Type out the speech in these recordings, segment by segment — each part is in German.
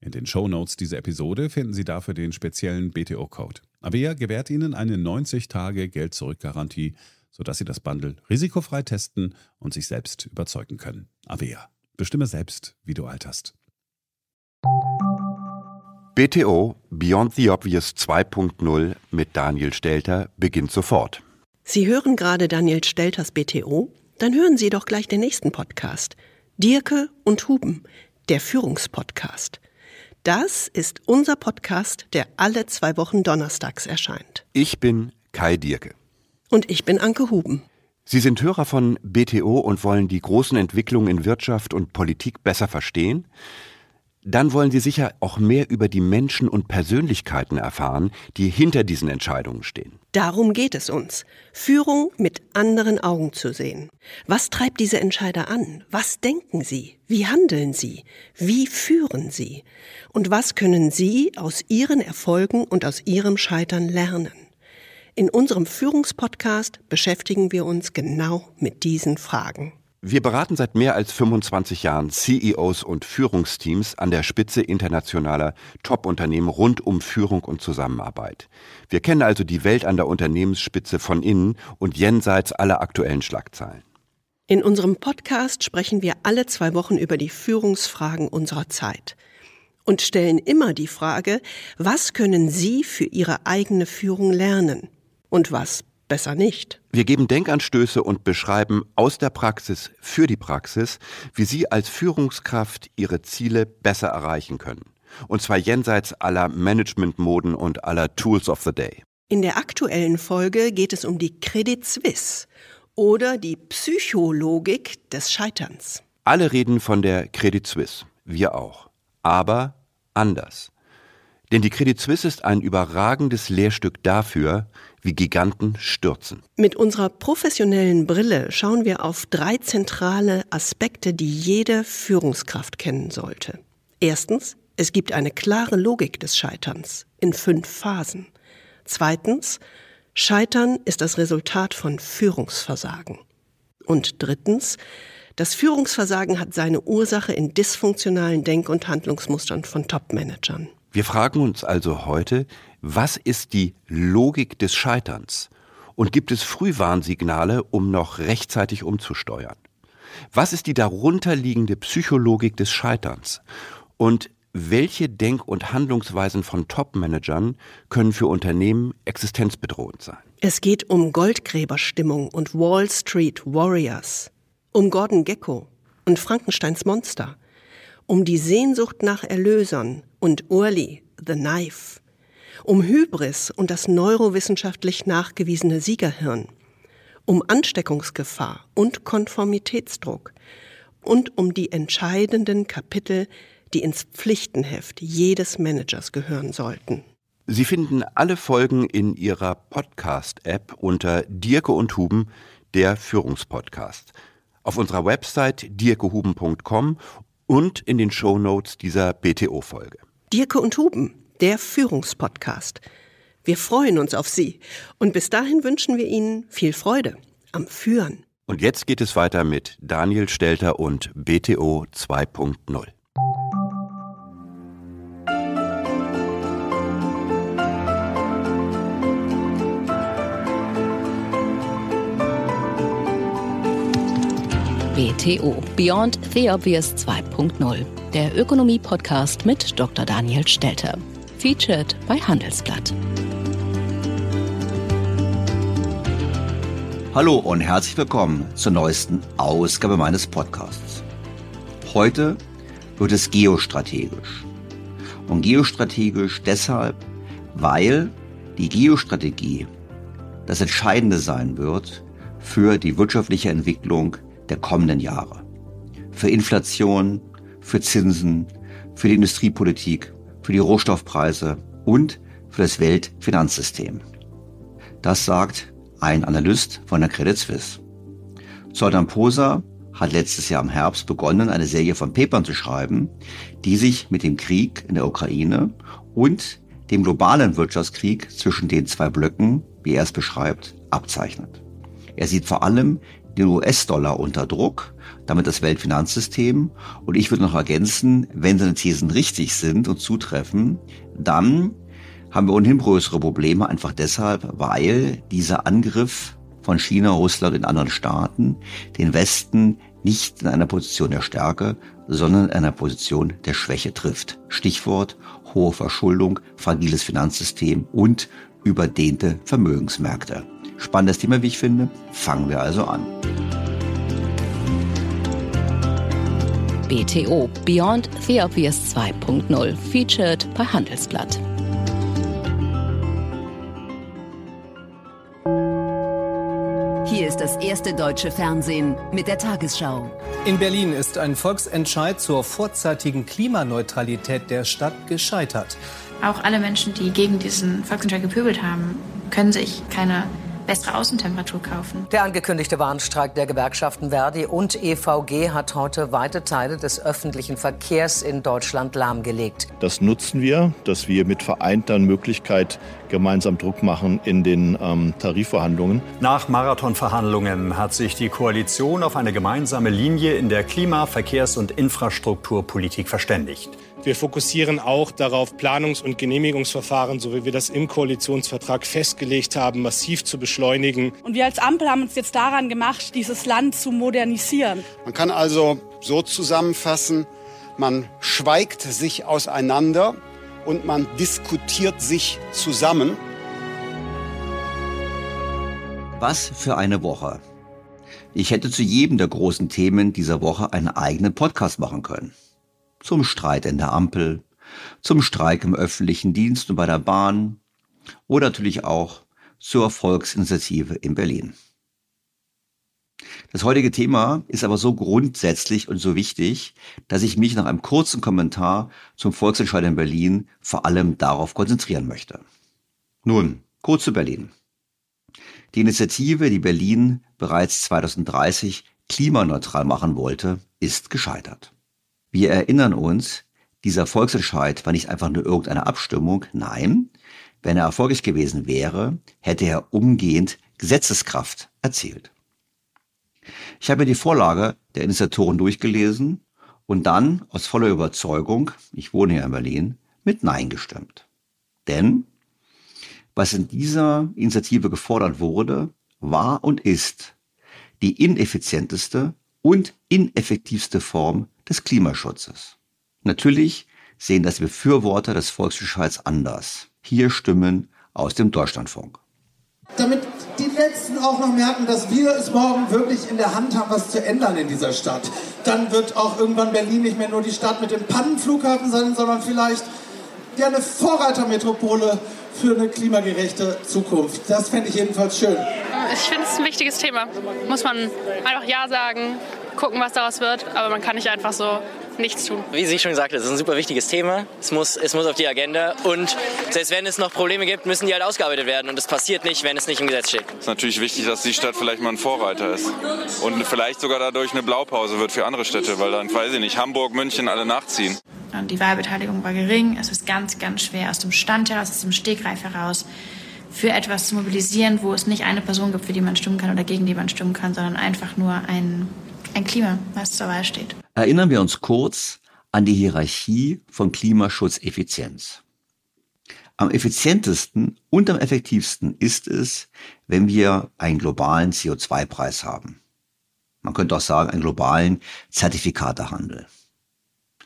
In den Show Notes dieser Episode finden Sie dafür den speziellen BTO-Code. Avea gewährt Ihnen eine 90-Tage-Geld-Zurück-Garantie, sodass Sie das Bundle risikofrei testen und sich selbst überzeugen können. Avea. Bestimme selbst, wie du alterst. BTO Beyond the Obvious 2.0 mit Daniel Stelter beginnt sofort. Sie hören gerade Daniel Stelters BTO? Dann hören Sie doch gleich den nächsten Podcast. Dirke und Huben, der Führungspodcast. Das ist unser Podcast, der alle zwei Wochen donnerstags erscheint. Ich bin Kai Dierke. Und ich bin Anke Huben. Sie sind Hörer von BTO und wollen die großen Entwicklungen in Wirtschaft und Politik besser verstehen? Dann wollen Sie sicher auch mehr über die Menschen und Persönlichkeiten erfahren, die hinter diesen Entscheidungen stehen. Darum geht es uns, Führung mit anderen Augen zu sehen. Was treibt diese Entscheider an? Was denken sie? Wie handeln sie? Wie führen sie? Und was können Sie aus Ihren Erfolgen und aus Ihrem Scheitern lernen? In unserem Führungspodcast beschäftigen wir uns genau mit diesen Fragen. Wir beraten seit mehr als 25 Jahren CEOs und Führungsteams an der Spitze internationaler Top-Unternehmen rund um Führung und Zusammenarbeit. Wir kennen also die Welt an der Unternehmensspitze von innen und jenseits aller aktuellen Schlagzeilen. In unserem Podcast sprechen wir alle zwei Wochen über die Führungsfragen unserer Zeit und stellen immer die Frage, was können Sie für Ihre eigene Führung lernen und was besser nicht. Wir geben Denkanstöße und beschreiben aus der Praxis für die Praxis, wie Sie als Führungskraft Ihre Ziele besser erreichen können. Und zwar jenseits aller Managementmoden und aller Tools of the Day. In der aktuellen Folge geht es um die Credit Suisse oder die Psychologik des Scheiterns. Alle reden von der Credit Suisse, wir auch. Aber anders. Denn die Credit Suisse ist ein überragendes Lehrstück dafür, wie Giganten stürzen. Mit unserer professionellen Brille schauen wir auf drei zentrale Aspekte, die jede Führungskraft kennen sollte. Erstens, es gibt eine klare Logik des Scheiterns in fünf Phasen. Zweitens, Scheitern ist das Resultat von Führungsversagen. Und drittens, das Führungsversagen hat seine Ursache in dysfunktionalen Denk- und Handlungsmustern von Topmanagern. Wir fragen uns also heute, was ist die Logik des Scheiterns? Und gibt es Frühwarnsignale, um noch rechtzeitig umzusteuern? Was ist die darunterliegende Psychologik des Scheiterns? Und welche Denk- und Handlungsweisen von Top-Managern können für Unternehmen existenzbedrohend sein? Es geht um Goldgräberstimmung und Wall Street Warriors, um Gordon Gecko und Frankensteins Monster, um die Sehnsucht nach Erlösern und Urli, The Knife, um Hybris und das neurowissenschaftlich nachgewiesene Siegerhirn, um Ansteckungsgefahr und Konformitätsdruck und um die entscheidenden Kapitel die ins Pflichtenheft jedes Managers gehören sollten. Sie finden alle Folgen in Ihrer Podcast-App unter Dirke und Huben, der Führungspodcast. Auf unserer Website dirkehuben.com und in den Show Notes dieser BTO-Folge. Dirke und Huben, der Führungspodcast. Wir freuen uns auf Sie und bis dahin wünschen wir Ihnen viel Freude am Führen. Und jetzt geht es weiter mit Daniel Stelter und BTO 2.0. BTO Beyond the Obvious 2.0, der Ökonomie-Podcast mit Dr. Daniel Stelter. Featured bei Handelsblatt. Hallo und herzlich willkommen zur neuesten Ausgabe meines Podcasts. Heute wird es geostrategisch. Und geostrategisch deshalb, weil die Geostrategie das Entscheidende sein wird für die wirtschaftliche Entwicklung der kommenden Jahre. Für Inflation, für Zinsen, für die Industriepolitik, für die Rohstoffpreise und für das Weltfinanzsystem. Das sagt ein Analyst von der Credit Suisse. Zoltan Posa hat letztes Jahr im Herbst begonnen, eine Serie von Papern zu schreiben, die sich mit dem Krieg in der Ukraine und dem globalen Wirtschaftskrieg zwischen den zwei Blöcken, wie er es beschreibt, abzeichnet. Er sieht vor allem den US-Dollar unter Druck, damit das Weltfinanzsystem. Und ich würde noch ergänzen, wenn seine Thesen richtig sind und zutreffen, dann haben wir ohnehin größere Probleme, einfach deshalb, weil dieser Angriff von China, Russland und anderen Staaten den Westen nicht in einer Position der Stärke, sondern in einer Position der Schwäche trifft. Stichwort hohe Verschuldung, fragiles Finanzsystem und überdehnte Vermögensmärkte. Spannendes Thema, wie ich finde. Fangen wir also an. BTO Beyond the Obvious 2.0 featured bei Handelsblatt. Hier ist das erste deutsche Fernsehen mit der Tagesschau. In Berlin ist ein Volksentscheid zur vorzeitigen Klimaneutralität der Stadt gescheitert. Auch alle Menschen, die gegen diesen Volksentscheid gepöbelt haben, können sich keine bessere Außentemperatur kaufen. Der angekündigte Warnstreik der Gewerkschaften Verdi und EVG hat heute weite Teile des öffentlichen Verkehrs in Deutschland lahmgelegt. Das nutzen wir, dass wir mit vereinter Möglichkeit gemeinsam Druck machen in den ähm, Tarifverhandlungen. Nach Marathonverhandlungen hat sich die Koalition auf eine gemeinsame Linie in der Klima-, Verkehrs- und Infrastrukturpolitik verständigt. Wir fokussieren auch darauf, Planungs- und Genehmigungsverfahren, so wie wir das im Koalitionsvertrag festgelegt haben, massiv zu beschleunigen. Und wir als Ampel haben uns jetzt daran gemacht, dieses Land zu modernisieren. Man kann also so zusammenfassen, man schweigt sich auseinander und man diskutiert sich zusammen. Was für eine Woche. Ich hätte zu jedem der großen Themen dieser Woche einen eigenen Podcast machen können zum Streit in der Ampel, zum Streik im öffentlichen Dienst und bei der Bahn oder natürlich auch zur Volksinitiative in Berlin. Das heutige Thema ist aber so grundsätzlich und so wichtig, dass ich mich nach einem kurzen Kommentar zum Volksentscheid in Berlin vor allem darauf konzentrieren möchte. Nun, kurz zu Berlin. Die Initiative, die Berlin bereits 2030 klimaneutral machen wollte, ist gescheitert. Wir erinnern uns, dieser Volksentscheid war nicht einfach nur irgendeine Abstimmung, nein, wenn er erfolgreich gewesen wäre, hätte er umgehend Gesetzeskraft erzielt. Ich habe mir die Vorlage der Initiatoren durchgelesen und dann aus voller Überzeugung, ich wohne hier in Berlin, mit Nein gestimmt. Denn was in dieser Initiative gefordert wurde, war und ist die ineffizienteste und ineffektivste Form des Klimaschutzes. Natürlich sehen das Befürworter des Volksbescheids anders. Hier Stimmen aus dem Deutschlandfunk. Damit die Letzten auch noch merken, dass wir es morgen wirklich in der Hand haben, was zu ändern in dieser Stadt. Dann wird auch irgendwann Berlin nicht mehr nur die Stadt mit dem Pannenflughafen sein, sondern vielleicht ja eine Vorreitermetropole für eine klimagerechte Zukunft. Das fände ich jedenfalls schön. Ich finde es ein wichtiges Thema. Muss man einfach Ja sagen, gucken, was daraus wird, aber man kann nicht einfach so nichts tun. Wie Sie schon gesagt haben, es ist ein super wichtiges Thema. Es muss, es muss auf die Agenda und selbst wenn es noch Probleme gibt, müssen die halt ausgearbeitet werden und das passiert nicht, wenn es nicht im Gesetz steht. Es ist natürlich wichtig, dass die Stadt vielleicht mal ein Vorreiter ist und vielleicht sogar dadurch eine Blaupause wird für andere Städte, weil dann, weiß ich nicht, Hamburg, München alle nachziehen. Die Wahlbeteiligung war gering. Es ist ganz, ganz schwer aus dem Stand heraus, aus dem Stegreif heraus für etwas zu mobilisieren, wo es nicht eine Person gibt, für die man stimmen kann oder gegen die man stimmen kann, sondern einfach nur ein, ein Klima, was zur Wahl steht. Erinnern wir uns kurz an die Hierarchie von Klimaschutzeffizienz. Am effizientesten und am effektivsten ist es, wenn wir einen globalen CO2-Preis haben. Man könnte auch sagen, einen globalen Zertifikatehandel.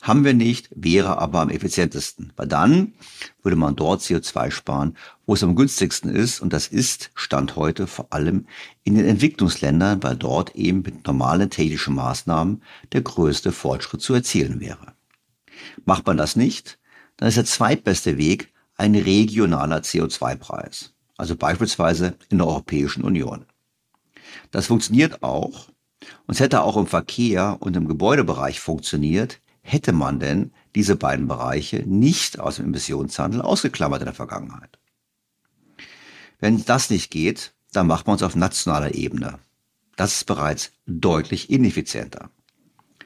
Haben wir nicht, wäre aber am effizientesten, weil dann würde man dort CO2 sparen, wo es am günstigsten ist und das ist Stand heute vor allem in den Entwicklungsländern, weil dort eben mit normalen technischen Maßnahmen der größte Fortschritt zu erzielen wäre. Macht man das nicht, dann ist der zweitbeste Weg ein regionaler CO2-Preis, also beispielsweise in der Europäischen Union. Das funktioniert auch und es hätte auch im Verkehr und im Gebäudebereich funktioniert, hätte man denn diese beiden Bereiche nicht aus dem Emissionshandel ausgeklammert in der Vergangenheit. Wenn das nicht geht, dann macht man es auf nationaler Ebene. Das ist bereits deutlich ineffizienter.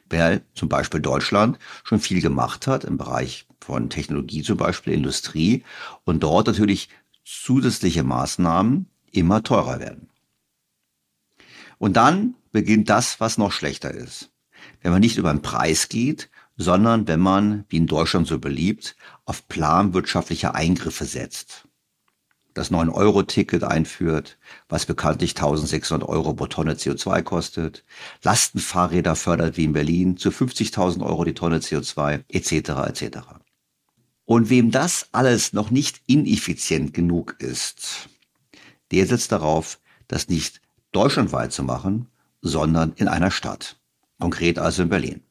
Weil zum Beispiel Deutschland schon viel gemacht hat im Bereich von Technologie, zum Beispiel Industrie, und dort natürlich zusätzliche Maßnahmen immer teurer werden. Und dann beginnt das, was noch schlechter ist. Wenn man nicht über den Preis geht, sondern wenn man, wie in Deutschland so beliebt, auf planwirtschaftliche Eingriffe setzt. Das 9-Euro-Ticket einführt, was bekanntlich 1600 Euro pro Tonne CO2 kostet, Lastenfahrräder fördert wie in Berlin zu 50.000 Euro die Tonne CO2, etc. etc. Und wem das alles noch nicht ineffizient genug ist, der setzt darauf, das nicht deutschlandweit zu machen, sondern in einer Stadt. Konkret also in Berlin.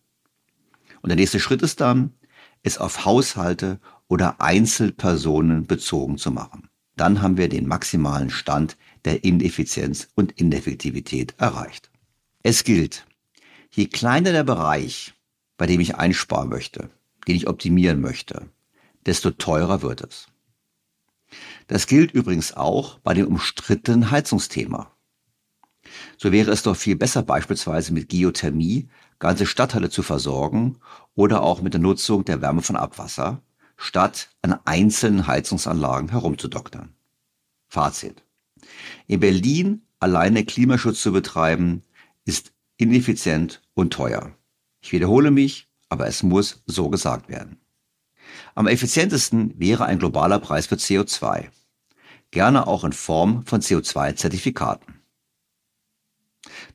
Und der nächste Schritt ist dann, es auf Haushalte oder Einzelpersonen bezogen zu machen. Dann haben wir den maximalen Stand der Ineffizienz und Ineffektivität erreicht. Es gilt, je kleiner der Bereich, bei dem ich einsparen möchte, den ich optimieren möchte, desto teurer wird es. Das gilt übrigens auch bei dem umstrittenen Heizungsthema. So wäre es doch viel besser beispielsweise mit Geothermie ganze Stadtteile zu versorgen oder auch mit der Nutzung der Wärme von Abwasser, statt an einzelnen Heizungsanlagen herumzudoktern. Fazit. In Berlin alleine Klimaschutz zu betreiben, ist ineffizient und teuer. Ich wiederhole mich, aber es muss so gesagt werden. Am effizientesten wäre ein globaler Preis für CO2, gerne auch in Form von CO2-Zertifikaten.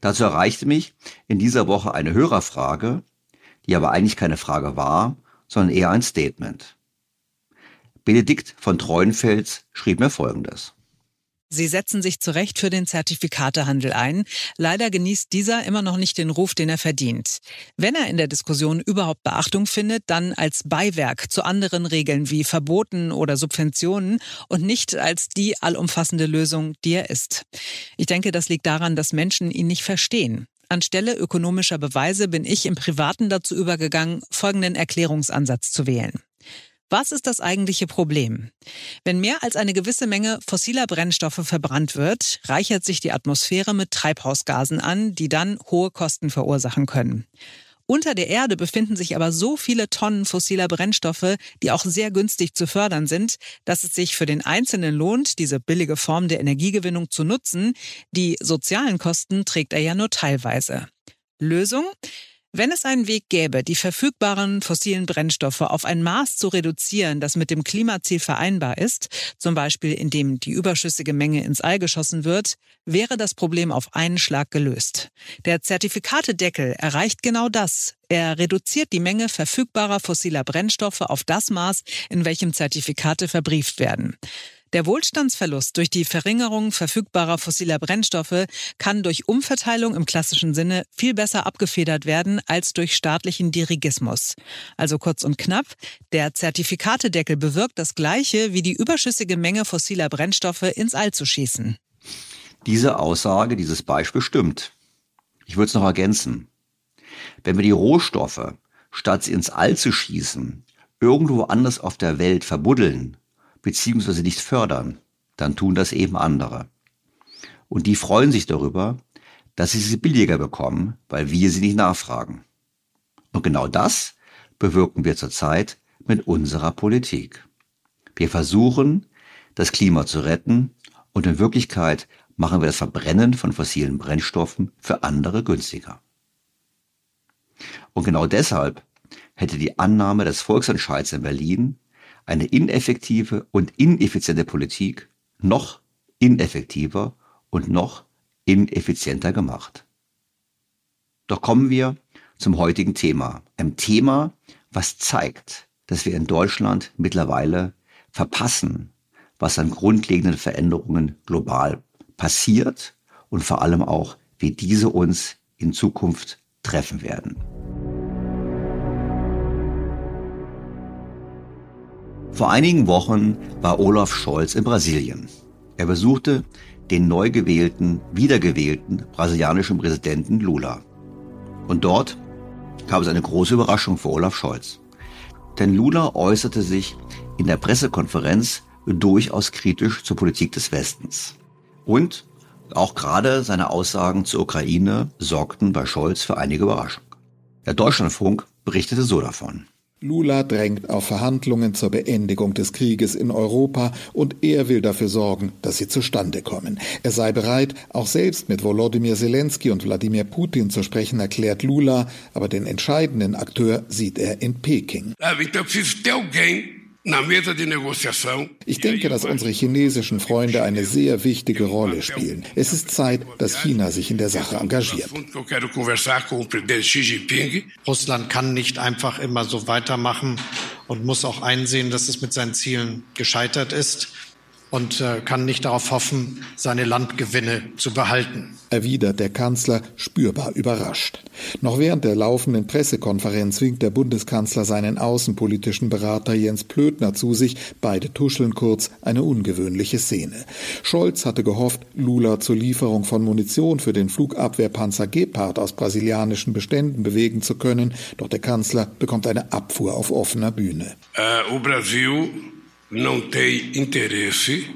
Dazu erreichte mich in dieser Woche eine Hörerfrage, die aber eigentlich keine Frage war, sondern eher ein Statement. Benedikt von Treuenfels schrieb mir Folgendes. Sie setzen sich zu Recht für den Zertifikatehandel ein. Leider genießt dieser immer noch nicht den Ruf, den er verdient. Wenn er in der Diskussion überhaupt Beachtung findet, dann als Beiwerk zu anderen Regeln wie Verboten oder Subventionen und nicht als die allumfassende Lösung, die er ist. Ich denke, das liegt daran, dass Menschen ihn nicht verstehen. Anstelle ökonomischer Beweise bin ich im Privaten dazu übergegangen, folgenden Erklärungsansatz zu wählen. Was ist das eigentliche Problem? Wenn mehr als eine gewisse Menge fossiler Brennstoffe verbrannt wird, reichert sich die Atmosphäre mit Treibhausgasen an, die dann hohe Kosten verursachen können. Unter der Erde befinden sich aber so viele Tonnen fossiler Brennstoffe, die auch sehr günstig zu fördern sind, dass es sich für den Einzelnen lohnt, diese billige Form der Energiegewinnung zu nutzen. Die sozialen Kosten trägt er ja nur teilweise. Lösung? Wenn es einen Weg gäbe, die verfügbaren fossilen Brennstoffe auf ein Maß zu reduzieren, das mit dem Klimaziel vereinbar ist, zum Beispiel indem die überschüssige Menge ins All geschossen wird, wäre das Problem auf einen Schlag gelöst. Der Zertifikatedeckel erreicht genau das. Er reduziert die Menge verfügbarer fossiler Brennstoffe auf das Maß, in welchem Zertifikate verbrieft werden. Der Wohlstandsverlust durch die Verringerung verfügbarer fossiler Brennstoffe kann durch Umverteilung im klassischen Sinne viel besser abgefedert werden als durch staatlichen Dirigismus. Also kurz und knapp, der Zertifikatedeckel bewirkt das Gleiche wie die überschüssige Menge fossiler Brennstoffe ins All zu schießen. Diese Aussage, dieses Beispiel stimmt. Ich würde es noch ergänzen. Wenn wir die Rohstoffe, statt sie ins All zu schießen, irgendwo anders auf der Welt verbuddeln, beziehungsweise nicht fördern, dann tun das eben andere. Und die freuen sich darüber, dass sie sie billiger bekommen, weil wir sie nicht nachfragen. Und genau das bewirken wir zurzeit mit unserer Politik. Wir versuchen, das Klima zu retten und in Wirklichkeit machen wir das Verbrennen von fossilen Brennstoffen für andere günstiger. Und genau deshalb hätte die Annahme des Volksentscheids in Berlin eine ineffektive und ineffiziente Politik noch ineffektiver und noch ineffizienter gemacht. Doch kommen wir zum heutigen Thema. Ein Thema, was zeigt, dass wir in Deutschland mittlerweile verpassen, was an grundlegenden Veränderungen global passiert und vor allem auch, wie diese uns in Zukunft treffen werden. Vor einigen Wochen war Olaf Scholz in Brasilien. Er besuchte den neu gewählten, wiedergewählten brasilianischen Präsidenten Lula. Und dort gab es eine große Überraschung für Olaf Scholz. Denn Lula äußerte sich in der Pressekonferenz durchaus kritisch zur Politik des Westens. Und auch gerade seine Aussagen zur Ukraine sorgten bei Scholz für einige Überraschung. Der Deutschlandfunk berichtete so davon. Lula drängt auf Verhandlungen zur Beendigung des Krieges in Europa und er will dafür sorgen, dass sie zustande kommen. Er sei bereit, auch selbst mit Volodymyr Zelensky und Wladimir Putin zu sprechen, erklärt Lula, aber den entscheidenden Akteur sieht er in Peking. Ich denke, dass unsere chinesischen Freunde eine sehr wichtige Rolle spielen. Es ist Zeit, dass China sich in der Sache engagiert. Russland kann nicht einfach immer so weitermachen und muss auch einsehen, dass es mit seinen Zielen gescheitert ist und äh, kann nicht darauf hoffen, seine Landgewinne zu behalten. Erwidert der Kanzler spürbar überrascht. Noch während der laufenden Pressekonferenz winkt der Bundeskanzler seinen außenpolitischen Berater Jens Plötner zu sich. Beide tuscheln kurz, eine ungewöhnliche Szene. Scholz hatte gehofft, Lula zur Lieferung von Munition für den Flugabwehrpanzer Gepard aus brasilianischen Beständen bewegen zu können. Doch der Kanzler bekommt eine Abfuhr auf offener Bühne. Uh, Brasil não tem interesse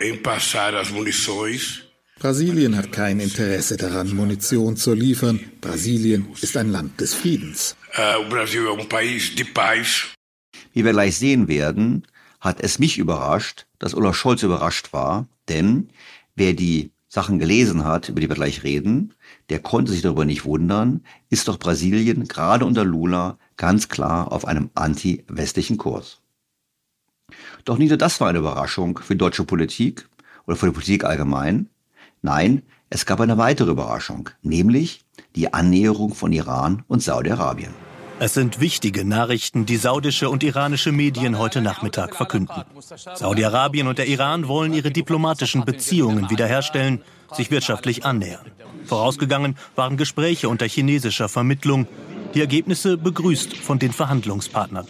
em passar as munições Brasilien hat kein Interesse daran, Munition zu liefern. Brasilien ist ein Land des Friedens. Wie wir gleich sehen werden, hat es mich überrascht, dass Olaf Scholz überrascht war, denn wer die Sachen gelesen hat, über die wir gleich reden, der konnte sich darüber nicht wundern, ist doch Brasilien gerade unter Lula ganz klar auf einem anti-westlichen Kurs. Doch nicht nur das war eine Überraschung für deutsche Politik oder für die Politik allgemein. Nein, es gab eine weitere Überraschung, nämlich die Annäherung von Iran und Saudi-Arabien. Es sind wichtige Nachrichten, die saudische und iranische Medien heute Nachmittag verkünden. Saudi-Arabien und der Iran wollen ihre diplomatischen Beziehungen wiederherstellen, sich wirtschaftlich annähern. Vorausgegangen waren Gespräche unter chinesischer Vermittlung, die Ergebnisse begrüßt von den Verhandlungspartnern.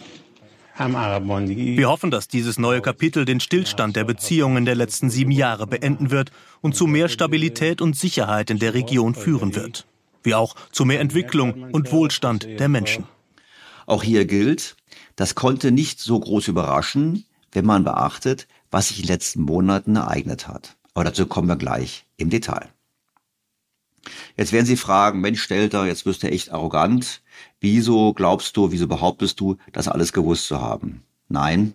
Wir hoffen, dass dieses neue Kapitel den Stillstand der Beziehungen der letzten sieben Jahre beenden wird und zu mehr Stabilität und Sicherheit in der Region führen wird. Wie auch zu mehr Entwicklung und Wohlstand der Menschen. Auch hier gilt, das konnte nicht so groß überraschen, wenn man beachtet, was sich in den letzten Monaten ereignet hat. Aber dazu kommen wir gleich im Detail. Jetzt werden Sie fragen, Mensch, Stelter, jetzt wirst du echt arrogant. Wieso glaubst du, wieso behauptest du, das alles gewusst zu haben? Nein,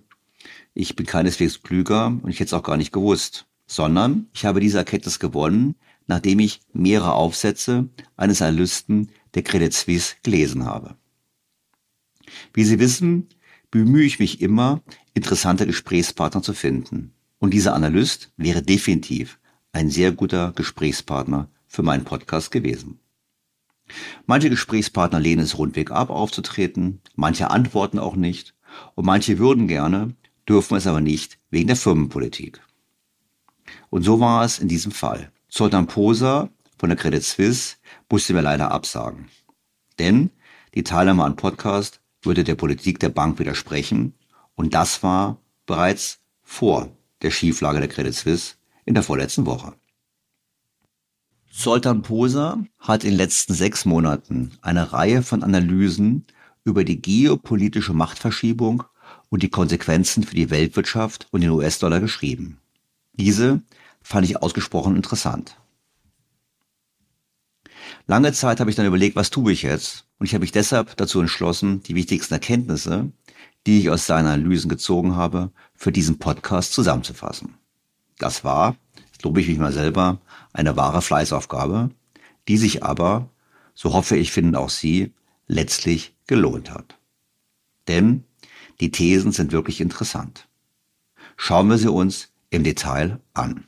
ich bin keineswegs klüger und ich hätte es auch gar nicht gewusst, sondern ich habe diese Erkenntnis gewonnen, nachdem ich mehrere Aufsätze eines Analysten der Credit Suisse gelesen habe. Wie Sie wissen, bemühe ich mich immer, interessante Gesprächspartner zu finden. Und dieser Analyst wäre definitiv ein sehr guter Gesprächspartner für meinen Podcast gewesen. Manche Gesprächspartner lehnen es rundweg ab, aufzutreten, manche antworten auch nicht und manche würden gerne, dürfen es aber nicht wegen der Firmenpolitik. Und so war es in diesem Fall. Zoltan Posa von der Credit Suisse musste mir leider absagen. Denn die Teilnahme an Podcast würde der Politik der Bank widersprechen und das war bereits vor der Schieflage der Credit Suisse in der vorletzten Woche. Zoltan Posa hat in den letzten sechs Monaten eine Reihe von Analysen über die geopolitische Machtverschiebung und die Konsequenzen für die Weltwirtschaft und den US-Dollar geschrieben. Diese fand ich ausgesprochen interessant. Lange Zeit habe ich dann überlegt, was tue ich jetzt? Und ich habe mich deshalb dazu entschlossen, die wichtigsten Erkenntnisse, die ich aus seinen Analysen gezogen habe, für diesen Podcast zusammenzufassen. Das war, lobe ich mich mal selber, eine wahre Fleißaufgabe, die sich aber, so hoffe ich, finden auch Sie, letztlich gelohnt hat. Denn die Thesen sind wirklich interessant. Schauen wir sie uns im Detail an.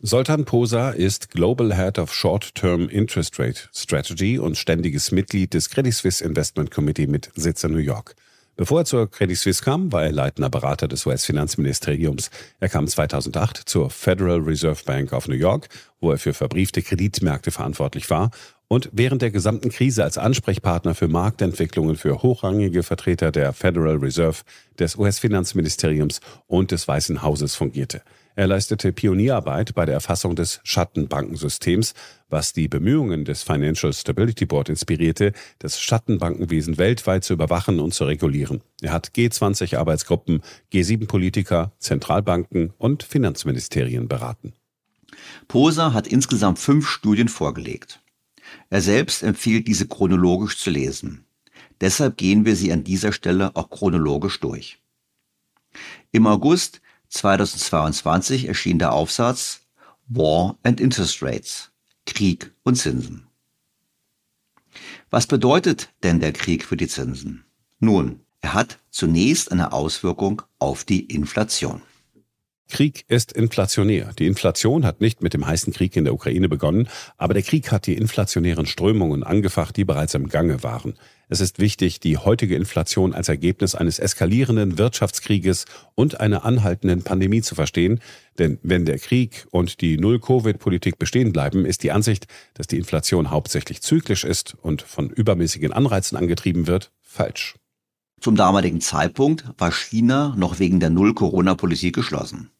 Soltan Posa ist Global Head of Short-Term Interest Rate Strategy und ständiges Mitglied des Credit Suisse Investment Committee mit Sitz in New York. Bevor er zur Credit Suisse kam, war er leitender Berater des US-Finanzministeriums. Er kam 2008 zur Federal Reserve Bank of New York, wo er für verbriefte Kreditmärkte verantwortlich war und während der gesamten Krise als Ansprechpartner für Marktentwicklungen für hochrangige Vertreter der Federal Reserve, des US-Finanzministeriums und des Weißen Hauses fungierte. Er leistete Pionierarbeit bei der Erfassung des Schattenbankensystems, was die Bemühungen des Financial Stability Board inspirierte, das Schattenbankenwesen weltweit zu überwachen und zu regulieren. Er hat G20-Arbeitsgruppen, G7-Politiker, Zentralbanken und Finanzministerien beraten. Poser hat insgesamt fünf Studien vorgelegt. Er selbst empfiehlt, diese chronologisch zu lesen. Deshalb gehen wir sie an dieser Stelle auch chronologisch durch. Im August 2022 erschien der Aufsatz War and Interest Rates Krieg und Zinsen. Was bedeutet denn der Krieg für die Zinsen? Nun, er hat zunächst eine Auswirkung auf die Inflation. Krieg ist inflationär. Die Inflation hat nicht mit dem heißen Krieg in der Ukraine begonnen, aber der Krieg hat die inflationären Strömungen angefacht, die bereits im Gange waren. Es ist wichtig, die heutige Inflation als Ergebnis eines eskalierenden Wirtschaftskrieges und einer anhaltenden Pandemie zu verstehen, denn wenn der Krieg und die Null-Covid-Politik bestehen bleiben, ist die Ansicht, dass die Inflation hauptsächlich zyklisch ist und von übermäßigen Anreizen angetrieben wird, falsch. Zum damaligen Zeitpunkt war China noch wegen der Null-Corona-Politik geschlossen.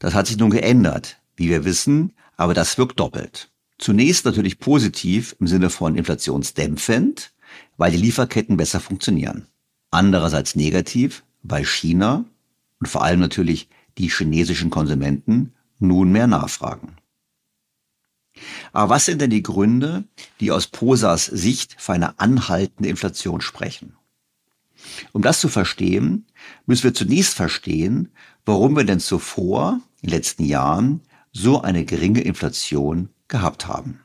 Das hat sich nun geändert, wie wir wissen, aber das wirkt doppelt. Zunächst natürlich positiv im Sinne von inflationsdämpfend, weil die Lieferketten besser funktionieren. Andererseits negativ, weil China und vor allem natürlich die chinesischen Konsumenten nun mehr nachfragen. Aber was sind denn die Gründe, die aus Posas Sicht für eine anhaltende Inflation sprechen? Um das zu verstehen, müssen wir zunächst verstehen, warum wir denn zuvor in den letzten Jahren so eine geringe Inflation gehabt haben.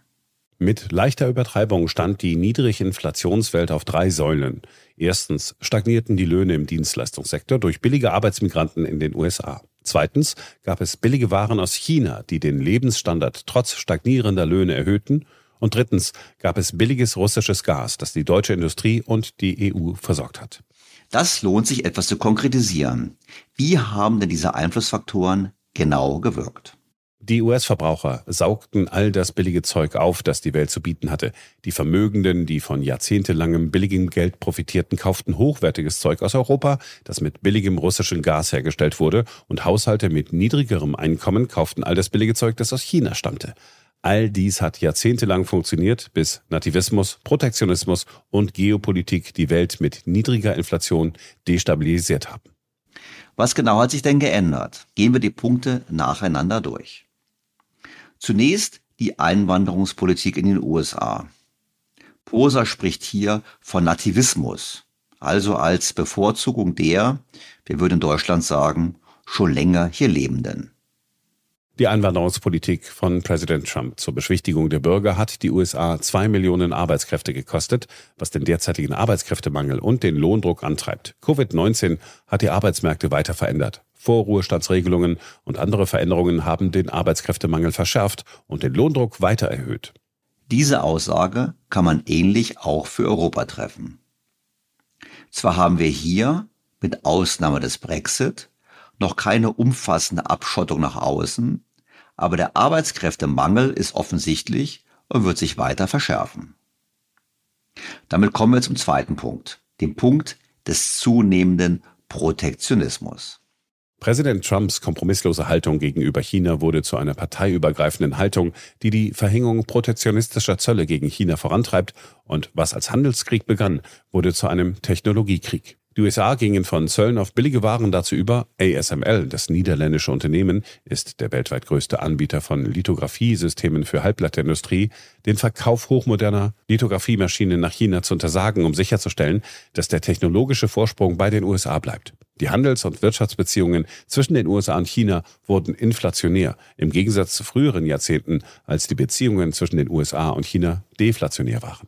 Mit leichter Übertreibung stand die niedrige Inflationswelt auf drei Säulen. Erstens stagnierten die Löhne im Dienstleistungssektor durch billige Arbeitsmigranten in den USA. Zweitens gab es billige Waren aus China, die den Lebensstandard trotz stagnierender Löhne erhöhten. Und drittens gab es billiges russisches Gas, das die deutsche Industrie und die EU versorgt hat. Das lohnt sich etwas zu konkretisieren. Wie haben denn diese Einflussfaktoren genau gewirkt. Die US-Verbraucher saugten all das billige Zeug auf, das die Welt zu bieten hatte. Die Vermögenden, die von jahrzehntelangem billigem Geld profitierten, kauften hochwertiges Zeug aus Europa, das mit billigem russischen Gas hergestellt wurde, und Haushalte mit niedrigerem Einkommen kauften all das billige Zeug, das aus China stammte. All dies hat jahrzehntelang funktioniert, bis Nativismus, Protektionismus und Geopolitik die Welt mit niedriger Inflation destabilisiert haben. Was genau hat sich denn geändert? Gehen wir die Punkte nacheinander durch. Zunächst die Einwanderungspolitik in den USA. Poser spricht hier von Nativismus, also als Bevorzugung der, wir würden in Deutschland sagen, schon länger hier Lebenden. Die Einwanderungspolitik von Präsident Trump zur Beschwichtigung der Bürger hat die USA zwei Millionen Arbeitskräfte gekostet, was den derzeitigen Arbeitskräftemangel und den Lohndruck antreibt. Covid-19 hat die Arbeitsmärkte weiter verändert. Vorruhestandsregelungen und andere Veränderungen haben den Arbeitskräftemangel verschärft und den Lohndruck weiter erhöht. Diese Aussage kann man ähnlich auch für Europa treffen. Zwar haben wir hier, mit Ausnahme des Brexit, noch keine umfassende Abschottung nach außen, aber der Arbeitskräftemangel ist offensichtlich und wird sich weiter verschärfen. Damit kommen wir zum zweiten Punkt, dem Punkt des zunehmenden Protektionismus. Präsident Trumps kompromisslose Haltung gegenüber China wurde zu einer parteiübergreifenden Haltung, die die Verhängung protektionistischer Zölle gegen China vorantreibt und was als Handelskrieg begann, wurde zu einem Technologiekrieg. Die USA gingen von Zöllen auf billige Waren dazu über. ASML, das niederländische Unternehmen, ist der weltweit größte Anbieter von Lithografiesystemen für Halbblattindustrie, den Verkauf hochmoderner Lithografiemaschinen nach China zu untersagen, um sicherzustellen, dass der technologische Vorsprung bei den USA bleibt. Die Handels- und Wirtschaftsbeziehungen zwischen den USA und China wurden inflationär, im Gegensatz zu früheren Jahrzehnten, als die Beziehungen zwischen den USA und China deflationär waren.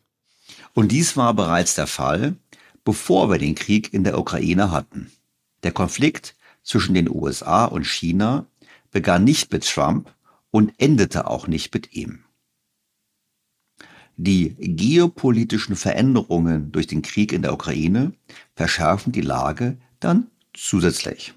Und dies war bereits der Fall, bevor wir den Krieg in der Ukraine hatten. Der Konflikt zwischen den USA und China begann nicht mit Trump und endete auch nicht mit ihm. Die geopolitischen Veränderungen durch den Krieg in der Ukraine verschärfen die Lage dann zusätzlich.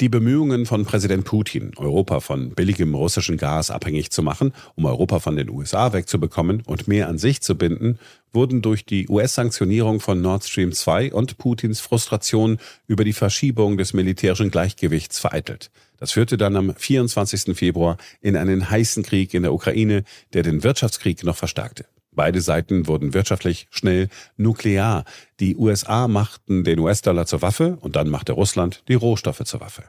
Die Bemühungen von Präsident Putin, Europa von billigem russischen Gas abhängig zu machen, um Europa von den USA wegzubekommen und mehr an sich zu binden, wurden durch die US-Sanktionierung von Nord Stream 2 und Putins Frustration über die Verschiebung des militärischen Gleichgewichts vereitelt. Das führte dann am 24. Februar in einen heißen Krieg in der Ukraine, der den Wirtschaftskrieg noch verstärkte. Beide Seiten wurden wirtschaftlich schnell nuklear. Die USA machten den US-Dollar zur Waffe und dann machte Russland die Rohstoffe zur Waffe.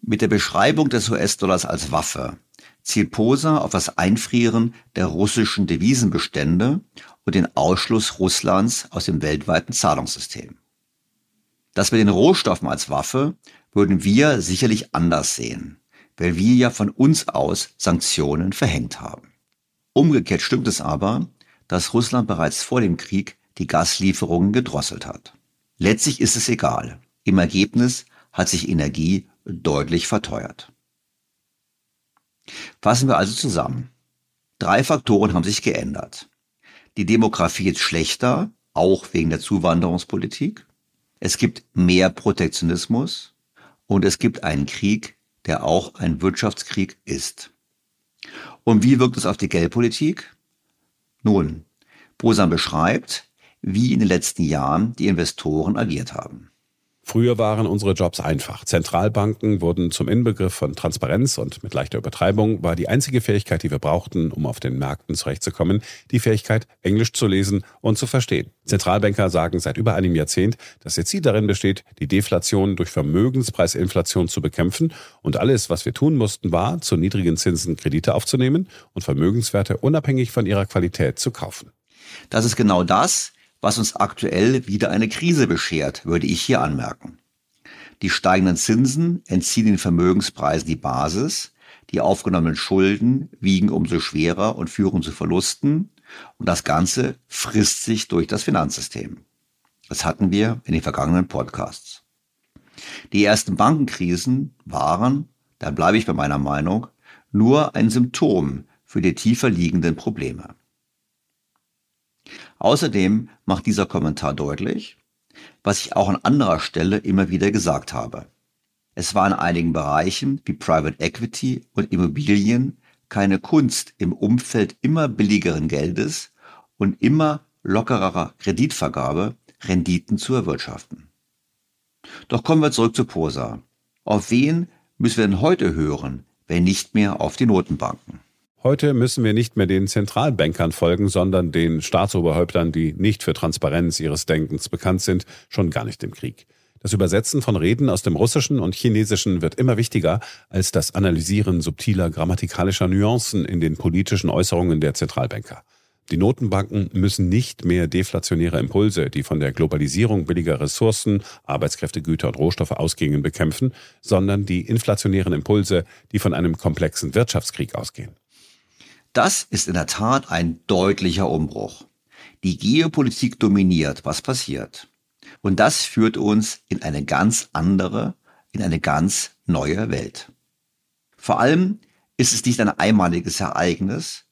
Mit der Beschreibung des US-Dollars als Waffe zielt Posa auf das Einfrieren der russischen Devisenbestände und den Ausschluss Russlands aus dem weltweiten Zahlungssystem. Das mit den Rohstoffen als Waffe würden wir sicherlich anders sehen, weil wir ja von uns aus Sanktionen verhängt haben. Umgekehrt stimmt es aber, dass Russland bereits vor dem Krieg die Gaslieferungen gedrosselt hat. Letztlich ist es egal. Im Ergebnis hat sich Energie deutlich verteuert. Fassen wir also zusammen. Drei Faktoren haben sich geändert. Die Demografie ist schlechter, auch wegen der Zuwanderungspolitik. Es gibt mehr Protektionismus und es gibt einen Krieg, der auch ein Wirtschaftskrieg ist. Und wie wirkt es auf die Geldpolitik? Nun, Bosan beschreibt, wie in den letzten Jahren die Investoren agiert haben. Früher waren unsere Jobs einfach. Zentralbanken wurden zum Inbegriff von Transparenz und mit leichter Übertreibung war die einzige Fähigkeit, die wir brauchten, um auf den Märkten zurechtzukommen, die Fähigkeit, Englisch zu lesen und zu verstehen. Zentralbanker sagen seit über einem Jahrzehnt, dass ihr Ziel darin besteht, die Deflation durch Vermögenspreisinflation zu bekämpfen und alles, was wir tun mussten, war, zu niedrigen Zinsen Kredite aufzunehmen und Vermögenswerte unabhängig von ihrer Qualität zu kaufen. Das ist genau das, was uns aktuell wieder eine Krise beschert, würde ich hier anmerken. Die steigenden Zinsen entziehen den Vermögenspreisen die Basis, die aufgenommenen Schulden wiegen umso schwerer und führen zu Verlusten und das Ganze frisst sich durch das Finanzsystem. Das hatten wir in den vergangenen Podcasts. Die ersten Bankenkrisen waren, da bleibe ich bei meiner Meinung, nur ein Symptom für die tiefer liegenden Probleme. Außerdem macht dieser Kommentar deutlich, was ich auch an anderer Stelle immer wieder gesagt habe. Es war in einigen Bereichen wie Private Equity und Immobilien keine Kunst im Umfeld immer billigeren Geldes und immer lockerer Kreditvergabe Renditen zu erwirtschaften. Doch kommen wir zurück zu Posa. Auf wen müssen wir denn heute hören, wenn nicht mehr auf die Notenbanken? Heute müssen wir nicht mehr den Zentralbankern folgen, sondern den Staatsoberhäuptern, die nicht für Transparenz ihres Denkens bekannt sind, schon gar nicht im Krieg. Das Übersetzen von Reden aus dem Russischen und Chinesischen wird immer wichtiger als das Analysieren subtiler grammatikalischer Nuancen in den politischen Äußerungen der Zentralbanker. Die Notenbanken müssen nicht mehr deflationäre Impulse, die von der Globalisierung billiger Ressourcen, Arbeitskräfte, Güter und Rohstoffe ausgingen, bekämpfen, sondern die inflationären Impulse, die von einem komplexen Wirtschaftskrieg ausgehen. Das ist in der Tat ein deutlicher Umbruch. Die Geopolitik dominiert, was passiert. Und das führt uns in eine ganz andere, in eine ganz neue Welt. Vor allem ist es nicht ein einmaliges Ereignis,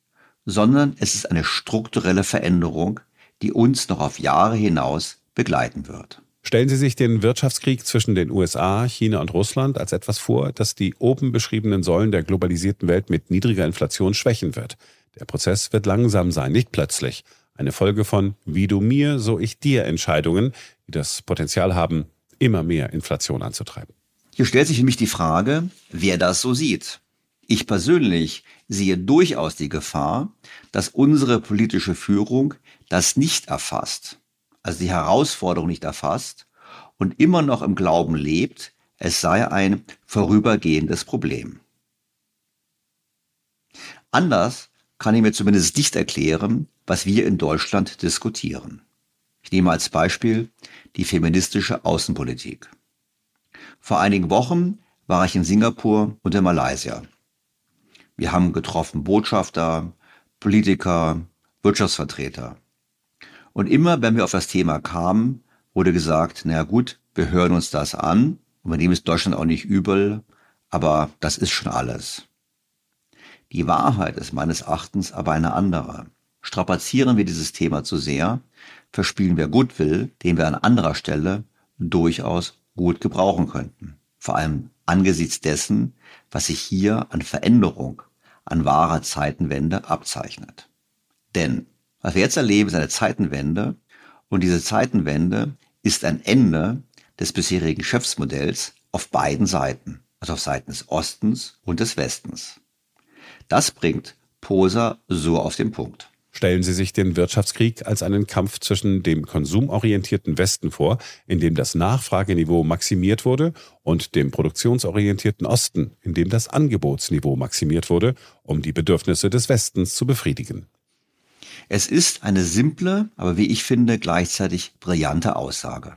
sondern es ist eine strukturelle Veränderung, die uns noch auf Jahre hinaus begleiten wird. Stellen Sie sich den Wirtschaftskrieg zwischen den USA, China und Russland als etwas vor, das die oben beschriebenen Säulen der globalisierten Welt mit niedriger Inflation schwächen wird. Der Prozess wird langsam sein, nicht plötzlich. Eine Folge von wie du mir, so ich dir Entscheidungen, die das Potenzial haben, immer mehr Inflation anzutreiben. Hier stellt sich nämlich die Frage, wer das so sieht. Ich persönlich sehe durchaus die Gefahr, dass unsere politische Führung das nicht erfasst, also die Herausforderung nicht erfasst und immer noch im Glauben lebt, es sei ein vorübergehendes Problem. Anders kann ich mir zumindest nicht erklären, was wir in Deutschland diskutieren. Ich nehme als Beispiel die feministische Außenpolitik. Vor einigen Wochen war ich in Singapur und in Malaysia. Wir haben getroffen Botschafter, Politiker, Wirtschaftsvertreter. Und immer, wenn wir auf das Thema kamen, wurde gesagt, naja gut, wir hören uns das an und wir nehmen es Deutschland auch nicht übel, aber das ist schon alles. Die Wahrheit ist meines Erachtens aber eine andere. Strapazieren wir dieses Thema zu sehr, verspielen wir Goodwill, den wir an anderer Stelle durchaus gut gebrauchen könnten. Vor allem angesichts dessen, was sich hier an Veränderung an wahrer Zeitenwende abzeichnet. Denn was wir jetzt erleben, ist eine Zeitenwende und diese Zeitenwende ist ein Ende des bisherigen Geschäftsmodells auf beiden Seiten, also auf Seiten des Ostens und des Westens. Das bringt Poser so auf den Punkt. Stellen Sie sich den Wirtschaftskrieg als einen Kampf zwischen dem konsumorientierten Westen vor, in dem das Nachfrageniveau maximiert wurde, und dem produktionsorientierten Osten, in dem das Angebotsniveau maximiert wurde, um die Bedürfnisse des Westens zu befriedigen. Es ist eine simple, aber wie ich finde, gleichzeitig brillante Aussage.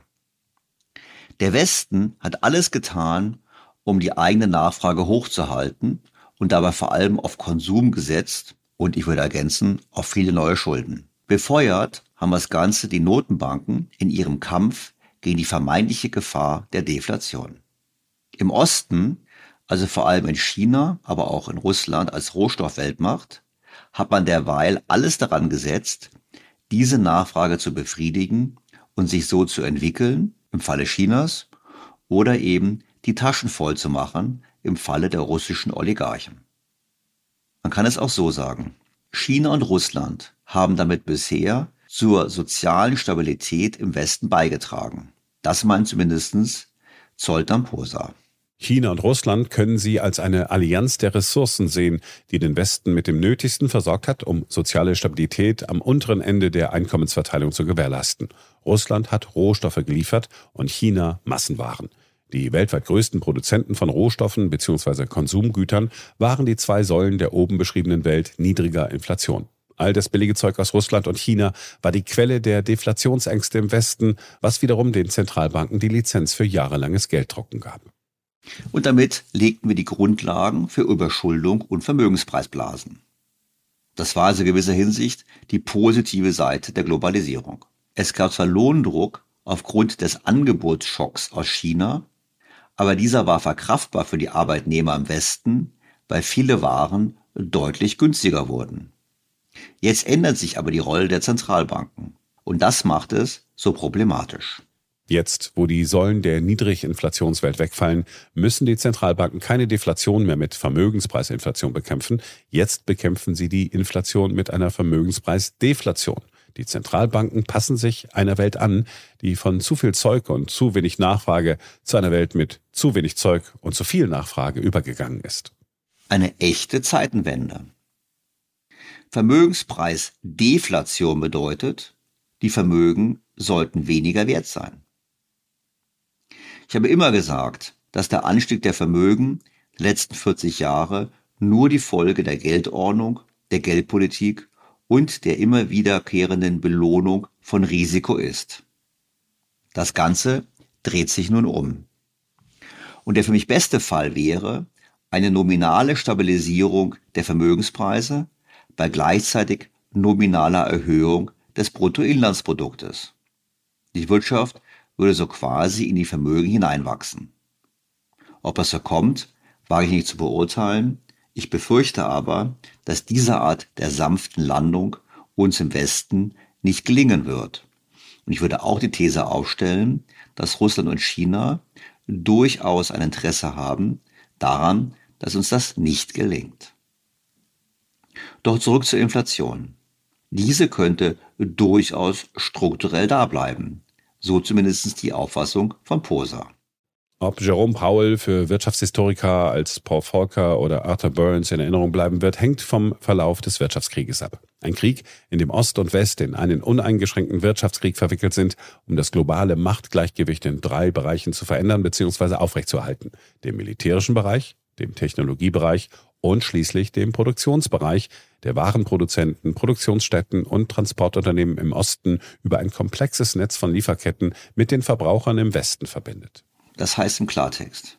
Der Westen hat alles getan, um die eigene Nachfrage hochzuhalten und dabei vor allem auf Konsum gesetzt und ich würde ergänzen, auf viele neue Schulden. Befeuert haben das Ganze die Notenbanken in ihrem Kampf gegen die vermeintliche Gefahr der Deflation. Im Osten, also vor allem in China, aber auch in Russland als Rohstoffweltmacht, hat man derweil alles daran gesetzt, diese Nachfrage zu befriedigen und sich so zu entwickeln, im Falle Chinas, oder eben die Taschen voll zu machen, im Falle der russischen Oligarchen. Man kann es auch so sagen. China und Russland haben damit bisher zur sozialen Stabilität im Westen beigetragen. Das meint zumindest Zoltan Posa. China und Russland können sie als eine Allianz der Ressourcen sehen, die den Westen mit dem Nötigsten versorgt hat, um soziale Stabilität am unteren Ende der Einkommensverteilung zu gewährleisten. Russland hat Rohstoffe geliefert und China Massenwaren. Die weltweit größten Produzenten von Rohstoffen bzw. Konsumgütern waren die zwei Säulen der oben beschriebenen Welt niedriger Inflation. All das billige Zeug aus Russland und China war die Quelle der Deflationsängste im Westen, was wiederum den Zentralbanken die Lizenz für jahrelanges Gelddrucken gab. Und damit legten wir die Grundlagen für Überschuldung und Vermögenspreisblasen. Das war also in gewisser Hinsicht die positive Seite der Globalisierung. Es gab zwar Lohndruck aufgrund des Angebotsschocks aus China, aber dieser war verkraftbar für die Arbeitnehmer im Westen, weil viele Waren deutlich günstiger wurden. Jetzt ändert sich aber die Rolle der Zentralbanken und das macht es so problematisch. Jetzt, wo die Säulen der Niedriginflationswelt wegfallen, müssen die Zentralbanken keine Deflation mehr mit Vermögenspreisinflation bekämpfen. Jetzt bekämpfen sie die Inflation mit einer Vermögenspreisdeflation. Die Zentralbanken passen sich einer Welt an, die von zu viel Zeug und zu wenig Nachfrage zu einer Welt mit zu wenig Zeug und zu viel Nachfrage übergegangen ist. Eine echte Zeitenwende. Vermögenspreisdeflation bedeutet, die Vermögen sollten weniger wert sein. Ich habe immer gesagt, dass der Anstieg der Vermögen der letzten 40 Jahre nur die Folge der Geldordnung, der Geldpolitik und der immer wiederkehrenden Belohnung von Risiko ist. Das Ganze dreht sich nun um. Und der für mich beste Fall wäre eine nominale Stabilisierung der Vermögenspreise bei gleichzeitig nominaler Erhöhung des Bruttoinlandsproduktes. Die Wirtschaft würde so quasi in die Vermögen hineinwachsen. Ob es so kommt, wage ich nicht zu beurteilen. Ich befürchte aber, dass diese Art der sanften Landung uns im Westen nicht gelingen wird. Und ich würde auch die These aufstellen, dass Russland und China durchaus ein Interesse haben daran, dass uns das nicht gelingt. Doch zurück zur Inflation. Diese könnte durchaus strukturell da bleiben. So zumindest die Auffassung von Posa. Ob Jerome Powell für Wirtschaftshistoriker als Paul Volcker oder Arthur Burns in Erinnerung bleiben wird, hängt vom Verlauf des Wirtschaftskrieges ab. Ein Krieg, in dem Ost und West in einen uneingeschränkten Wirtschaftskrieg verwickelt sind, um das globale Machtgleichgewicht in drei Bereichen zu verändern bzw. aufrechtzuerhalten. Dem militärischen Bereich, dem Technologiebereich und schließlich dem Produktionsbereich, der Warenproduzenten, Produktionsstätten und Transportunternehmen im Osten über ein komplexes Netz von Lieferketten mit den Verbrauchern im Westen verbindet. Das heißt im Klartext,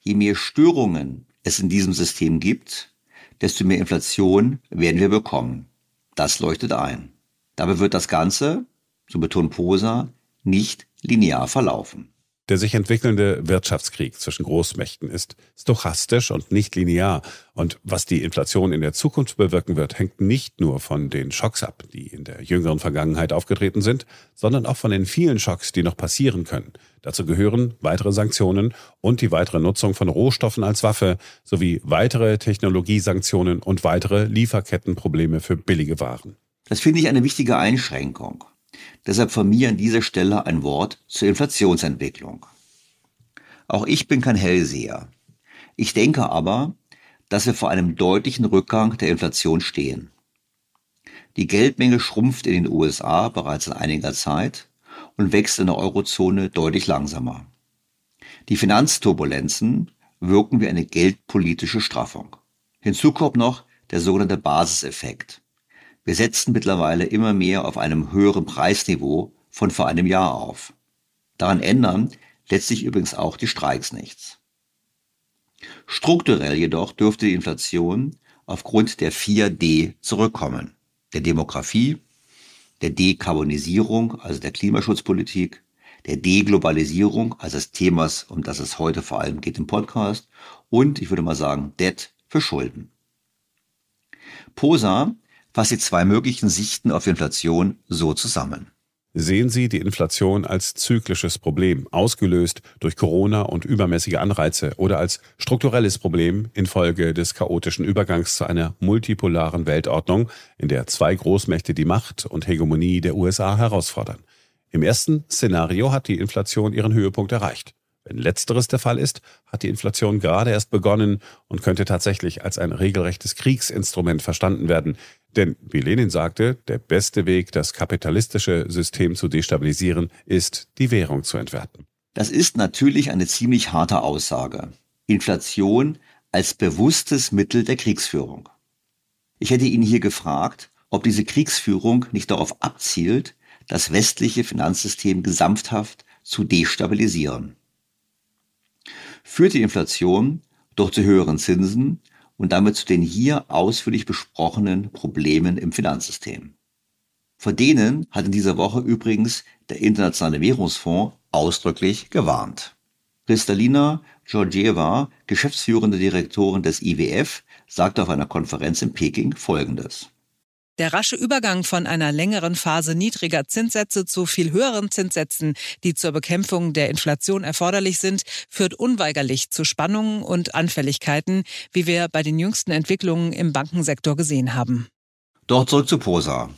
je mehr Störungen es in diesem System gibt, desto mehr Inflation werden wir bekommen. Das leuchtet ein. Dabei wird das Ganze, so betont Posa, nicht linear verlaufen. Der sich entwickelnde Wirtschaftskrieg zwischen Großmächten ist stochastisch und nicht linear. Und was die Inflation in der Zukunft bewirken wird, hängt nicht nur von den Schocks ab, die in der jüngeren Vergangenheit aufgetreten sind, sondern auch von den vielen Schocks, die noch passieren können. Dazu gehören weitere Sanktionen und die weitere Nutzung von Rohstoffen als Waffe sowie weitere Technologiesanktionen und weitere Lieferkettenprobleme für billige Waren. Das finde ich eine wichtige Einschränkung. Deshalb von mir an dieser Stelle ein Wort zur Inflationsentwicklung. Auch ich bin kein Hellseher. Ich denke aber, dass wir vor einem deutlichen Rückgang der Inflation stehen. Die Geldmenge schrumpft in den USA bereits in einiger Zeit und wächst in der Eurozone deutlich langsamer. Die Finanzturbulenzen wirken wie eine geldpolitische Straffung. Hinzu kommt noch der sogenannte Basiseffekt. Wir setzen mittlerweile immer mehr auf einem höheren Preisniveau von vor einem Jahr auf. Daran ändern letztlich übrigens auch die Streiks nichts. Strukturell jedoch dürfte die Inflation aufgrund der 4D zurückkommen. Der Demografie, der Dekarbonisierung, also der Klimaschutzpolitik, der Deglobalisierung, also des Themas, um das es heute vor allem geht im Podcast, und ich würde mal sagen, Debt für Schulden. Posa fasst die zwei möglichen Sichten auf Inflation so zusammen. Sehen Sie die Inflation als zyklisches Problem, ausgelöst durch Corona und übermäßige Anreize oder als strukturelles Problem infolge des chaotischen Übergangs zu einer multipolaren Weltordnung, in der zwei Großmächte die Macht und Hegemonie der USA herausfordern. Im ersten Szenario hat die Inflation ihren Höhepunkt erreicht. Wenn letzteres der Fall ist, hat die Inflation gerade erst begonnen und könnte tatsächlich als ein regelrechtes Kriegsinstrument verstanden werden. Denn, wie Lenin sagte, der beste Weg, das kapitalistische System zu destabilisieren, ist, die Währung zu entwerten. Das ist natürlich eine ziemlich harte Aussage. Inflation als bewusstes Mittel der Kriegsführung. Ich hätte ihn hier gefragt, ob diese Kriegsführung nicht darauf abzielt, das westliche Finanzsystem gesamthaft zu destabilisieren führt die Inflation doch zu höheren Zinsen und damit zu den hier ausführlich besprochenen Problemen im Finanzsystem. Vor denen hat in dieser Woche übrigens der Internationale Währungsfonds ausdrücklich gewarnt. Kristalina Georgieva, geschäftsführende Direktorin des IWF, sagte auf einer Konferenz in Peking Folgendes. Der rasche Übergang von einer längeren Phase niedriger Zinssätze zu viel höheren Zinssätzen, die zur Bekämpfung der Inflation erforderlich sind, führt unweigerlich zu Spannungen und Anfälligkeiten, wie wir bei den jüngsten Entwicklungen im Bankensektor gesehen haben. Doch zurück zu Posa.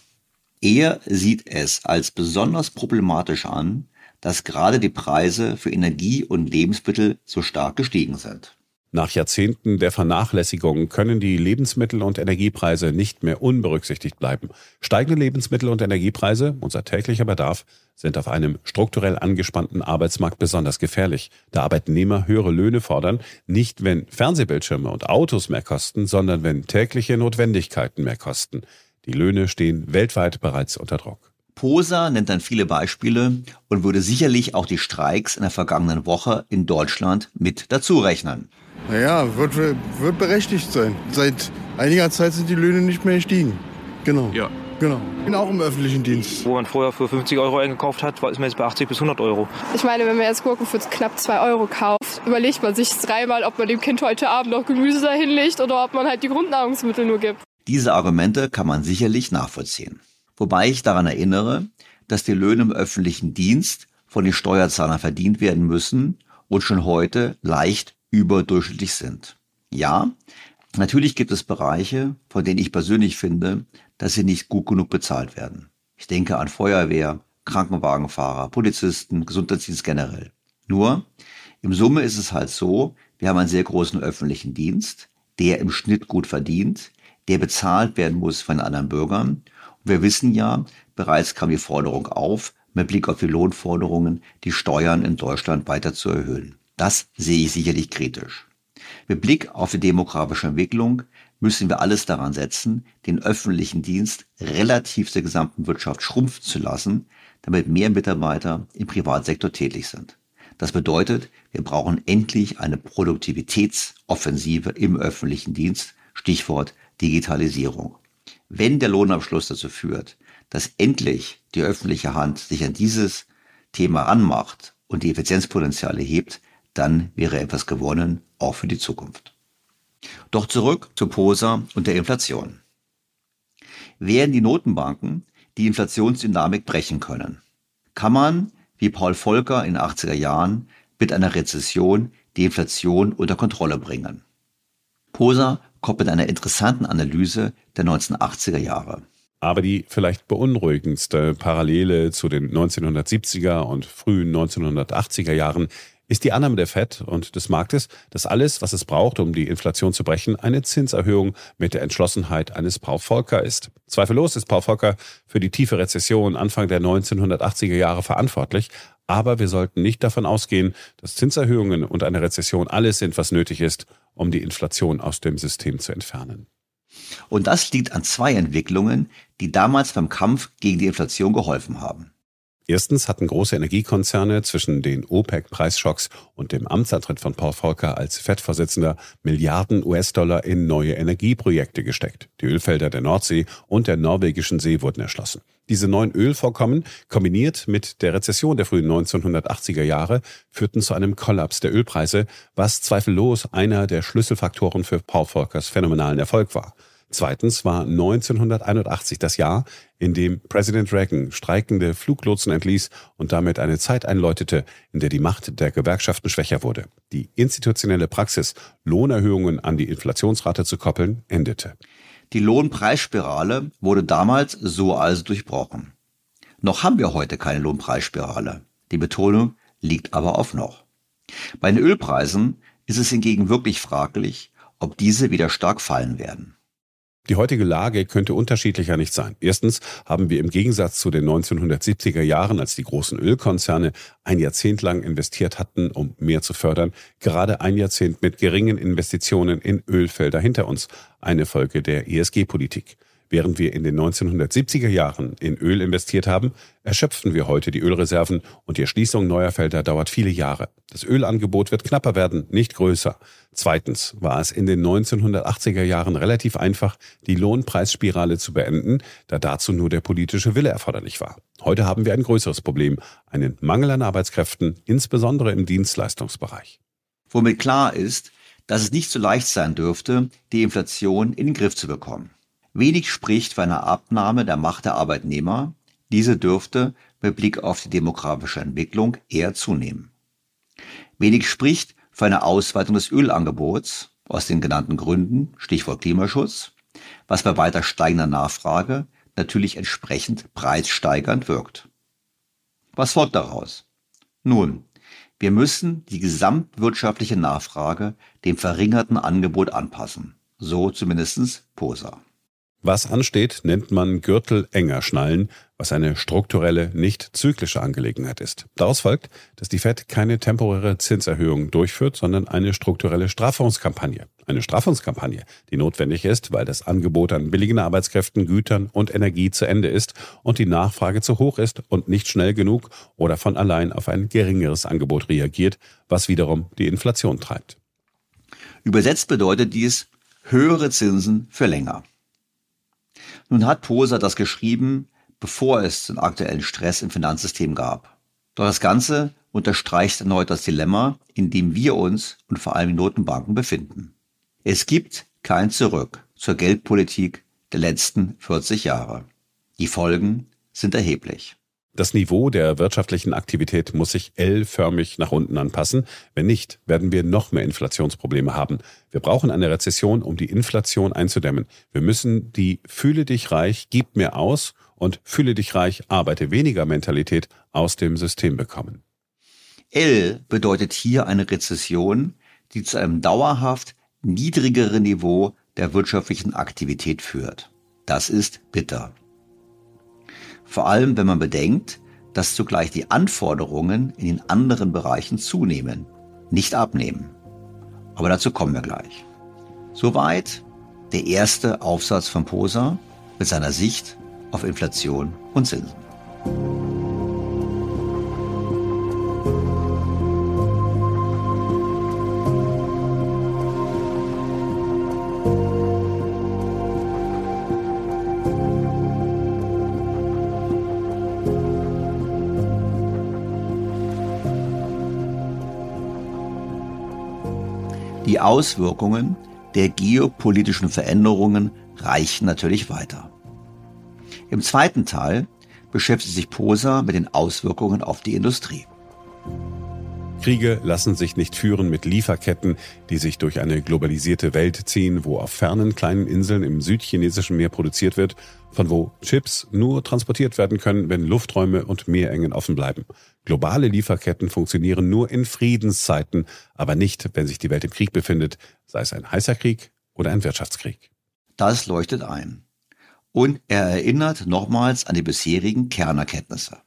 Er sieht es als besonders problematisch an, dass gerade die Preise für Energie und Lebensmittel so stark gestiegen sind. Nach Jahrzehnten der Vernachlässigung können die Lebensmittel- und Energiepreise nicht mehr unberücksichtigt bleiben. Steigende Lebensmittel- und Energiepreise, unser täglicher Bedarf, sind auf einem strukturell angespannten Arbeitsmarkt besonders gefährlich, da Arbeitnehmer höhere Löhne fordern, nicht wenn Fernsehbildschirme und Autos mehr kosten, sondern wenn tägliche Notwendigkeiten mehr kosten. Die Löhne stehen weltweit bereits unter Druck. Posa nennt dann viele Beispiele und würde sicherlich auch die Streiks in der vergangenen Woche in Deutschland mit dazu rechnen. Naja, wird, wird berechtigt sein. Seit einiger Zeit sind die Löhne nicht mehr gestiegen. Genau. Ja. Genau. Ich bin auch im öffentlichen Dienst. Wo man vorher für 50 Euro eingekauft hat, ist man jetzt bei 80 bis 100 Euro. Ich meine, wenn man jetzt Gurken für knapp 2 Euro kauft, überlegt man sich dreimal, ob man dem Kind heute Abend noch Gemüse dahin legt oder ob man halt die Grundnahrungsmittel nur gibt. Diese Argumente kann man sicherlich nachvollziehen. Wobei ich daran erinnere, dass die Löhne im öffentlichen Dienst von den Steuerzahlern verdient werden müssen und schon heute leicht überdurchschnittlich sind. Ja, natürlich gibt es Bereiche, von denen ich persönlich finde, dass sie nicht gut genug bezahlt werden. Ich denke an Feuerwehr, Krankenwagenfahrer, Polizisten, Gesundheitsdienst generell. Nur, im Summe ist es halt so, wir haben einen sehr großen öffentlichen Dienst, der im Schnitt gut verdient, der bezahlt werden muss von anderen Bürgern. Und wir wissen ja, bereits kam die Forderung auf, mit Blick auf die Lohnforderungen, die Steuern in Deutschland weiter zu erhöhen. Das sehe ich sicherlich kritisch. Mit Blick auf die demografische Entwicklung müssen wir alles daran setzen, den öffentlichen Dienst relativ der gesamten Wirtschaft schrumpfen zu lassen, damit mehr Mitarbeiter im Privatsektor tätig sind. Das bedeutet, wir brauchen endlich eine Produktivitätsoffensive im öffentlichen Dienst, Stichwort Digitalisierung. Wenn der Lohnabschluss dazu führt, dass endlich die öffentliche Hand sich an dieses Thema anmacht und die Effizienzpotenziale hebt, dann wäre etwas gewonnen, auch für die Zukunft. Doch zurück zu Posa und der Inflation. Werden die Notenbanken die Inflationsdynamik brechen können? Kann man, wie Paul Volcker in den 80er Jahren, mit einer Rezession die Inflation unter Kontrolle bringen? Posa kommt mit einer interessanten Analyse der 1980er Jahre. Aber die vielleicht beunruhigendste Parallele zu den 1970er und frühen 1980er Jahren ist die Annahme der FED und des Marktes, dass alles, was es braucht, um die Inflation zu brechen, eine Zinserhöhung mit der Entschlossenheit eines Paul Volcker ist. Zweifellos ist Paul Volcker für die tiefe Rezession Anfang der 1980er Jahre verantwortlich, aber wir sollten nicht davon ausgehen, dass Zinserhöhungen und eine Rezession alles sind, was nötig ist, um die Inflation aus dem System zu entfernen. Und das liegt an zwei Entwicklungen, die damals beim Kampf gegen die Inflation geholfen haben. Erstens hatten große Energiekonzerne zwischen den OPEC-Preisschocks und dem Amtsantritt von Paul Volcker als FED-Vorsitzender Milliarden US-Dollar in neue Energieprojekte gesteckt. Die Ölfelder der Nordsee und der norwegischen See wurden erschlossen. Diese neuen Ölvorkommen, kombiniert mit der Rezession der frühen 1980er Jahre, führten zu einem Kollaps der Ölpreise, was zweifellos einer der Schlüsselfaktoren für Paul Volckers phänomenalen Erfolg war. Zweitens war 1981 das Jahr, in dem Präsident Reagan streikende Fluglotsen entließ und damit eine Zeit einläutete, in der die Macht der Gewerkschaften schwächer wurde. Die institutionelle Praxis, Lohnerhöhungen an die Inflationsrate zu koppeln, endete. Die Lohnpreisspirale wurde damals so also durchbrochen. Noch haben wir heute keine Lohnpreisspirale. Die Betonung liegt aber auf noch. Bei den Ölpreisen ist es hingegen wirklich fraglich, ob diese wieder stark fallen werden. Die heutige Lage könnte unterschiedlicher nicht sein. Erstens haben wir im Gegensatz zu den 1970er Jahren, als die großen Ölkonzerne ein Jahrzehnt lang investiert hatten, um mehr zu fördern, gerade ein Jahrzehnt mit geringen Investitionen in Ölfelder hinter uns, eine Folge der ESG-Politik. Während wir in den 1970er Jahren in Öl investiert haben, erschöpfen wir heute die Ölreserven und die Erschließung neuer Felder dauert viele Jahre. Das Ölangebot wird knapper werden, nicht größer. Zweitens war es in den 1980er Jahren relativ einfach, die Lohnpreisspirale zu beenden, da dazu nur der politische Wille erforderlich war. Heute haben wir ein größeres Problem, einen Mangel an Arbeitskräften, insbesondere im Dienstleistungsbereich. Womit klar ist, dass es nicht so leicht sein dürfte, die Inflation in den Griff zu bekommen. Wenig spricht für eine Abnahme der Macht der Arbeitnehmer. Diese dürfte mit Blick auf die demografische Entwicklung eher zunehmen. Wenig spricht für eine Ausweitung des Ölangebots aus den genannten Gründen, Stichwort Klimaschutz, was bei weiter steigender Nachfrage natürlich entsprechend preissteigernd wirkt. Was folgt daraus? Nun, Wir müssen die gesamtwirtschaftliche Nachfrage dem verringerten Angebot anpassen. So zumindest Posa. Was ansteht, nennt man Gürtel enger schnallen, was eine strukturelle, nicht zyklische Angelegenheit ist. Daraus folgt, dass die Fed keine temporäre Zinserhöhung durchführt, sondern eine strukturelle Strafungskampagne. Eine Strafungskampagne, die notwendig ist, weil das Angebot an billigen Arbeitskräften, Gütern und Energie zu Ende ist und die Nachfrage zu hoch ist und nicht schnell genug oder von allein auf ein geringeres Angebot reagiert, was wiederum die Inflation treibt. Übersetzt bedeutet dies höhere Zinsen für länger. Nun hat Poser das geschrieben, bevor es den aktuellen Stress im Finanzsystem gab. Doch das Ganze unterstreicht erneut das Dilemma, in dem wir uns und vor allem die Notenbanken befinden. Es gibt kein Zurück zur Geldpolitik der letzten 40 Jahre. Die Folgen sind erheblich. Das Niveau der wirtschaftlichen Aktivität muss sich L-förmig nach unten anpassen. Wenn nicht, werden wir noch mehr Inflationsprobleme haben. Wir brauchen eine Rezession, um die Inflation einzudämmen. Wir müssen die Fühle dich reich, gib mir aus und Fühle dich reich, arbeite weniger Mentalität aus dem System bekommen. L bedeutet hier eine Rezession, die zu einem dauerhaft niedrigeren Niveau der wirtschaftlichen Aktivität führt. Das ist bitter. Vor allem, wenn man bedenkt, dass zugleich die Anforderungen in den anderen Bereichen zunehmen, nicht abnehmen. Aber dazu kommen wir gleich. Soweit der erste Aufsatz von Posa mit seiner Sicht auf Inflation und Zinsen. Auswirkungen der geopolitischen Veränderungen reichen natürlich weiter. Im zweiten Teil beschäftigt sich Posa mit den Auswirkungen auf die Industrie. Kriege lassen sich nicht führen mit Lieferketten, die sich durch eine globalisierte Welt ziehen, wo auf fernen kleinen Inseln im südchinesischen Meer produziert wird, von wo Chips nur transportiert werden können, wenn Lufträume und Meerengen offen bleiben. Globale Lieferketten funktionieren nur in Friedenszeiten, aber nicht, wenn sich die Welt im Krieg befindet, sei es ein heißer Krieg oder ein Wirtschaftskrieg. Das leuchtet ein. Und er erinnert nochmals an die bisherigen Kernerkenntnisse.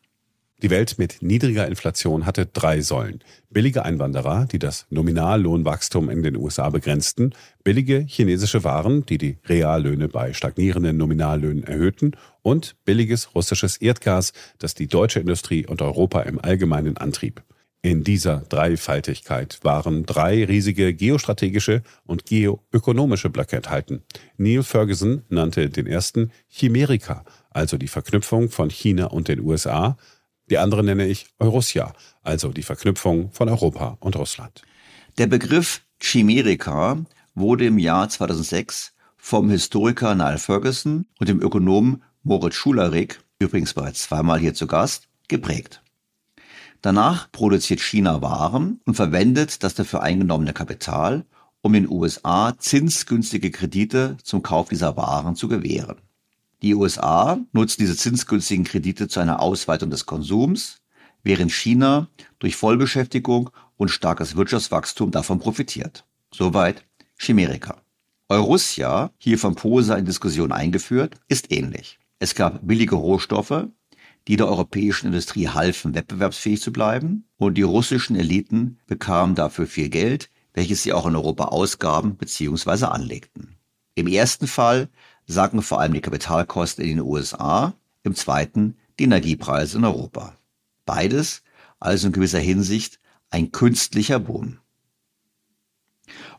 Die Welt mit niedriger Inflation hatte drei Säulen. Billige Einwanderer, die das Nominallohnwachstum in den USA begrenzten, billige chinesische Waren, die die Reallöhne bei stagnierenden Nominallöhnen erhöhten und billiges russisches Erdgas, das die deutsche Industrie und Europa im Allgemeinen antrieb. In dieser Dreifaltigkeit waren drei riesige geostrategische und geoökonomische Blöcke enthalten. Neil Ferguson nannte den ersten Chimerika, also die Verknüpfung von China und den USA, die andere nenne ich Eurussia, also die Verknüpfung von Europa und Russland. Der Begriff Chimerika wurde im Jahr 2006 vom Historiker Niall Ferguson und dem Ökonomen Moritz Schularik, übrigens bereits zweimal hier zu Gast, geprägt. Danach produziert China Waren und verwendet das dafür eingenommene Kapital, um den USA zinsgünstige Kredite zum Kauf dieser Waren zu gewähren. Die USA nutzen diese zinsgünstigen Kredite zu einer Ausweitung des Konsums, während China durch Vollbeschäftigung und starkes Wirtschaftswachstum davon profitiert. Soweit Chimerika. Eurussia, hier von Posa in Diskussion eingeführt, ist ähnlich. Es gab billige Rohstoffe, die der europäischen Industrie halfen, wettbewerbsfähig zu bleiben, und die russischen Eliten bekamen dafür viel Geld, welches sie auch in Europa ausgaben bzw. anlegten. Im ersten Fall sanken vor allem die Kapitalkosten in den USA, im zweiten die Energiepreise in Europa. Beides also in gewisser Hinsicht ein künstlicher Boom.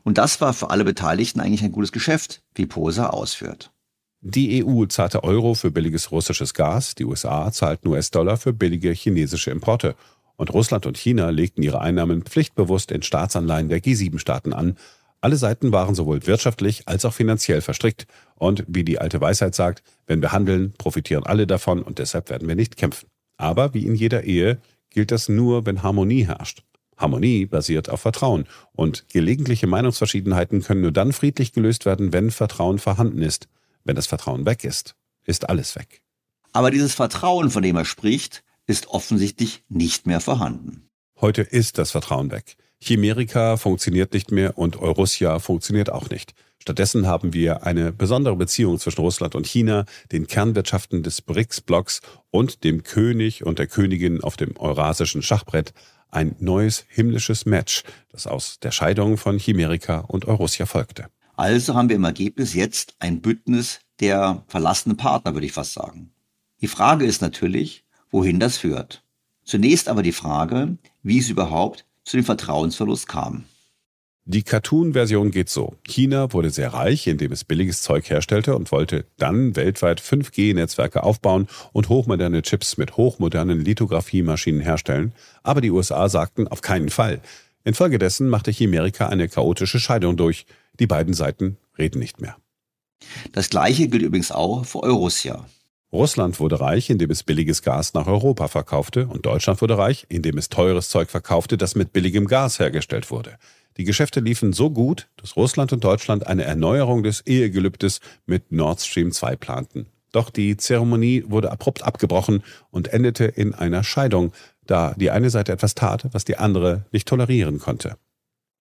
Und das war für alle Beteiligten eigentlich ein gutes Geschäft, wie Posa ausführt. Die EU zahlte Euro für billiges russisches Gas, die USA zahlten US-Dollar für billige chinesische Importe. Und Russland und China legten ihre Einnahmen pflichtbewusst in Staatsanleihen der G7-Staaten an, alle Seiten waren sowohl wirtschaftlich als auch finanziell verstrickt. Und wie die alte Weisheit sagt, wenn wir handeln, profitieren alle davon und deshalb werden wir nicht kämpfen. Aber wie in jeder Ehe gilt das nur, wenn Harmonie herrscht. Harmonie basiert auf Vertrauen und gelegentliche Meinungsverschiedenheiten können nur dann friedlich gelöst werden, wenn Vertrauen vorhanden ist. Wenn das Vertrauen weg ist, ist alles weg. Aber dieses Vertrauen, von dem er spricht, ist offensichtlich nicht mehr vorhanden. Heute ist das Vertrauen weg. Chimerica funktioniert nicht mehr und Eurussia funktioniert auch nicht. Stattdessen haben wir eine besondere Beziehung zwischen Russland und China, den Kernwirtschaften des BRICS-Blocks und dem König und der Königin auf dem eurasischen Schachbrett ein neues himmlisches Match, das aus der Scheidung von Chimerica und Eurussia folgte. Also haben wir im Ergebnis jetzt ein Bündnis der verlassenen Partner, würde ich fast sagen. Die Frage ist natürlich, wohin das führt. Zunächst aber die Frage, wie es überhaupt zu dem Vertrauensverlust kam. Die Cartoon-Version geht so. China wurde sehr reich, indem es billiges Zeug herstellte und wollte dann weltweit 5G-Netzwerke aufbauen und hochmoderne Chips mit hochmodernen Lithografiemaschinen herstellen. Aber die USA sagten auf keinen Fall. Infolgedessen machte Chimerica eine chaotische Scheidung durch. Die beiden Seiten reden nicht mehr. Das gleiche gilt übrigens auch für Eurussia. Russland wurde reich, indem es billiges Gas nach Europa verkaufte, und Deutschland wurde reich, indem es teures Zeug verkaufte, das mit billigem Gas hergestellt wurde. Die Geschäfte liefen so gut, dass Russland und Deutschland eine Erneuerung des Ehegelübdes mit Nord Stream 2 planten. Doch die Zeremonie wurde abrupt abgebrochen und endete in einer Scheidung, da die eine Seite etwas tat, was die andere nicht tolerieren konnte.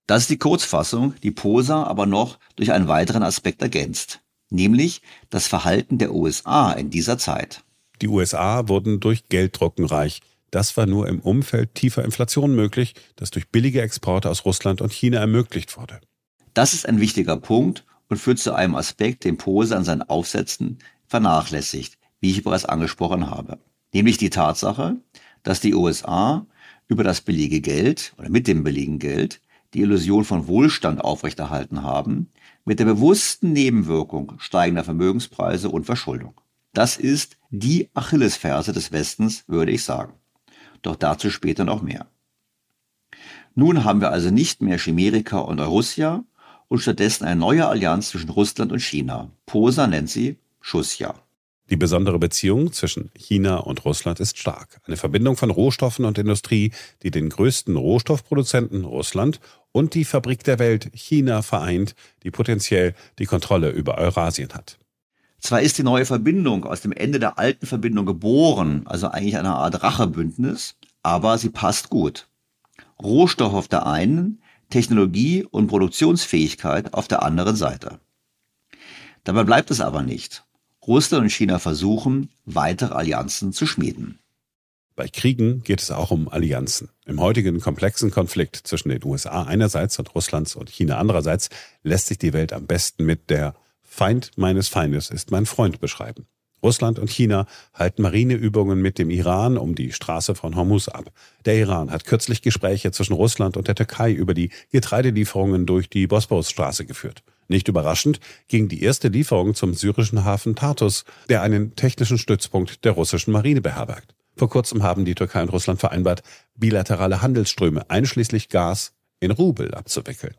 Das ist die Kurzfassung, die Posa aber noch durch einen weiteren Aspekt ergänzt, nämlich das Verhalten der USA in dieser Zeit. Die USA wurden durch Gelddrucken reich. Das war nur im Umfeld tiefer Inflation möglich, das durch billige Exporte aus Russland und China ermöglicht wurde. Das ist ein wichtiger Punkt und führt zu einem Aspekt, den Pose an seinen Aufsätzen vernachlässigt, wie ich bereits angesprochen habe. Nämlich die Tatsache, dass die USA über das billige Geld oder mit dem billigen Geld die Illusion von Wohlstand aufrechterhalten haben, mit der bewussten Nebenwirkung steigender Vermögenspreise und Verschuldung. Das ist die Achillesferse des Westens, würde ich sagen doch dazu später noch mehr. Nun haben wir also nicht mehr Chimerika und Eurussia und stattdessen eine neue Allianz zwischen Russland und China. Posa nennt sie Schussja. Die besondere Beziehung zwischen China und Russland ist stark. Eine Verbindung von Rohstoffen und Industrie, die den größten Rohstoffproduzenten Russland und die Fabrik der Welt China vereint, die potenziell die Kontrolle über Eurasien hat. Zwar ist die neue Verbindung aus dem Ende der alten Verbindung geboren, also eigentlich eine Art Rachebündnis, aber sie passt gut. Rohstoff auf der einen, Technologie und Produktionsfähigkeit auf der anderen Seite. Dabei bleibt es aber nicht. Russland und China versuchen, weitere Allianzen zu schmieden. Bei Kriegen geht es auch um Allianzen. Im heutigen komplexen Konflikt zwischen den USA einerseits und Russlands und China andererseits lässt sich die Welt am besten mit der Feind meines Feindes ist mein Freund beschreiben. Russland und China halten Marineübungen mit dem Iran um die Straße von Hormuz ab. Der Iran hat kürzlich Gespräche zwischen Russland und der Türkei über die Getreidelieferungen durch die Bosporusstraße geführt. Nicht überraschend ging die erste Lieferung zum syrischen Hafen Tartus, der einen technischen Stützpunkt der russischen Marine beherbergt. Vor kurzem haben die Türkei und Russland vereinbart, bilaterale Handelsströme einschließlich Gas in Rubel abzuwickeln.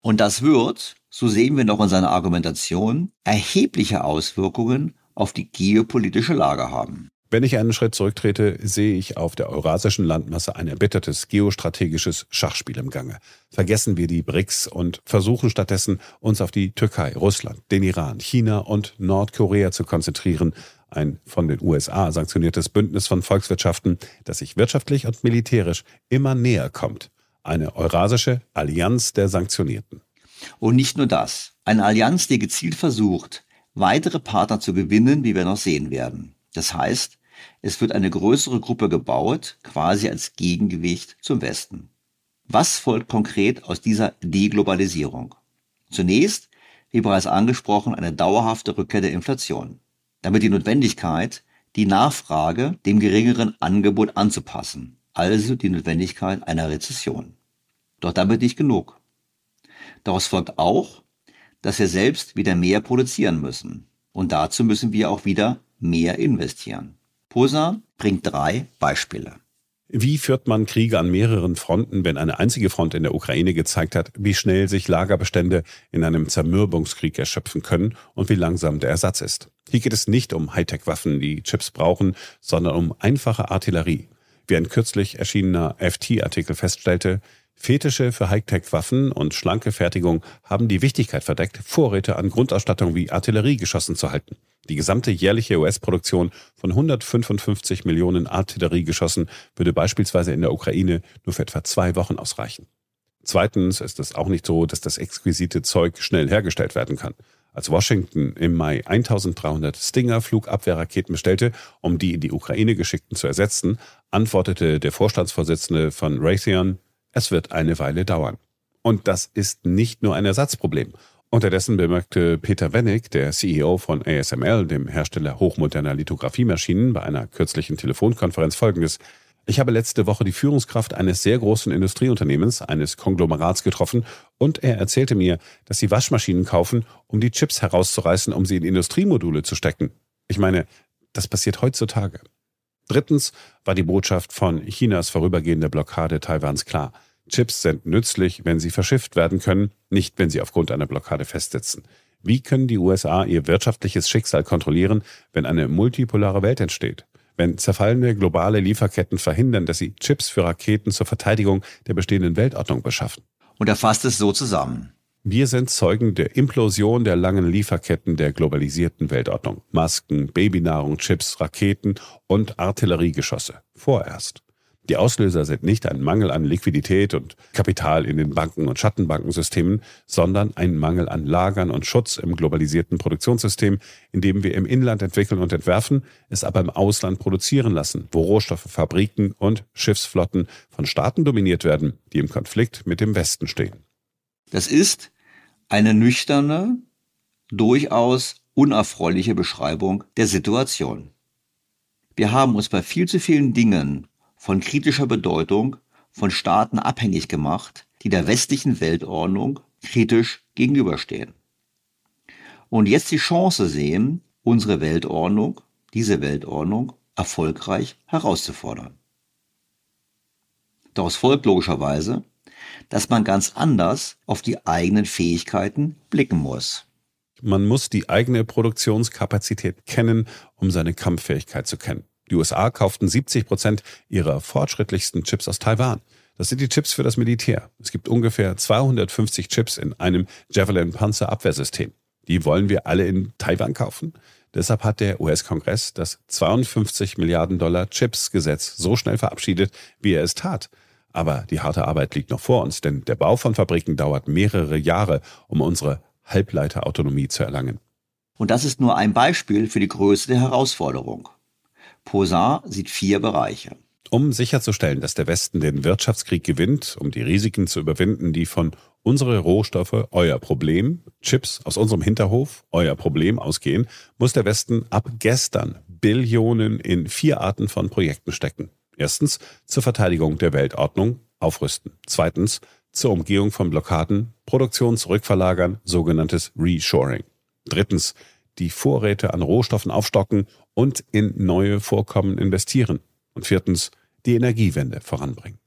Und das wird, so sehen wir noch in seiner Argumentation, erhebliche Auswirkungen auf die geopolitische Lage haben. Wenn ich einen Schritt zurücktrete, sehe ich auf der eurasischen Landmasse ein erbittertes geostrategisches Schachspiel im Gange. Vergessen wir die BRICS und versuchen stattdessen, uns auf die Türkei, Russland, den Iran, China und Nordkorea zu konzentrieren. Ein von den USA sanktioniertes Bündnis von Volkswirtschaften, das sich wirtschaftlich und militärisch immer näher kommt eine Eurasische Allianz der Sanktionierten. Und nicht nur das. Eine Allianz, die gezielt versucht, weitere Partner zu gewinnen, wie wir noch sehen werden. Das heißt, es wird eine größere Gruppe gebaut, quasi als Gegengewicht zum Westen. Was folgt konkret aus dieser Deglobalisierung? Zunächst, wie bereits angesprochen, eine dauerhafte Rückkehr der Inflation. Damit die Notwendigkeit, die Nachfrage dem geringeren Angebot anzupassen, also die Notwendigkeit einer Rezession. Doch damit nicht genug. Daraus folgt auch, dass wir selbst wieder mehr produzieren müssen. Und dazu müssen wir auch wieder mehr investieren. Posa bringt drei Beispiele. Wie führt man Kriege an mehreren Fronten, wenn eine einzige Front in der Ukraine gezeigt hat, wie schnell sich Lagerbestände in einem Zermürbungskrieg erschöpfen können und wie langsam der Ersatz ist? Hier geht es nicht um Hightech-Waffen, die Chips brauchen, sondern um einfache Artillerie. Wie ein kürzlich erschienener FT-Artikel feststellte, Fetische für Hightech-Waffen und schlanke Fertigung haben die Wichtigkeit verdeckt, Vorräte an Grundausstattung wie Artilleriegeschossen zu halten. Die gesamte jährliche US-Produktion von 155 Millionen Artilleriegeschossen würde beispielsweise in der Ukraine nur für etwa zwei Wochen ausreichen. Zweitens ist es auch nicht so, dass das exquisite Zeug schnell hergestellt werden kann. Als Washington im Mai 1300 Stinger-Flugabwehrraketen bestellte, um die in die Ukraine geschickten zu ersetzen, antwortete der Vorstandsvorsitzende von Raytheon, es wird eine Weile dauern. Und das ist nicht nur ein Ersatzproblem. Unterdessen bemerkte Peter Wennig, der CEO von ASML, dem Hersteller hochmoderner Lithografiemaschinen, bei einer kürzlichen Telefonkonferenz folgendes. Ich habe letzte Woche die Führungskraft eines sehr großen Industrieunternehmens, eines Konglomerats getroffen, und er erzählte mir, dass sie Waschmaschinen kaufen, um die Chips herauszureißen, um sie in Industriemodule zu stecken. Ich meine, das passiert heutzutage. Drittens war die Botschaft von Chinas vorübergehender Blockade Taiwans klar. Chips sind nützlich, wenn sie verschifft werden können, nicht wenn sie aufgrund einer Blockade festsitzen. Wie können die USA ihr wirtschaftliches Schicksal kontrollieren, wenn eine multipolare Welt entsteht? Wenn zerfallene globale Lieferketten verhindern, dass sie Chips für Raketen zur Verteidigung der bestehenden Weltordnung beschaffen? Und er fasst es so zusammen. Wir sind Zeugen der Implosion der langen Lieferketten der globalisierten Weltordnung. Masken, Babynahrung, Chips, Raketen und Artilleriegeschosse. Vorerst. Die Auslöser sind nicht ein Mangel an Liquidität und Kapital in den Banken und Schattenbankensystemen, sondern ein Mangel an Lagern und Schutz im globalisierten Produktionssystem, in dem wir im Inland entwickeln und entwerfen, es aber im Ausland produzieren lassen, wo Rohstoffe, Fabriken und Schiffsflotten von Staaten dominiert werden, die im Konflikt mit dem Westen stehen. Das ist eine nüchterne, durchaus unerfreuliche Beschreibung der Situation. Wir haben uns bei viel zu vielen Dingen von kritischer Bedeutung von Staaten abhängig gemacht, die der westlichen Weltordnung kritisch gegenüberstehen. Und jetzt die Chance sehen, unsere Weltordnung, diese Weltordnung, erfolgreich herauszufordern. Daraus folgt logischerweise, dass man ganz anders auf die eigenen Fähigkeiten blicken muss. Man muss die eigene Produktionskapazität kennen, um seine Kampffähigkeit zu kennen. Die USA kauften 70 Prozent ihrer fortschrittlichsten Chips aus Taiwan. Das sind die Chips für das Militär. Es gibt ungefähr 250 Chips in einem Javelin Panzerabwehrsystem. Die wollen wir alle in Taiwan kaufen? Deshalb hat der US-Kongress das 52 Milliarden Dollar Chips-Gesetz so schnell verabschiedet, wie er es tat. Aber die harte Arbeit liegt noch vor uns, denn der Bau von Fabriken dauert mehrere Jahre, um unsere Halbleiterautonomie zu erlangen. Und das ist nur ein Beispiel für die Größe der Herausforderung. Posar sieht vier Bereiche. Um sicherzustellen, dass der Westen den Wirtschaftskrieg gewinnt, um die Risiken zu überwinden, die von unsere Rohstoffe, euer Problem, Chips aus unserem Hinterhof, euer Problem ausgehen, muss der Westen ab gestern Billionen in vier Arten von Projekten stecken. Erstens zur Verteidigung der Weltordnung, aufrüsten. Zweitens zur Umgehung von Blockaden, Produktion zurückverlagern, sogenanntes Reshoring. Drittens die Vorräte an Rohstoffen aufstocken und in neue Vorkommen investieren. Und viertens, die Energiewende voranbringen.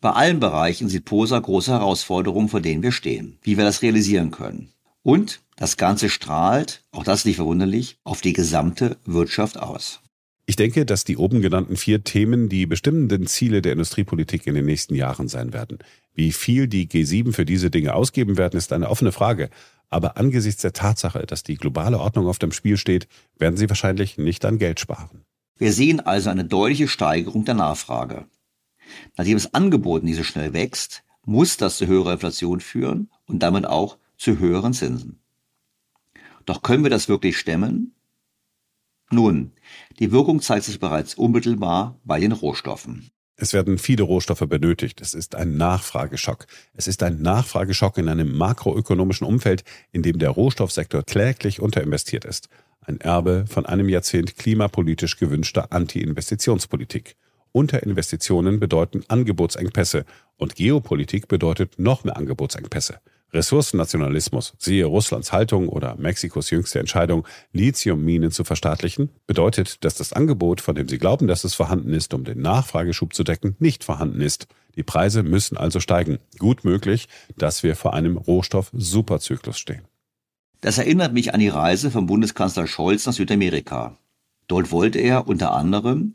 Bei allen Bereichen sieht POSA große Herausforderungen, vor denen wir stehen, wie wir das realisieren können. Und das Ganze strahlt, auch das nicht verwunderlich, auf die gesamte Wirtschaft aus. Ich denke, dass die oben genannten vier Themen die bestimmenden Ziele der Industriepolitik in den nächsten Jahren sein werden. Wie viel die G7 für diese Dinge ausgeben werden, ist eine offene Frage. Aber angesichts der Tatsache, dass die globale Ordnung auf dem Spiel steht, werden sie wahrscheinlich nicht an Geld sparen. Wir sehen also eine deutliche Steigerung der Nachfrage. Nachdem das Angebot nicht so schnell wächst, muss das zu höherer Inflation führen und damit auch zu höheren Zinsen. Doch können wir das wirklich stemmen? Nun, die Wirkung zeigt sich bereits unmittelbar bei den Rohstoffen. Es werden viele Rohstoffe benötigt. Es ist ein Nachfrageschock. Es ist ein Nachfrageschock in einem makroökonomischen Umfeld, in dem der Rohstoffsektor kläglich unterinvestiert ist. Ein Erbe von einem Jahrzehnt klimapolitisch gewünschter Anti-Investitionspolitik. Unterinvestitionen bedeuten Angebotsengpässe und Geopolitik bedeutet noch mehr Angebotsengpässe. Ressourcennationalismus, siehe Russlands Haltung oder Mexikos jüngste Entscheidung, Lithiumminen zu verstaatlichen, bedeutet, dass das Angebot, von dem sie glauben, dass es vorhanden ist, um den Nachfrageschub zu decken, nicht vorhanden ist. Die Preise müssen also steigen. Gut möglich, dass wir vor einem Rohstoff-Superzyklus stehen. Das erinnert mich an die Reise von Bundeskanzler Scholz nach Südamerika. Dort wollte er unter anderem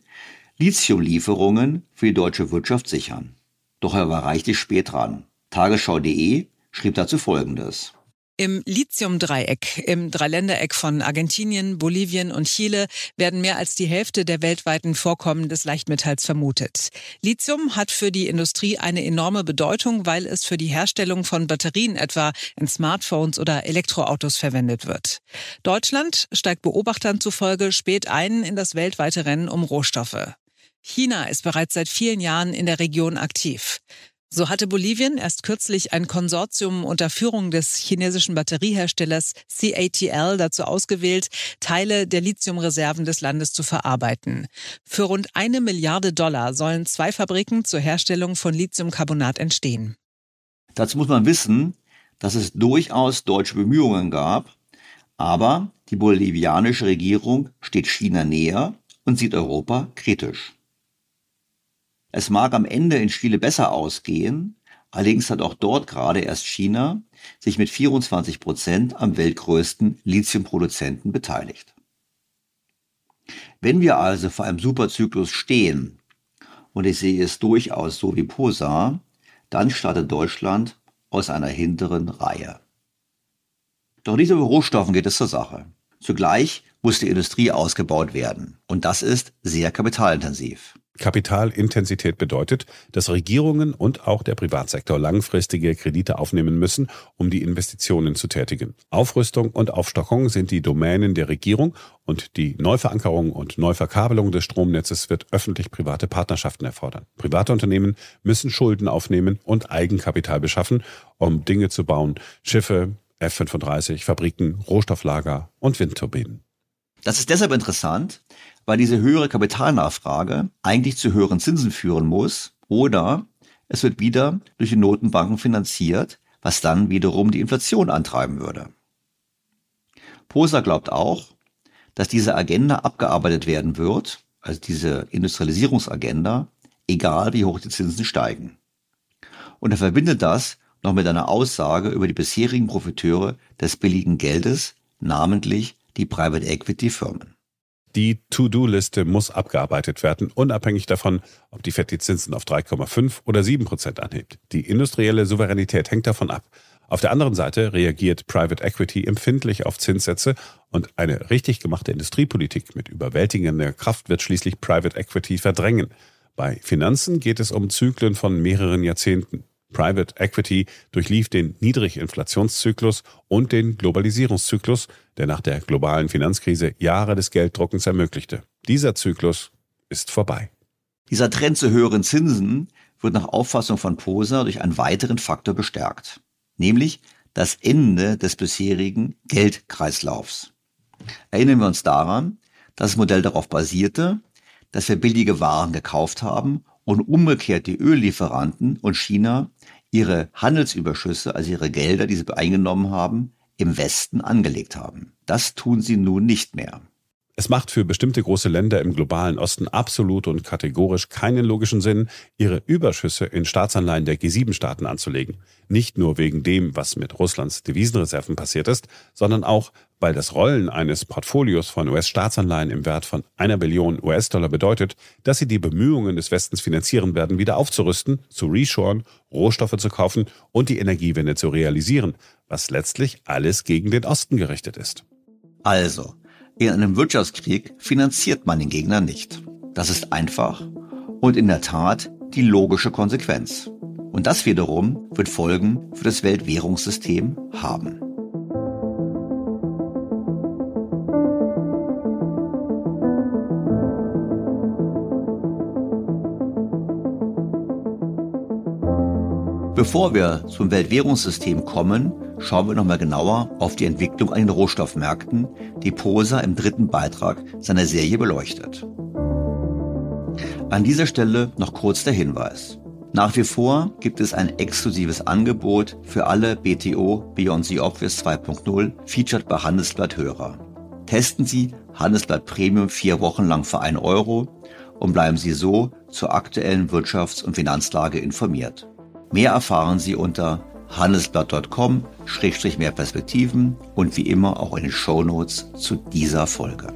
Lithiumlieferungen für die deutsche Wirtschaft sichern. Doch er war reichlich spät dran. Tagesschau.de schrieb dazu Folgendes. Im Lithium-Dreieck, im Dreiländereck von Argentinien, Bolivien und Chile werden mehr als die Hälfte der weltweiten Vorkommen des Leichtmetalls vermutet. Lithium hat für die Industrie eine enorme Bedeutung, weil es für die Herstellung von Batterien etwa in Smartphones oder Elektroautos verwendet wird. Deutschland steigt Beobachtern zufolge spät ein in das weltweite Rennen um Rohstoffe. China ist bereits seit vielen Jahren in der Region aktiv. So hatte Bolivien erst kürzlich ein Konsortium unter Führung des chinesischen Batterieherstellers CATL dazu ausgewählt, Teile der Lithiumreserven des Landes zu verarbeiten. Für rund eine Milliarde Dollar sollen zwei Fabriken zur Herstellung von Lithiumcarbonat entstehen. Dazu muss man wissen, dass es durchaus deutsche Bemühungen gab, aber die bolivianische Regierung steht China näher und sieht Europa kritisch. Es mag am Ende in Chile besser ausgehen, allerdings hat auch dort gerade erst China sich mit 24 Prozent am weltgrößten Lithiumproduzenten beteiligt. Wenn wir also vor einem Superzyklus stehen, und ich sehe es durchaus so wie Posar, dann startet Deutschland aus einer hinteren Reihe. Doch nicht über Rohstoffen geht es zur Sache. Zugleich muss die Industrie ausgebaut werden. Und das ist sehr kapitalintensiv. Kapitalintensität bedeutet, dass Regierungen und auch der Privatsektor langfristige Kredite aufnehmen müssen, um die Investitionen zu tätigen. Aufrüstung und Aufstockung sind die Domänen der Regierung und die Neuverankerung und Neuverkabelung des Stromnetzes wird öffentlich-private Partnerschaften erfordern. Private Unternehmen müssen Schulden aufnehmen und Eigenkapital beschaffen, um Dinge zu bauen, Schiffe, F-35, Fabriken, Rohstofflager und Windturbinen. Das ist deshalb interessant, weil diese höhere Kapitalnachfrage eigentlich zu höheren Zinsen führen muss oder es wird wieder durch die Notenbanken finanziert, was dann wiederum die Inflation antreiben würde. Poser glaubt auch, dass diese Agenda abgearbeitet werden wird, also diese Industrialisierungsagenda, egal wie hoch die Zinsen steigen. Und er verbindet das noch mit einer Aussage über die bisherigen Profiteure des billigen Geldes, namentlich die Private Equity Firmen. Die To-Do-Liste muss abgearbeitet werden, unabhängig davon, ob die FED die Zinsen auf 3,5 oder 7 Prozent anhebt. Die industrielle Souveränität hängt davon ab. Auf der anderen Seite reagiert Private Equity empfindlich auf Zinssätze und eine richtig gemachte Industriepolitik mit überwältigender Kraft wird schließlich Private Equity verdrängen. Bei Finanzen geht es um Zyklen von mehreren Jahrzehnten. Private Equity durchlief den Niedriginflationszyklus und den Globalisierungszyklus, der nach der globalen Finanzkrise Jahre des Gelddruckens ermöglichte. Dieser Zyklus ist vorbei. Dieser Trend zu höheren Zinsen wird nach Auffassung von Poser durch einen weiteren Faktor bestärkt, nämlich das Ende des bisherigen Geldkreislaufs. Erinnern wir uns daran, dass das Modell darauf basierte, dass wir billige Waren gekauft haben und umgekehrt die Öllieferanten und China ihre Handelsüberschüsse, also ihre Gelder, die sie eingenommen haben, im Westen angelegt haben. Das tun sie nun nicht mehr. Es macht für bestimmte große Länder im globalen Osten absolut und kategorisch keinen logischen Sinn, ihre Überschüsse in Staatsanleihen der G7-Staaten anzulegen. Nicht nur wegen dem, was mit Russlands Devisenreserven passiert ist, sondern auch, weil das Rollen eines Portfolios von US-Staatsanleihen im Wert von einer Billion US-Dollar bedeutet, dass sie die Bemühungen des Westens finanzieren werden, wieder aufzurüsten, zu reshoren, Rohstoffe zu kaufen und die Energiewende zu realisieren, was letztlich alles gegen den Osten gerichtet ist. Also, in einem Wirtschaftskrieg finanziert man den Gegner nicht. Das ist einfach und in der Tat die logische Konsequenz. Und das wiederum wird Folgen für das Weltwährungssystem haben. Bevor wir zum Weltwährungssystem kommen, schauen wir nochmal genauer auf die Entwicklung an den Rohstoffmärkten, die Posa im dritten Beitrag seiner Serie beleuchtet. An dieser Stelle noch kurz der Hinweis. Nach wie vor gibt es ein exklusives Angebot für alle BTO Beyond the Obvious 2.0 featured bei Handelsblatt Hörer. Testen Sie Handelsblatt Premium vier Wochen lang für einen Euro und bleiben Sie so zur aktuellen Wirtschafts- und Finanzlage informiert. Mehr erfahren Sie unter handelsblatt.com-mehr Perspektiven und wie immer auch in den Show Notes zu dieser Folge.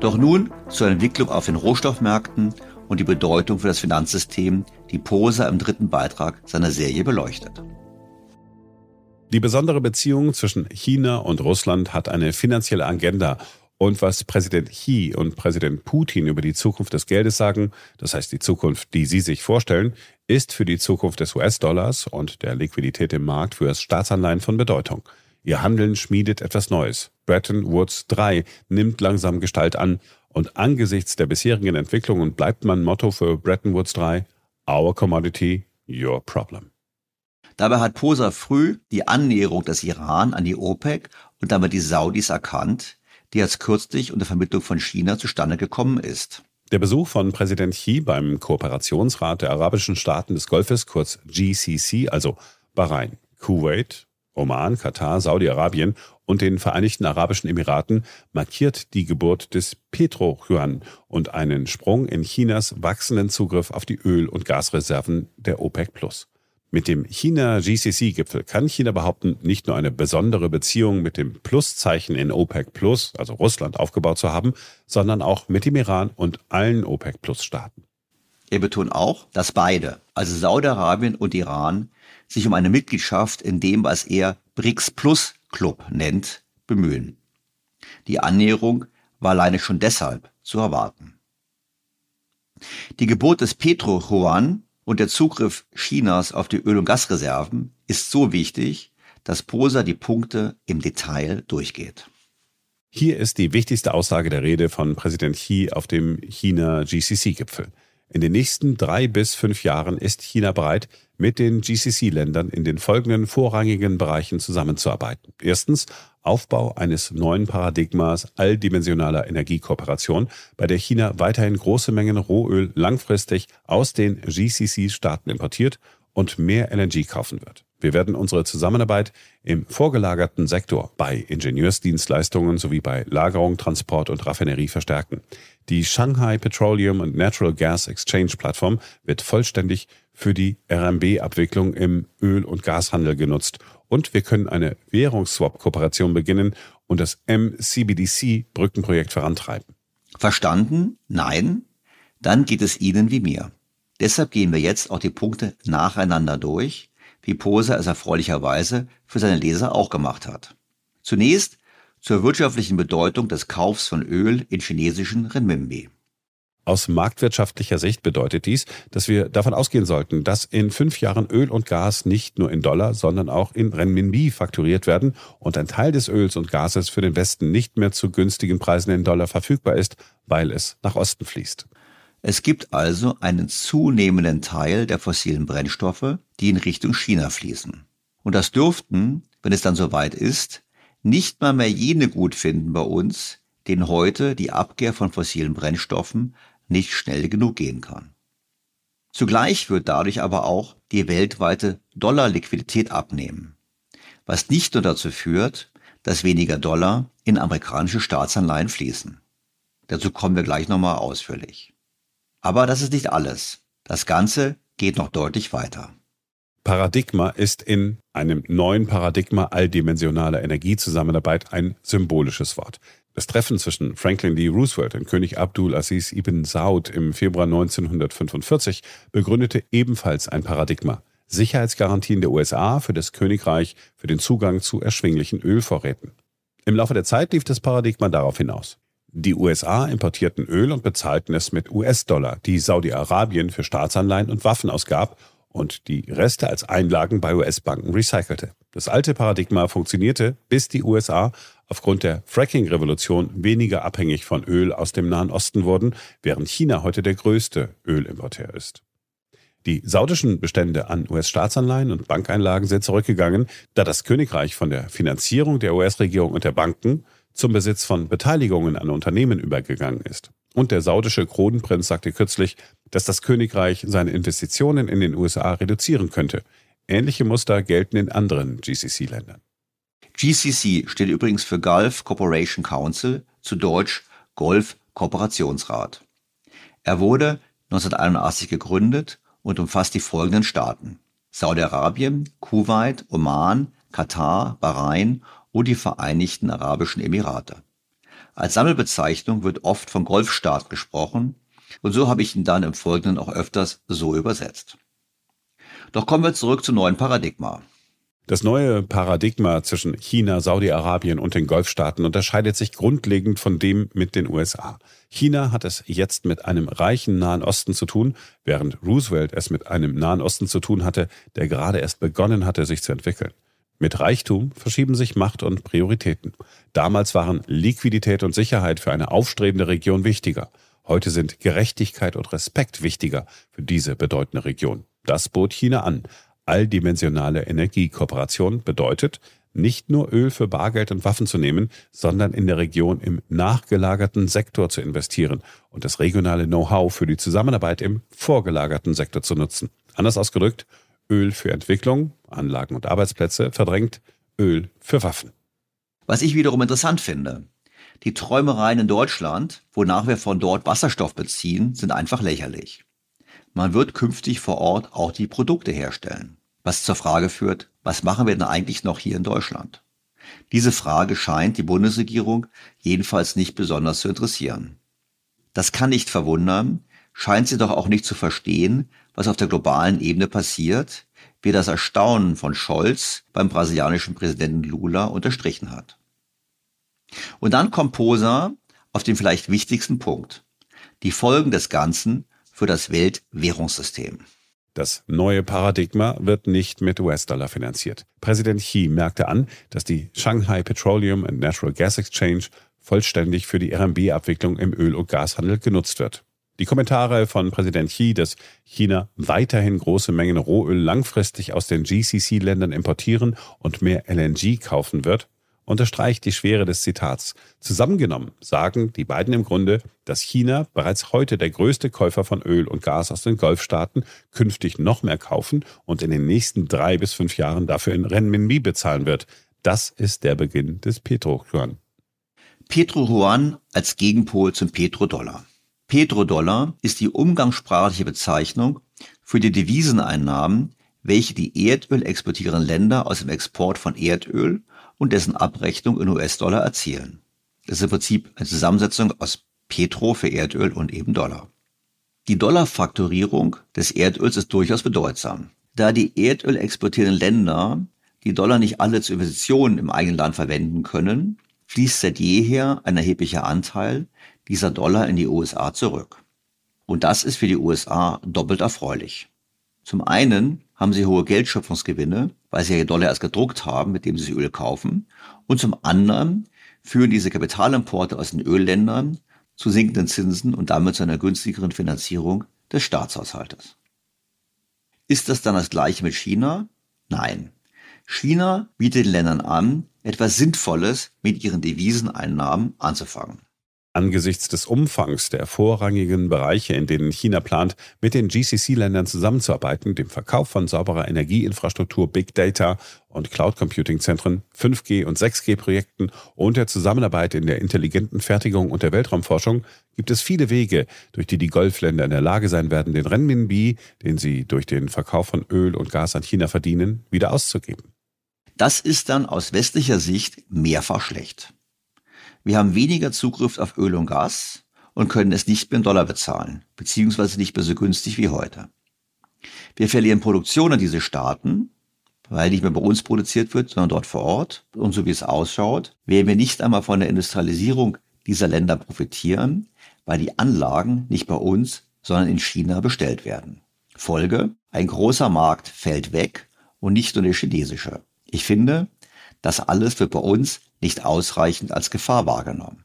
Doch nun zur Entwicklung auf den Rohstoffmärkten und die Bedeutung für das Finanzsystem, die Posa im dritten Beitrag seiner Serie beleuchtet. Die besondere Beziehung zwischen China und Russland hat eine finanzielle Agenda. Und was Präsident Xi und Präsident Putin über die Zukunft des Geldes sagen, das heißt die Zukunft, die sie sich vorstellen, ist für die Zukunft des US-Dollars und der Liquidität im Markt für Staatsanleihen von Bedeutung. Ihr Handeln schmiedet etwas Neues. Bretton Woods 3 nimmt langsam Gestalt an und angesichts der bisherigen Entwicklungen bleibt mein Motto für Bretton Woods 3 Our Commodity, Your Problem. Dabei hat Posa früh die Annäherung des Iran an die OPEC und damit die Saudis erkannt, die jetzt kürzlich unter Vermittlung von China zustande gekommen ist. Der Besuch von Präsident Xi beim Kooperationsrat der arabischen Staaten des Golfes, kurz GCC, also Bahrain, Kuwait, Oman, Katar, Saudi-Arabien und den Vereinigten Arabischen Emiraten markiert die Geburt des Petro-Yuan und einen Sprung in Chinas wachsenden Zugriff auf die Öl- und Gasreserven der OPEC. Mit dem China-GCC-Gipfel kann China behaupten, nicht nur eine besondere Beziehung mit dem Pluszeichen in OPEC Plus, also Russland, aufgebaut zu haben, sondern auch mit dem Iran und allen OPEC Plus-Staaten. Er betont auch, dass beide, also Saudi-Arabien und Iran, sich um eine Mitgliedschaft in dem, was er BRICS Plus Club nennt, bemühen. Die Annäherung war alleine schon deshalb zu erwarten. Die Geburt des Petro Juan und der Zugriff Chinas auf die Öl- und Gasreserven ist so wichtig, dass Posa die Punkte im Detail durchgeht. Hier ist die wichtigste Aussage der Rede von Präsident Xi auf dem China-GCC-Gipfel. In den nächsten drei bis fünf Jahren ist China bereit, mit den GCC-Ländern in den folgenden vorrangigen Bereichen zusammenzuarbeiten. Erstens Aufbau eines neuen Paradigmas alldimensionaler Energiekooperation, bei der China weiterhin große Mengen Rohöl langfristig aus den GCC-Staaten importiert und mehr LNG kaufen wird. Wir werden unsere Zusammenarbeit im vorgelagerten Sektor bei Ingenieursdienstleistungen sowie bei Lagerung, Transport und Raffinerie verstärken. Die Shanghai Petroleum and Natural Gas Exchange Plattform wird vollständig für die RMB-Abwicklung im Öl- und Gashandel genutzt und wir können eine Währungsswap-Kooperation beginnen und das MCBDC-Brückenprojekt vorantreiben. Verstanden? Nein? Dann geht es Ihnen wie mir. Deshalb gehen wir jetzt auch die Punkte nacheinander durch, wie Poser es erfreulicherweise für seine Leser auch gemacht hat. Zunächst zur wirtschaftlichen Bedeutung des Kaufs von Öl in chinesischen Renminbi. Aus marktwirtschaftlicher Sicht bedeutet dies, dass wir davon ausgehen sollten, dass in fünf Jahren Öl und Gas nicht nur in Dollar, sondern auch in Renminbi fakturiert werden und ein Teil des Öls und Gases für den Westen nicht mehr zu günstigen Preisen in Dollar verfügbar ist, weil es nach Osten fließt. Es gibt also einen zunehmenden Teil der fossilen Brennstoffe, die in Richtung China fließen. Und das dürften, wenn es dann soweit ist, nicht mal mehr jene gut finden bei uns, denen heute die Abkehr von fossilen Brennstoffen nicht schnell genug gehen kann. Zugleich wird dadurch aber auch die weltweite Dollarliquidität abnehmen, was nicht nur dazu führt, dass weniger Dollar in amerikanische Staatsanleihen fließen. Dazu kommen wir gleich nochmal ausführlich. Aber das ist nicht alles. Das Ganze geht noch deutlich weiter. Paradigma ist in einem neuen Paradigma alldimensionaler Energiezusammenarbeit ein symbolisches Wort. Das Treffen zwischen Franklin D. Roosevelt und König Abdul Aziz ibn Saud im Februar 1945 begründete ebenfalls ein Paradigma. Sicherheitsgarantien der USA für das Königreich für den Zugang zu erschwinglichen Ölvorräten. Im Laufe der Zeit lief das Paradigma darauf hinaus. Die USA importierten Öl und bezahlten es mit US-Dollar, die Saudi-Arabien für Staatsanleihen und Waffen ausgab und die Reste als Einlagen bei US-Banken recycelte. Das alte Paradigma funktionierte, bis die USA aufgrund der Fracking-Revolution weniger abhängig von Öl aus dem Nahen Osten wurden, während China heute der größte Ölimporteur ist. Die saudischen Bestände an US-Staatsanleihen und Bankeinlagen sind zurückgegangen, da das Königreich von der Finanzierung der US-Regierung und der Banken zum Besitz von Beteiligungen an Unternehmen übergegangen ist. Und der saudische Kronprinz sagte kürzlich, dass das Königreich seine Investitionen in den USA reduzieren könnte. Ähnliche Muster gelten in anderen GCC-Ländern. GCC steht übrigens für Gulf Cooperation Council, zu Deutsch Golf Kooperationsrat. Er wurde 1981 gegründet und umfasst die folgenden Staaten. Saudi-Arabien, Kuwait, Oman, Katar, Bahrain und die Vereinigten Arabischen Emirate. Als Sammelbezeichnung wird oft von Golfstaat gesprochen, Und so habe ich ihn dann im Folgenden auch öfters so übersetzt. Doch kommen wir zurück zum neuen Paradigma. Das neue Paradigma zwischen China, Saudi-Arabien und den Golfstaaten unterscheidet sich grundlegend von dem mit den USA. China hat es jetzt mit einem reichen Nahen Osten zu tun, während Roosevelt es mit einem Nahen Osten zu tun hatte, der gerade erst begonnen hatte, sich zu entwickeln. Mit Reichtum verschieben sich Macht und Prioritäten. Damals waren Liquidität und Sicherheit für eine aufstrebende Region wichtiger. Heute sind Gerechtigkeit und Respekt wichtiger für diese bedeutende Region. Das bot China an. Alldimensionale Energiekooperation bedeutet, nicht nur Öl für Bargeld und Waffen zu nehmen, sondern in der Region im nachgelagerten Sektor zu investieren und das regionale Know-how für die Zusammenarbeit im vorgelagerten Sektor zu nutzen. Anders ausgedrückt, Öl für Entwicklung, Anlagen und Arbeitsplätze verdrängt Öl für Waffen. Was ich wiederum interessant finde, die Träumereien in Deutschland, wonach wir von dort Wasserstoff beziehen, sind einfach lächerlich. Man wird künftig vor Ort auch die Produkte herstellen. Was zur Frage führt, was machen wir denn eigentlich noch hier in Deutschland? Diese Frage scheint die Bundesregierung jedenfalls nicht besonders zu interessieren. Das kann nicht verwundern, scheint sie doch auch nicht zu verstehen, was auf der globalen Ebene passiert, wie das Erstaunen von Scholz beim brasilianischen Präsidenten Lula unterstrichen hat. Und dann kommt Posa auf den vielleicht wichtigsten Punkt. Die Folgen des Ganzen für das Weltwährungssystem. Das neue Paradigma wird nicht mit US-Dollar finanziert. Präsident Xi merkte an, dass die Shanghai Petroleum and Natural Gas Exchange vollständig für die RMB-Abwicklung im Öl- und Gashandel genutzt wird. Die Kommentare von Präsident Xi, dass China weiterhin große Mengen Rohöl langfristig aus den GCC-Ländern importieren und mehr LNG kaufen wird, unterstreicht die Schwere des Zitats. Zusammengenommen sagen die beiden im Grunde, dass China bereits heute der größte Käufer von Öl und Gas aus den Golfstaaten künftig noch mehr kaufen und in den nächsten drei bis fünf Jahren dafür in Renminbi bezahlen wird. Das ist der Beginn des Petro-Yuan. Petro-Yuan als Gegenpol zum Petrodollar. Petrodollar ist die umgangssprachliche Bezeichnung für die Deviseneinnahmen, welche die Erdöl exportierenden Länder aus dem Export von Erdöl und dessen Abrechnung in US-Dollar erzielen. Das ist im Prinzip eine Zusammensetzung aus Petro für Erdöl und eben Dollar. Die Dollarfaktorierung des Erdöls ist durchaus bedeutsam. Da die Erdöl exportierenden Länder die Dollar nicht alle zu Investitionen im eigenen Land verwenden können, fließt seit jeher ein erheblicher Anteil dieser Dollar in die USA zurück. Und das ist für die USA doppelt erfreulich. Zum einen haben sie hohe Geldschöpfungsgewinne, weil sie ja Dollar erst gedruckt haben, mit dem sie Öl kaufen. Und zum anderen führen diese Kapitalimporte aus den Ölländern zu sinkenden Zinsen und damit zu einer günstigeren Finanzierung des Staatshaushaltes. Ist das dann das gleiche mit China? Nein. China bietet den Ländern an, etwas Sinnvolles mit ihren Deviseneinnahmen anzufangen. Angesichts des Umfangs der vorrangigen Bereiche, in denen China plant, mit den GCC-Ländern zusammenzuarbeiten, dem Verkauf von sauberer Energieinfrastruktur, Big Data und Cloud Computing-Zentren, 5G- und 6G-Projekten und der Zusammenarbeit in der intelligenten Fertigung und der Weltraumforschung, gibt es viele Wege, durch die die Golfländer in der Lage sein werden, den Renminbi, den sie durch den Verkauf von Öl und Gas an China verdienen, wieder auszugeben. Das ist dann aus westlicher Sicht mehrfach schlecht. Wir haben weniger Zugriff auf Öl und Gas und können es nicht mehr in Dollar bezahlen, beziehungsweise nicht mehr so günstig wie heute. Wir verlieren Produktion an diese Staaten, weil nicht mehr bei uns produziert wird, sondern dort vor Ort. Und so wie es ausschaut, werden wir nicht einmal von der Industrialisierung dieser Länder profitieren, weil die Anlagen nicht bei uns, sondern in China bestellt werden. Folge, ein großer Markt fällt weg und nicht nur der chinesische. Ich finde, das alles wird bei uns nicht ausreichend als Gefahr wahrgenommen.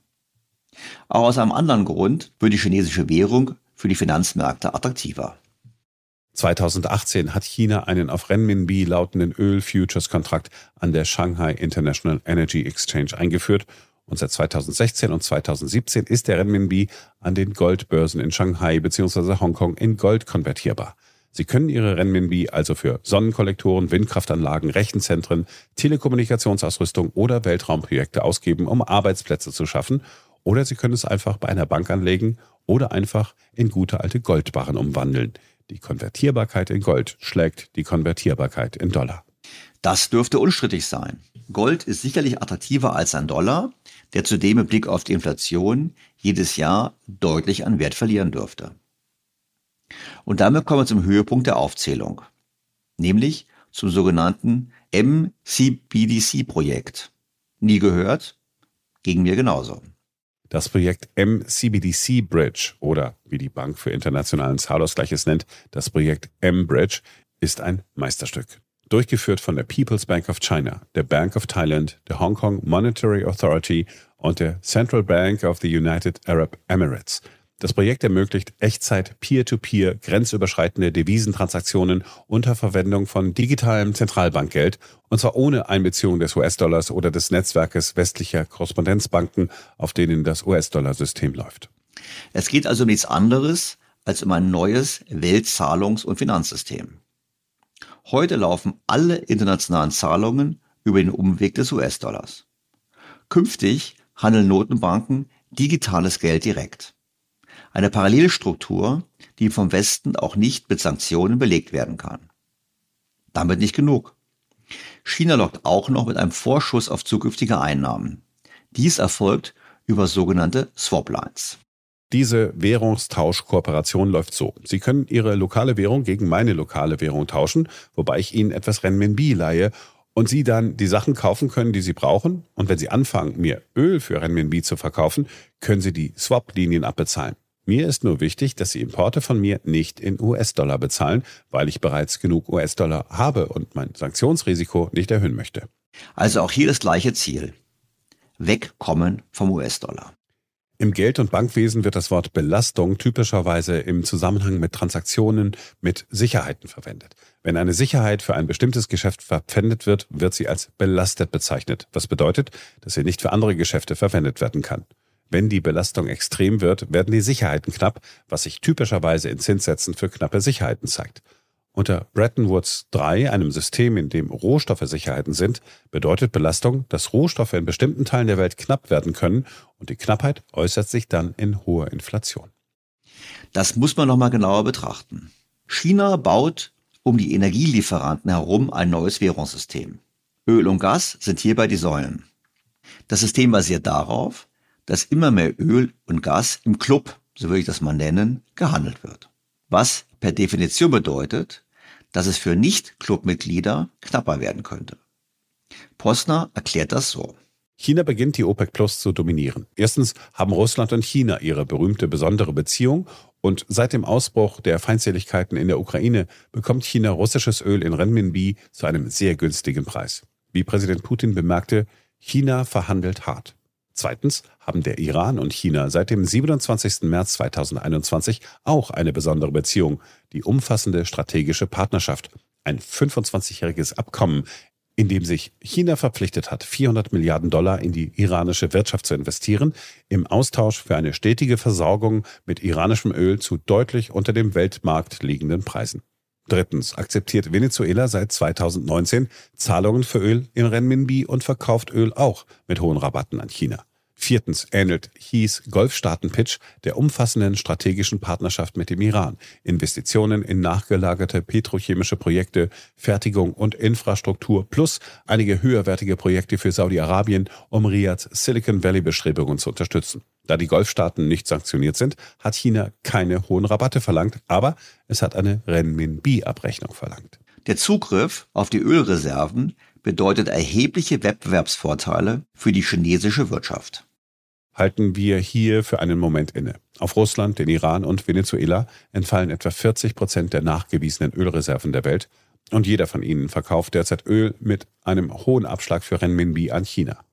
Auch aus einem anderen Grund wird die chinesische Währung für die Finanzmärkte attraktiver. 2018 hat China einen auf Renminbi lautenden Öl-Futures-Kontrakt an der Shanghai International Energy Exchange eingeführt und seit 2016 und 2017 ist der Renminbi an den Goldbörsen in Shanghai bzw. Hongkong in Gold konvertierbar. Sie können Ihre Renminbi also für Sonnenkollektoren, Windkraftanlagen, Rechenzentren, Telekommunikationsausrüstung oder Weltraumprojekte ausgeben, um Arbeitsplätze zu schaffen. Oder Sie können es einfach bei einer Bank anlegen oder einfach in gute alte Goldbarren umwandeln. Die Konvertierbarkeit in Gold schlägt die Konvertierbarkeit in Dollar. Das dürfte unstrittig sein. Gold ist sicherlich attraktiver als ein Dollar, der zudem im Blick auf die Inflation jedes Jahr deutlich an Wert verlieren dürfte. Und damit kommen wir zum Höhepunkt der Aufzählung, nämlich zum sogenannten MCBDC-Projekt. Nie gehört? Gegen mir genauso. Das Projekt MCBDC Bridge oder wie die Bank für internationalen Zahlausgleich es nennt, das Projekt M-Bridge ist ein Meisterstück. Durchgeführt von der People's Bank of China, der Bank of Thailand, der Hong Kong Monetary Authority und der Central Bank of the United Arab Emirates – das Projekt ermöglicht Echtzeit Peer-to-Peer grenzüberschreitende Devisentransaktionen unter Verwendung von digitalem Zentralbankgeld und zwar ohne Einbeziehung des US-Dollars oder des Netzwerkes westlicher Korrespondenzbanken, auf denen das US-Dollar-System läuft. Es geht also um nichts anderes als um ein neues Weltzahlungs- und Finanzsystem. Heute laufen alle internationalen Zahlungen über den Umweg des US-Dollars. Künftig handeln Notenbanken digitales Geld direkt. Eine Parallelstruktur, die vom Westen auch nicht mit Sanktionen belegt werden kann. Damit nicht genug. China lockt auch noch mit einem Vorschuss auf zukünftige Einnahmen. Dies erfolgt über sogenannte Swaplines. Diese Währungstauschkooperation läuft so. Sie können Ihre lokale Währung gegen meine lokale Währung tauschen, wobei ich Ihnen etwas Renminbi leihe und Sie dann die Sachen kaufen können, die Sie brauchen. Und wenn Sie anfangen, mir Öl für Renminbi zu verkaufen, können Sie die Swap-Linien abbezahlen. Mir ist nur wichtig, dass Sie Importe von mir nicht in US-Dollar bezahlen, weil ich bereits genug US-Dollar habe und mein Sanktionsrisiko nicht erhöhen möchte. Also auch hier das gleiche Ziel. Wegkommen vom US-Dollar. Im Geld- und Bankwesen wird das Wort Belastung typischerweise im Zusammenhang mit Transaktionen mit Sicherheiten verwendet. Wenn eine Sicherheit für ein bestimmtes Geschäft verpfändet wird, wird sie als belastet bezeichnet, was bedeutet, dass sie nicht für andere Geschäfte verwendet werden kann. Wenn die Belastung extrem wird, werden die Sicherheiten knapp, was sich typischerweise in Zinssätzen für knappe Sicherheiten zeigt. Unter Bretton Woods 3, einem System, in dem Rohstoffe Sicherheiten sind, bedeutet Belastung, dass Rohstoffe in bestimmten Teilen der Welt knapp werden können und die Knappheit äußert sich dann in hoher Inflation. Das muss man nochmal genauer betrachten. China baut um die Energielieferanten herum ein neues Währungssystem. Öl und Gas sind hierbei die Säulen. Das System basiert darauf, dass immer mehr Öl und Gas im Club, so würde ich das mal nennen, gehandelt wird. Was per Definition bedeutet, dass es für Nicht-Clubmitglieder knapper werden könnte. Posner erklärt das so. China beginnt die OPEC Plus zu dominieren. Erstens haben Russland und China ihre berühmte besondere Beziehung und seit dem Ausbruch der Feindseligkeiten in der Ukraine bekommt China russisches Öl in Renminbi zu einem sehr günstigen Preis. Wie Präsident Putin bemerkte, China verhandelt hart. Zweitens haben der Iran und China seit dem 27. März 2021 auch eine besondere Beziehung, die umfassende strategische Partnerschaft, ein 25-jähriges Abkommen, in dem sich China verpflichtet hat, 400 Milliarden Dollar in die iranische Wirtschaft zu investieren, im Austausch für eine stetige Versorgung mit iranischem Öl zu deutlich unter dem Weltmarkt liegenden Preisen. Drittens akzeptiert Venezuela seit 2019 Zahlungen für Öl in Renminbi und verkauft Öl auch mit hohen Rabatten an China. Viertens ähnelt Hieß Golfstaaten-Pitch der umfassenden strategischen Partnerschaft mit dem Iran. Investitionen in nachgelagerte petrochemische Projekte, Fertigung und Infrastruktur plus einige höherwertige Projekte für Saudi-Arabien, um Riyads Silicon Valley-Bestrebungen zu unterstützen. Da die Golfstaaten nicht sanktioniert sind, hat China keine hohen Rabatte verlangt, aber es hat eine Renminbi-Abrechnung verlangt. Der Zugriff auf die Ölreserven bedeutet erhebliche Wettbewerbsvorteile für die chinesische Wirtschaft halten wir hier für einen Moment inne. Auf Russland, den Iran und Venezuela entfallen etwa 40 Prozent der nachgewiesenen Ölreserven der Welt und jeder von ihnen verkauft derzeit Öl mit einem hohen Abschlag für Renminbi an China.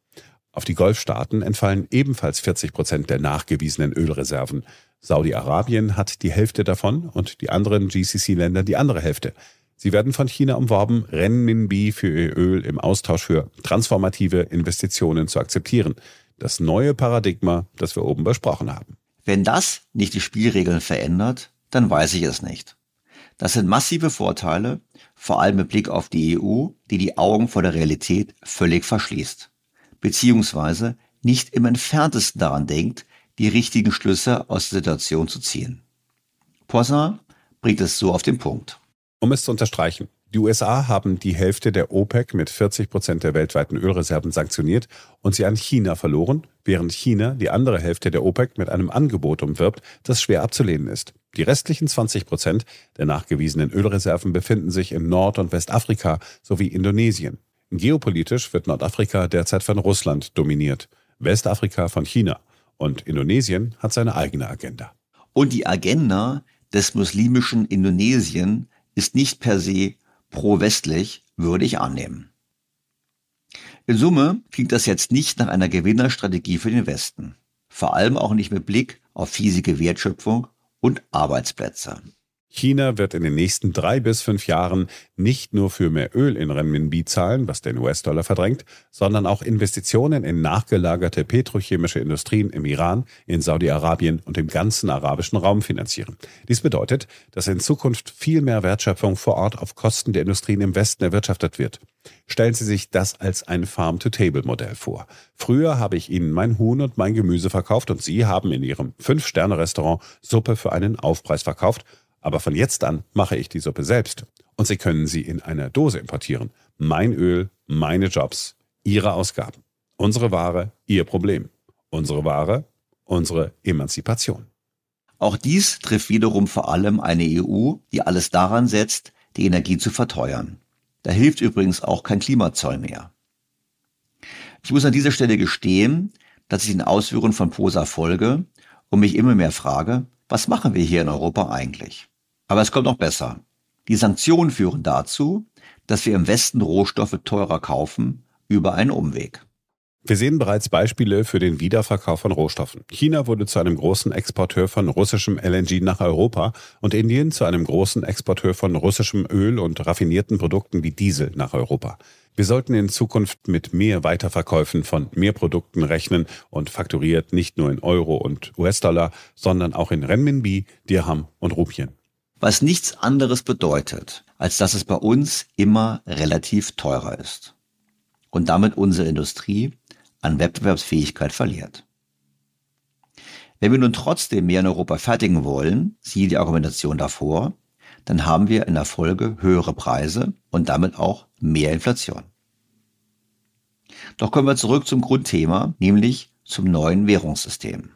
Auf die Golfstaaten entfallen ebenfalls 40 Prozent der nachgewiesenen Ölreserven. Saudi-Arabien hat die Hälfte davon und die anderen GCC-Länder die andere Hälfte. Sie werden von China umworben, Renminbi für ihr Öl im Austausch für transformative Investitionen zu akzeptieren das neue Paradigma, das wir oben besprochen haben. Wenn das nicht die Spielregeln verändert, dann weiß ich es nicht. Das sind massive Vorteile, vor allem mit Blick auf die EU, die die Augen vor der Realität völlig verschließt, beziehungsweise nicht im entferntesten daran denkt, die richtigen Schlüsse aus der Situation zu ziehen. Poisson bringt es so auf den Punkt. Um es zu unterstreichen, Die USA haben die Hälfte der OPEC mit 40 Prozent der weltweiten Ölreserven sanktioniert und sie an China verloren, während China die andere Hälfte der OPEC mit einem Angebot umwirbt, das schwer abzulehnen ist. Die restlichen 20 Prozent der nachgewiesenen Ölreserven befinden sich in Nord- und Westafrika sowie Indonesien. Geopolitisch wird Nordafrika derzeit von Russland dominiert, Westafrika von China und Indonesien hat seine eigene Agenda. Und die Agenda des muslimischen Indonesien ist nicht per se pro-westlich, würde ich annehmen. In Summe klingt das jetzt nicht nach einer Gewinnerstrategie für den Westen. Vor allem auch nicht mit Blick auf fiesige Wertschöpfung und Arbeitsplätze. China wird in den nächsten drei bis fünf Jahren nicht nur für mehr Öl in Renminbi zahlen, was den US-Dollar verdrängt, sondern auch Investitionen in nachgelagerte petrochemische Industrien im Iran, in Saudi-Arabien und im ganzen arabischen Raum finanzieren. Dies bedeutet, dass in Zukunft viel mehr Wertschöpfung vor Ort auf Kosten der Industrien im Westen erwirtschaftet wird. Stellen Sie sich das als ein Farm-to-Table-Modell vor. Früher habe ich Ihnen mein Huhn und mein Gemüse verkauft und Sie haben in Ihrem Fünf-Sterne-Restaurant Suppe für einen Aufpreis verkauft aber von jetzt an mache ich die Suppe selbst. Und Sie können sie in einer Dose importieren. Mein Öl, meine Jobs, Ihre Ausgaben. Unsere Ware, Ihr Problem. Unsere Ware, unsere Emanzipation. Auch dies trifft wiederum vor allem eine EU, die alles daran setzt, die Energie zu verteuern. Da hilft übrigens auch kein Klimazoll mehr. Ich muss an dieser Stelle gestehen, dass ich den Ausführungen von Posa folge und mich immer mehr frage, was machen wir hier in Europa eigentlich? Aber es kommt noch besser. Die Sanktionen führen dazu, dass wir im Westen Rohstoffe teurer kaufen über einen Umweg. Wir sehen bereits Beispiele für den Wiederverkauf von Rohstoffen. China wurde zu einem großen Exporteur von russischem LNG nach Europa und Indien zu einem großen Exporteur von russischem Öl und raffinierten Produkten wie Diesel nach Europa. Wir sollten in Zukunft mit mehr Weiterverkäufen von mehr Produkten rechnen und fakturiert nicht nur in Euro und US-Dollar, sondern auch in Renminbi, Dirham und Rupien was nichts anderes bedeutet, als dass es bei uns immer relativ teurer ist und damit unsere Industrie an Wettbewerbsfähigkeit verliert. Wenn wir nun trotzdem mehr in Europa fertigen wollen, siehe die Argumentation davor, dann haben wir in der Folge höhere Preise und damit auch mehr Inflation. Doch kommen wir zurück zum Grundthema, nämlich zum neuen Währungssystem.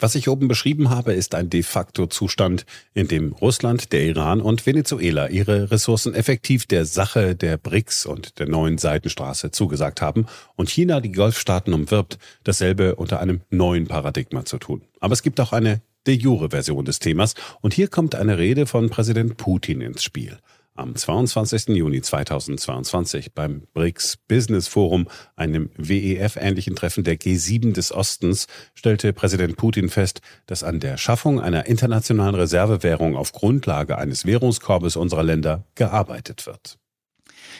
Was ich oben beschrieben habe, ist ein de facto Zustand, in dem Russland, der Iran und Venezuela ihre Ressourcen effektiv der Sache der BRICS und der neuen Seitenstraße zugesagt haben und China die Golfstaaten umwirbt, dasselbe unter einem neuen Paradigma zu tun. Aber es gibt auch eine de jure Version des Themas und hier kommt eine Rede von Präsident Putin ins Spiel. Am 22. Juni 2022 beim BRICS Business Forum, einem WEF-ähnlichen Treffen der G7 des Ostens, stellte Präsident Putin fest, dass an der Schaffung einer internationalen Reservewährung auf Grundlage eines Währungskorbes unserer Länder gearbeitet wird.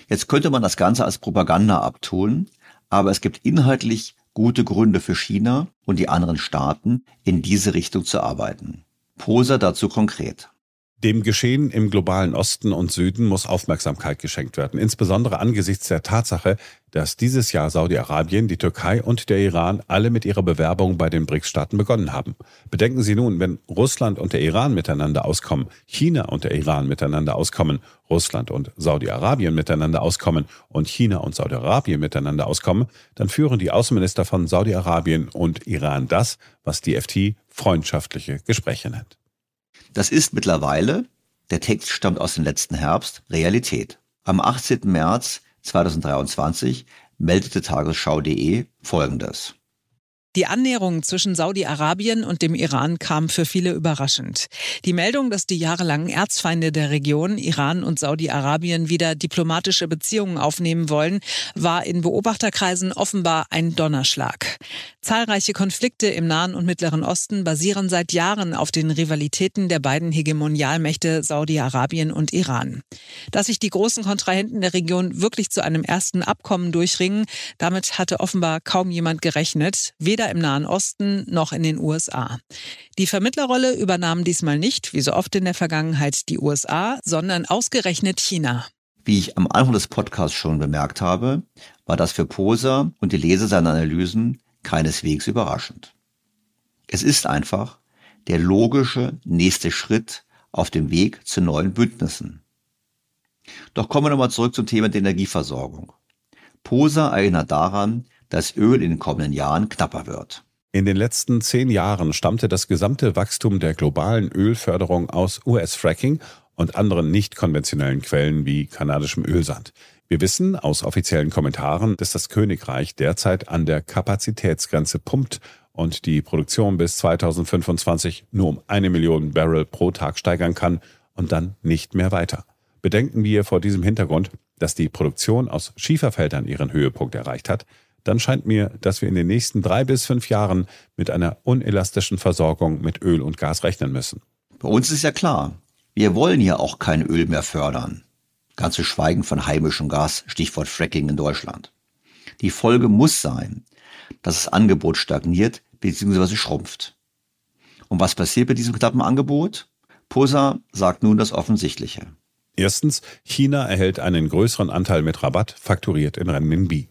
Jetzt könnte man das Ganze als Propaganda abtun, aber es gibt inhaltlich gute Gründe für China und die anderen Staaten, in diese Richtung zu arbeiten. Poser dazu konkret. Dem Geschehen im globalen Osten und Süden muss Aufmerksamkeit geschenkt werden, insbesondere angesichts der Tatsache, dass dieses Jahr Saudi-Arabien, die Türkei und der Iran alle mit ihrer Bewerbung bei den BRICS-Staaten begonnen haben. Bedenken Sie nun, wenn Russland und der Iran miteinander auskommen, China und der Iran miteinander auskommen, Russland und Saudi-Arabien miteinander auskommen und China und Saudi-Arabien miteinander auskommen, dann führen die Außenminister von Saudi-Arabien und Iran das, was die FT freundschaftliche Gespräche nennt. Das ist mittlerweile, der Text stammt aus dem letzten Herbst, Realität. Am 18. März 2023 meldete Tagesschau.de Folgendes. Die Annäherung zwischen Saudi-Arabien und dem Iran kam für viele überraschend. Die Meldung, dass die jahrelangen Erzfeinde der Region, Iran und Saudi-Arabien, wieder diplomatische Beziehungen aufnehmen wollen, war in Beobachterkreisen offenbar ein Donnerschlag. Zahlreiche Konflikte im Nahen und Mittleren Osten basieren seit Jahren auf den Rivalitäten der beiden Hegemonialmächte Saudi-Arabien und Iran. Dass sich die großen Kontrahenten der Region wirklich zu einem ersten Abkommen durchringen, damit hatte offenbar kaum jemand gerechnet, weder im Nahen Osten noch in den USA. Die Vermittlerrolle übernahmen diesmal nicht, wie so oft in der Vergangenheit, die USA, sondern ausgerechnet China. Wie ich am Anfang des Podcasts schon bemerkt habe, war das für Poser und die Leser seiner Analysen keineswegs überraschend. Es ist einfach der logische nächste Schritt auf dem Weg zu neuen Bündnissen. Doch kommen wir nochmal zurück zum Thema der Energieversorgung. POSA erinnert daran, dass Öl in den kommenden Jahren knapper wird. In den letzten zehn Jahren stammte das gesamte Wachstum der globalen Ölförderung aus US-Fracking und anderen nicht konventionellen Quellen wie kanadischem Ölsand. Wir wissen aus offiziellen Kommentaren, dass das Königreich derzeit an der Kapazitätsgrenze pumpt und die Produktion bis 2025 nur um eine Million Barrel pro Tag steigern kann und dann nicht mehr weiter. Bedenken wir vor diesem Hintergrund, dass die Produktion aus Schieferfeldern ihren Höhepunkt erreicht hat, dann scheint mir, dass wir in den nächsten drei bis fünf Jahren mit einer unelastischen Versorgung mit Öl und Gas rechnen müssen. Bei uns ist ja klar, wir wollen ja auch kein Öl mehr fördern. Ganz zu schweigen von heimischem Gas, Stichwort Fracking in Deutschland. Die Folge muss sein, dass das Angebot stagniert bzw. schrumpft. Und was passiert bei diesem knappen Angebot? POSA sagt nun das Offensichtliche. Erstens, China erhält einen größeren Anteil mit Rabatt, fakturiert in Renminbi.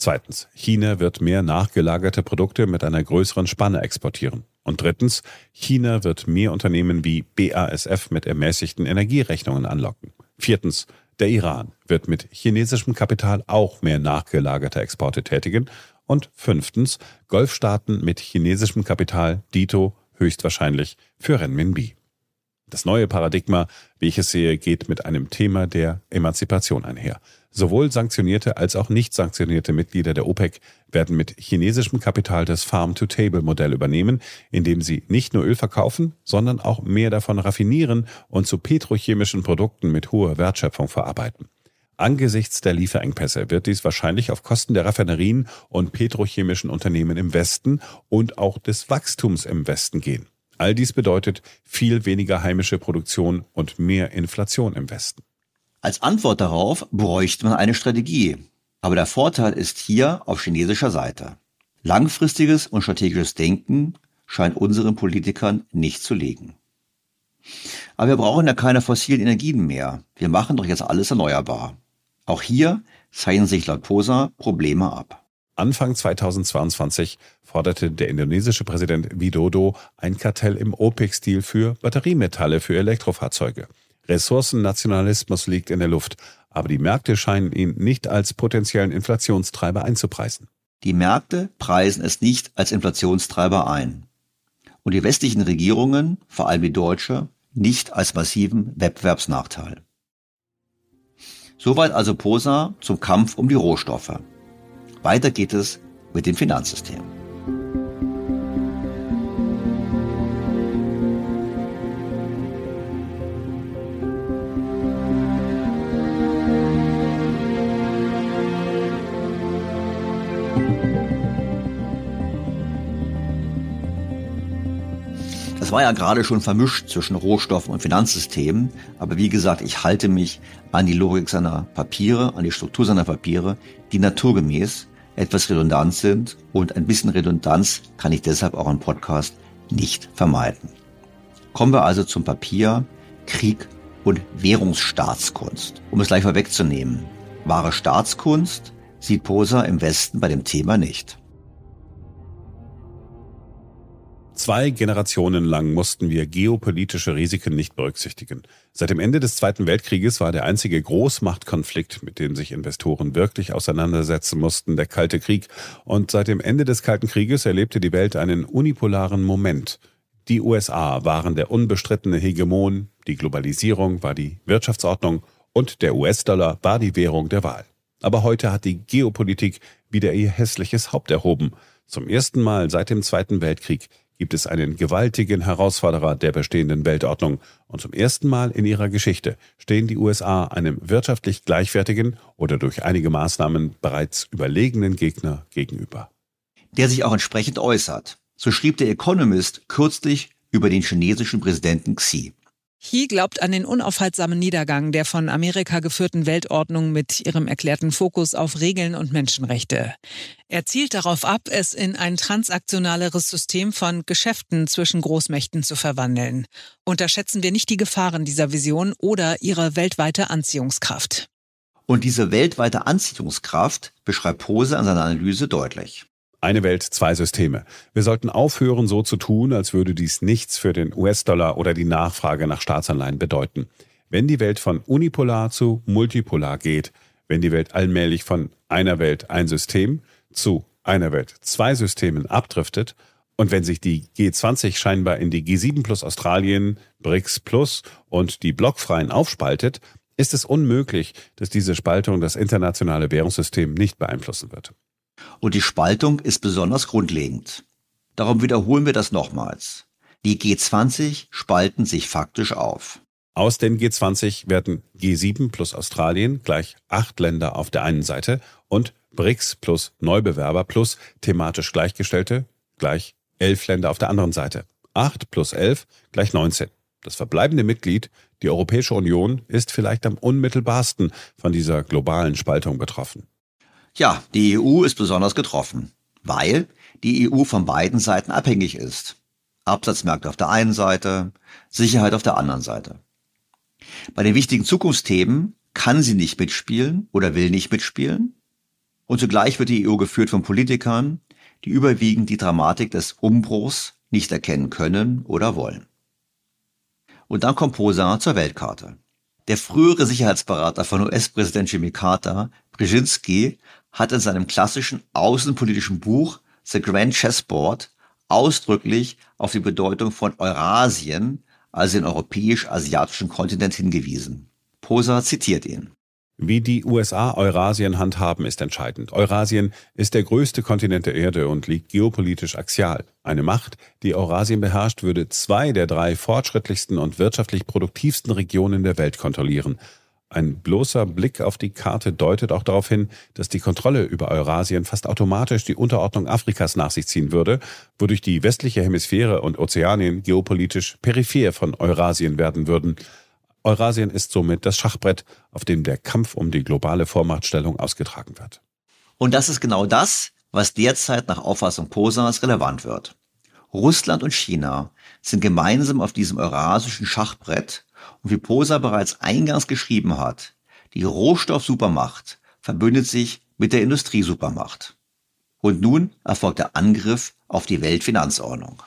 Zweitens, China wird mehr nachgelagerte Produkte mit einer größeren Spanne exportieren. Und drittens, China wird mehr Unternehmen wie BASF mit ermäßigten Energierechnungen anlocken. Viertens, der Iran wird mit chinesischem Kapital auch mehr nachgelagerte Exporte tätigen. Und fünftens, Golfstaaten mit chinesischem Kapital, Dito, höchstwahrscheinlich für Renminbi. Das neue Paradigma, wie ich es sehe, geht mit einem Thema der Emanzipation einher. Sowohl sanktionierte als auch nicht sanktionierte Mitglieder der OPEC werden mit chinesischem Kapital das Farm-to-Table-Modell übernehmen, indem sie nicht nur Öl verkaufen, sondern auch mehr davon raffinieren und zu petrochemischen Produkten mit hoher Wertschöpfung verarbeiten. Angesichts der Lieferengpässe wird dies wahrscheinlich auf Kosten der Raffinerien und petrochemischen Unternehmen im Westen und auch des Wachstums im Westen gehen. All dies bedeutet viel weniger heimische Produktion und mehr Inflation im Westen. Als Antwort darauf bräuchte man eine Strategie. Aber der Vorteil ist hier auf chinesischer Seite. Langfristiges und strategisches Denken scheint unseren Politikern nicht zu liegen. Aber wir brauchen ja keine fossilen Energien mehr. Wir machen doch jetzt alles erneuerbar. Auch hier zeichnen sich laut POSA Probleme ab. Anfang 2022 forderte der indonesische Präsident Widodo ein Kartell im OPEC-Stil für Batteriemetalle für Elektrofahrzeuge. Ressourcennationalismus liegt in der Luft, aber die Märkte scheinen ihn nicht als potenziellen Inflationstreiber einzupreisen. Die Märkte preisen es nicht als Inflationstreiber ein. Und die westlichen Regierungen, vor allem die deutsche, nicht als massiven Wettbewerbsnachteil. Soweit also Posa zum Kampf um die Rohstoffe. Weiter geht es mit dem Finanzsystem. Das war ja gerade schon vermischt zwischen Rohstoffen und Finanzsystemen, aber wie gesagt, ich halte mich an die Logik seiner Papiere, an die Struktur seiner Papiere, die naturgemäß etwas redundant sind und ein bisschen Redundanz kann ich deshalb auch im Podcast nicht vermeiden. Kommen wir also zum Papier Krieg und Währungsstaatskunst. Um es gleich vorwegzunehmen, wahre Staatskunst sieht Posa im Westen bei dem Thema nicht. Zwei Generationen lang mussten wir geopolitische Risiken nicht berücksichtigen. Seit dem Ende des Zweiten Weltkrieges war der einzige Großmachtkonflikt, mit dem sich Investoren wirklich auseinandersetzen mussten, der Kalte Krieg. Und seit dem Ende des Kalten Krieges erlebte die Welt einen unipolaren Moment. Die USA waren der unbestrittene Hegemon, die Globalisierung war die Wirtschaftsordnung und der US-Dollar war die Währung der Wahl. Aber heute hat die Geopolitik wieder ihr hässliches Haupt erhoben. Zum ersten Mal seit dem Zweiten Weltkrieg gibt es einen gewaltigen Herausforderer der bestehenden Weltordnung und zum ersten Mal in ihrer Geschichte stehen die USA einem wirtschaftlich gleichwertigen oder durch einige Maßnahmen bereits überlegenen Gegner gegenüber. Der sich auch entsprechend äußert. So schrieb der Economist kürzlich über den chinesischen Präsidenten Xi. Xi glaubt an den unaufhaltsamen Niedergang der von Amerika geführten Weltordnung mit ihrem erklärten Fokus auf Regeln und Menschenrechte. Er zielt darauf ab, es in ein transaktionaleres System von Geschäften zwischen Großmächten zu verwandeln. Unterschätzen wir nicht die Gefahren dieser Vision oder ihre weltweite Anziehungskraft. Und diese weltweite Anziehungskraft beschreibt Pose an seiner Analyse deutlich. Eine Welt, zwei Systeme. Wir sollten aufhören, so zu tun, als würde dies nichts für den US-Dollar oder die Nachfrage nach Staatsanleihen bedeuten. Wenn die Welt von unipolar zu multipolar geht, wenn die Welt allmählich von einer Welt ein System zu einer Welt zwei Systemen abdriftet und wenn sich die G20 scheinbar in die G7 plus Australien, BRICS plus und die Blockfreien aufspaltet, ist es unmöglich, dass diese Spaltung das internationale Währungssystem nicht beeinflussen wird. Und die Spaltung ist besonders grundlegend. Darum wiederholen wir das nochmals. Die G20 spalten sich faktisch auf. Aus den G20 werden G7 plus Australien gleich acht Länder auf der einen Seite und BRICS plus Neubewerber plus thematisch Gleichgestellte gleich elf Länder auf der anderen Seite. Acht plus elf gleich 19. Das verbleibende Mitglied, die Europäische Union, ist vielleicht am unmittelbarsten von dieser globalen Spaltung betroffen. Ja, die EU ist besonders getroffen, weil die EU von beiden Seiten abhängig ist. Absatzmärkte auf der einen Seite, Sicherheit auf der anderen Seite. Bei den wichtigen Zukunftsthemen kann sie nicht mitspielen oder will nicht mitspielen. Und zugleich wird die EU geführt von Politikern, die überwiegend die Dramatik des Umbruchs nicht erkennen können oder wollen. Und dann kommt Posa zur Weltkarte. Der frühere Sicherheitsberater von US-Präsident Jimmy Carter, Brzezinski, hat in seinem klassischen außenpolitischen Buch The Grand Chessboard ausdrücklich auf die Bedeutung von Eurasien, also den europäisch-asiatischen Kontinent, hingewiesen. Posa zitiert ihn. Wie die USA Eurasien handhaben, ist entscheidend. Eurasien ist der größte Kontinent der Erde und liegt geopolitisch axial. Eine Macht, die Eurasien beherrscht, würde zwei der drei fortschrittlichsten und wirtschaftlich produktivsten Regionen der Welt kontrollieren. Ein bloßer Blick auf die Karte deutet auch darauf hin, dass die Kontrolle über Eurasien fast automatisch die Unterordnung Afrikas nach sich ziehen würde, wodurch die westliche Hemisphäre und Ozeanien geopolitisch peripher von Eurasien werden würden. Eurasien ist somit das Schachbrett, auf dem der Kampf um die globale Vormachtstellung ausgetragen wird. Und das ist genau das, was derzeit nach Auffassung Posas relevant wird. Russland und China sind gemeinsam auf diesem eurasischen Schachbrett und wie Posa bereits eingangs geschrieben hat, die Rohstoffsupermacht verbündet sich mit der Industriesupermacht. Und nun erfolgt der Angriff auf die Weltfinanzordnung.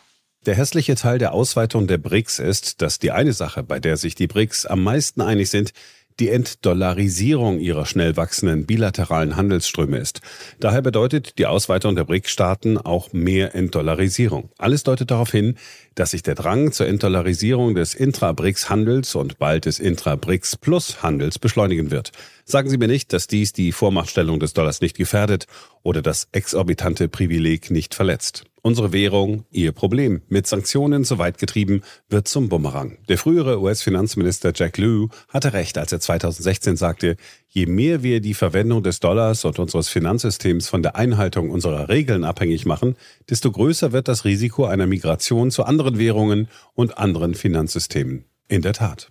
Der hässliche Teil der Ausweitung der BRICS ist, dass die eine Sache, bei der sich die BRICS am meisten einig sind, die Entdollarisierung ihrer schnell wachsenden bilateralen Handelsströme ist. Daher bedeutet die Ausweitung der BRIC-Staaten auch mehr Entdollarisierung. Alles deutet darauf hin, dass sich der Drang zur Entdollarisierung des Intra-BRICS-Handels und bald des Intra-BRICS-Plus-Handels beschleunigen wird. Sagen Sie mir nicht, dass dies die Vormachtstellung des Dollars nicht gefährdet oder das exorbitante Privileg nicht verletzt. Unsere Währung, ihr Problem, mit Sanktionen so weit getrieben, wird zum Bumerang. Der frühere US-Finanzminister Jack Lew hatte recht, als er 2016 sagte, je mehr wir die Verwendung des Dollars und unseres Finanzsystems von der Einhaltung unserer Regeln abhängig machen, desto größer wird das Risiko einer Migration zu anderen Währungen und anderen Finanzsystemen. In der Tat.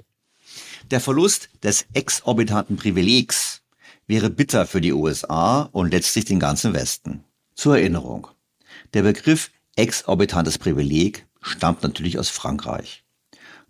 Der Verlust des exorbitanten Privilegs wäre bitter für die USA und letztlich den ganzen Westen. Zur Erinnerung. Der Begriff exorbitantes Privileg stammt natürlich aus Frankreich.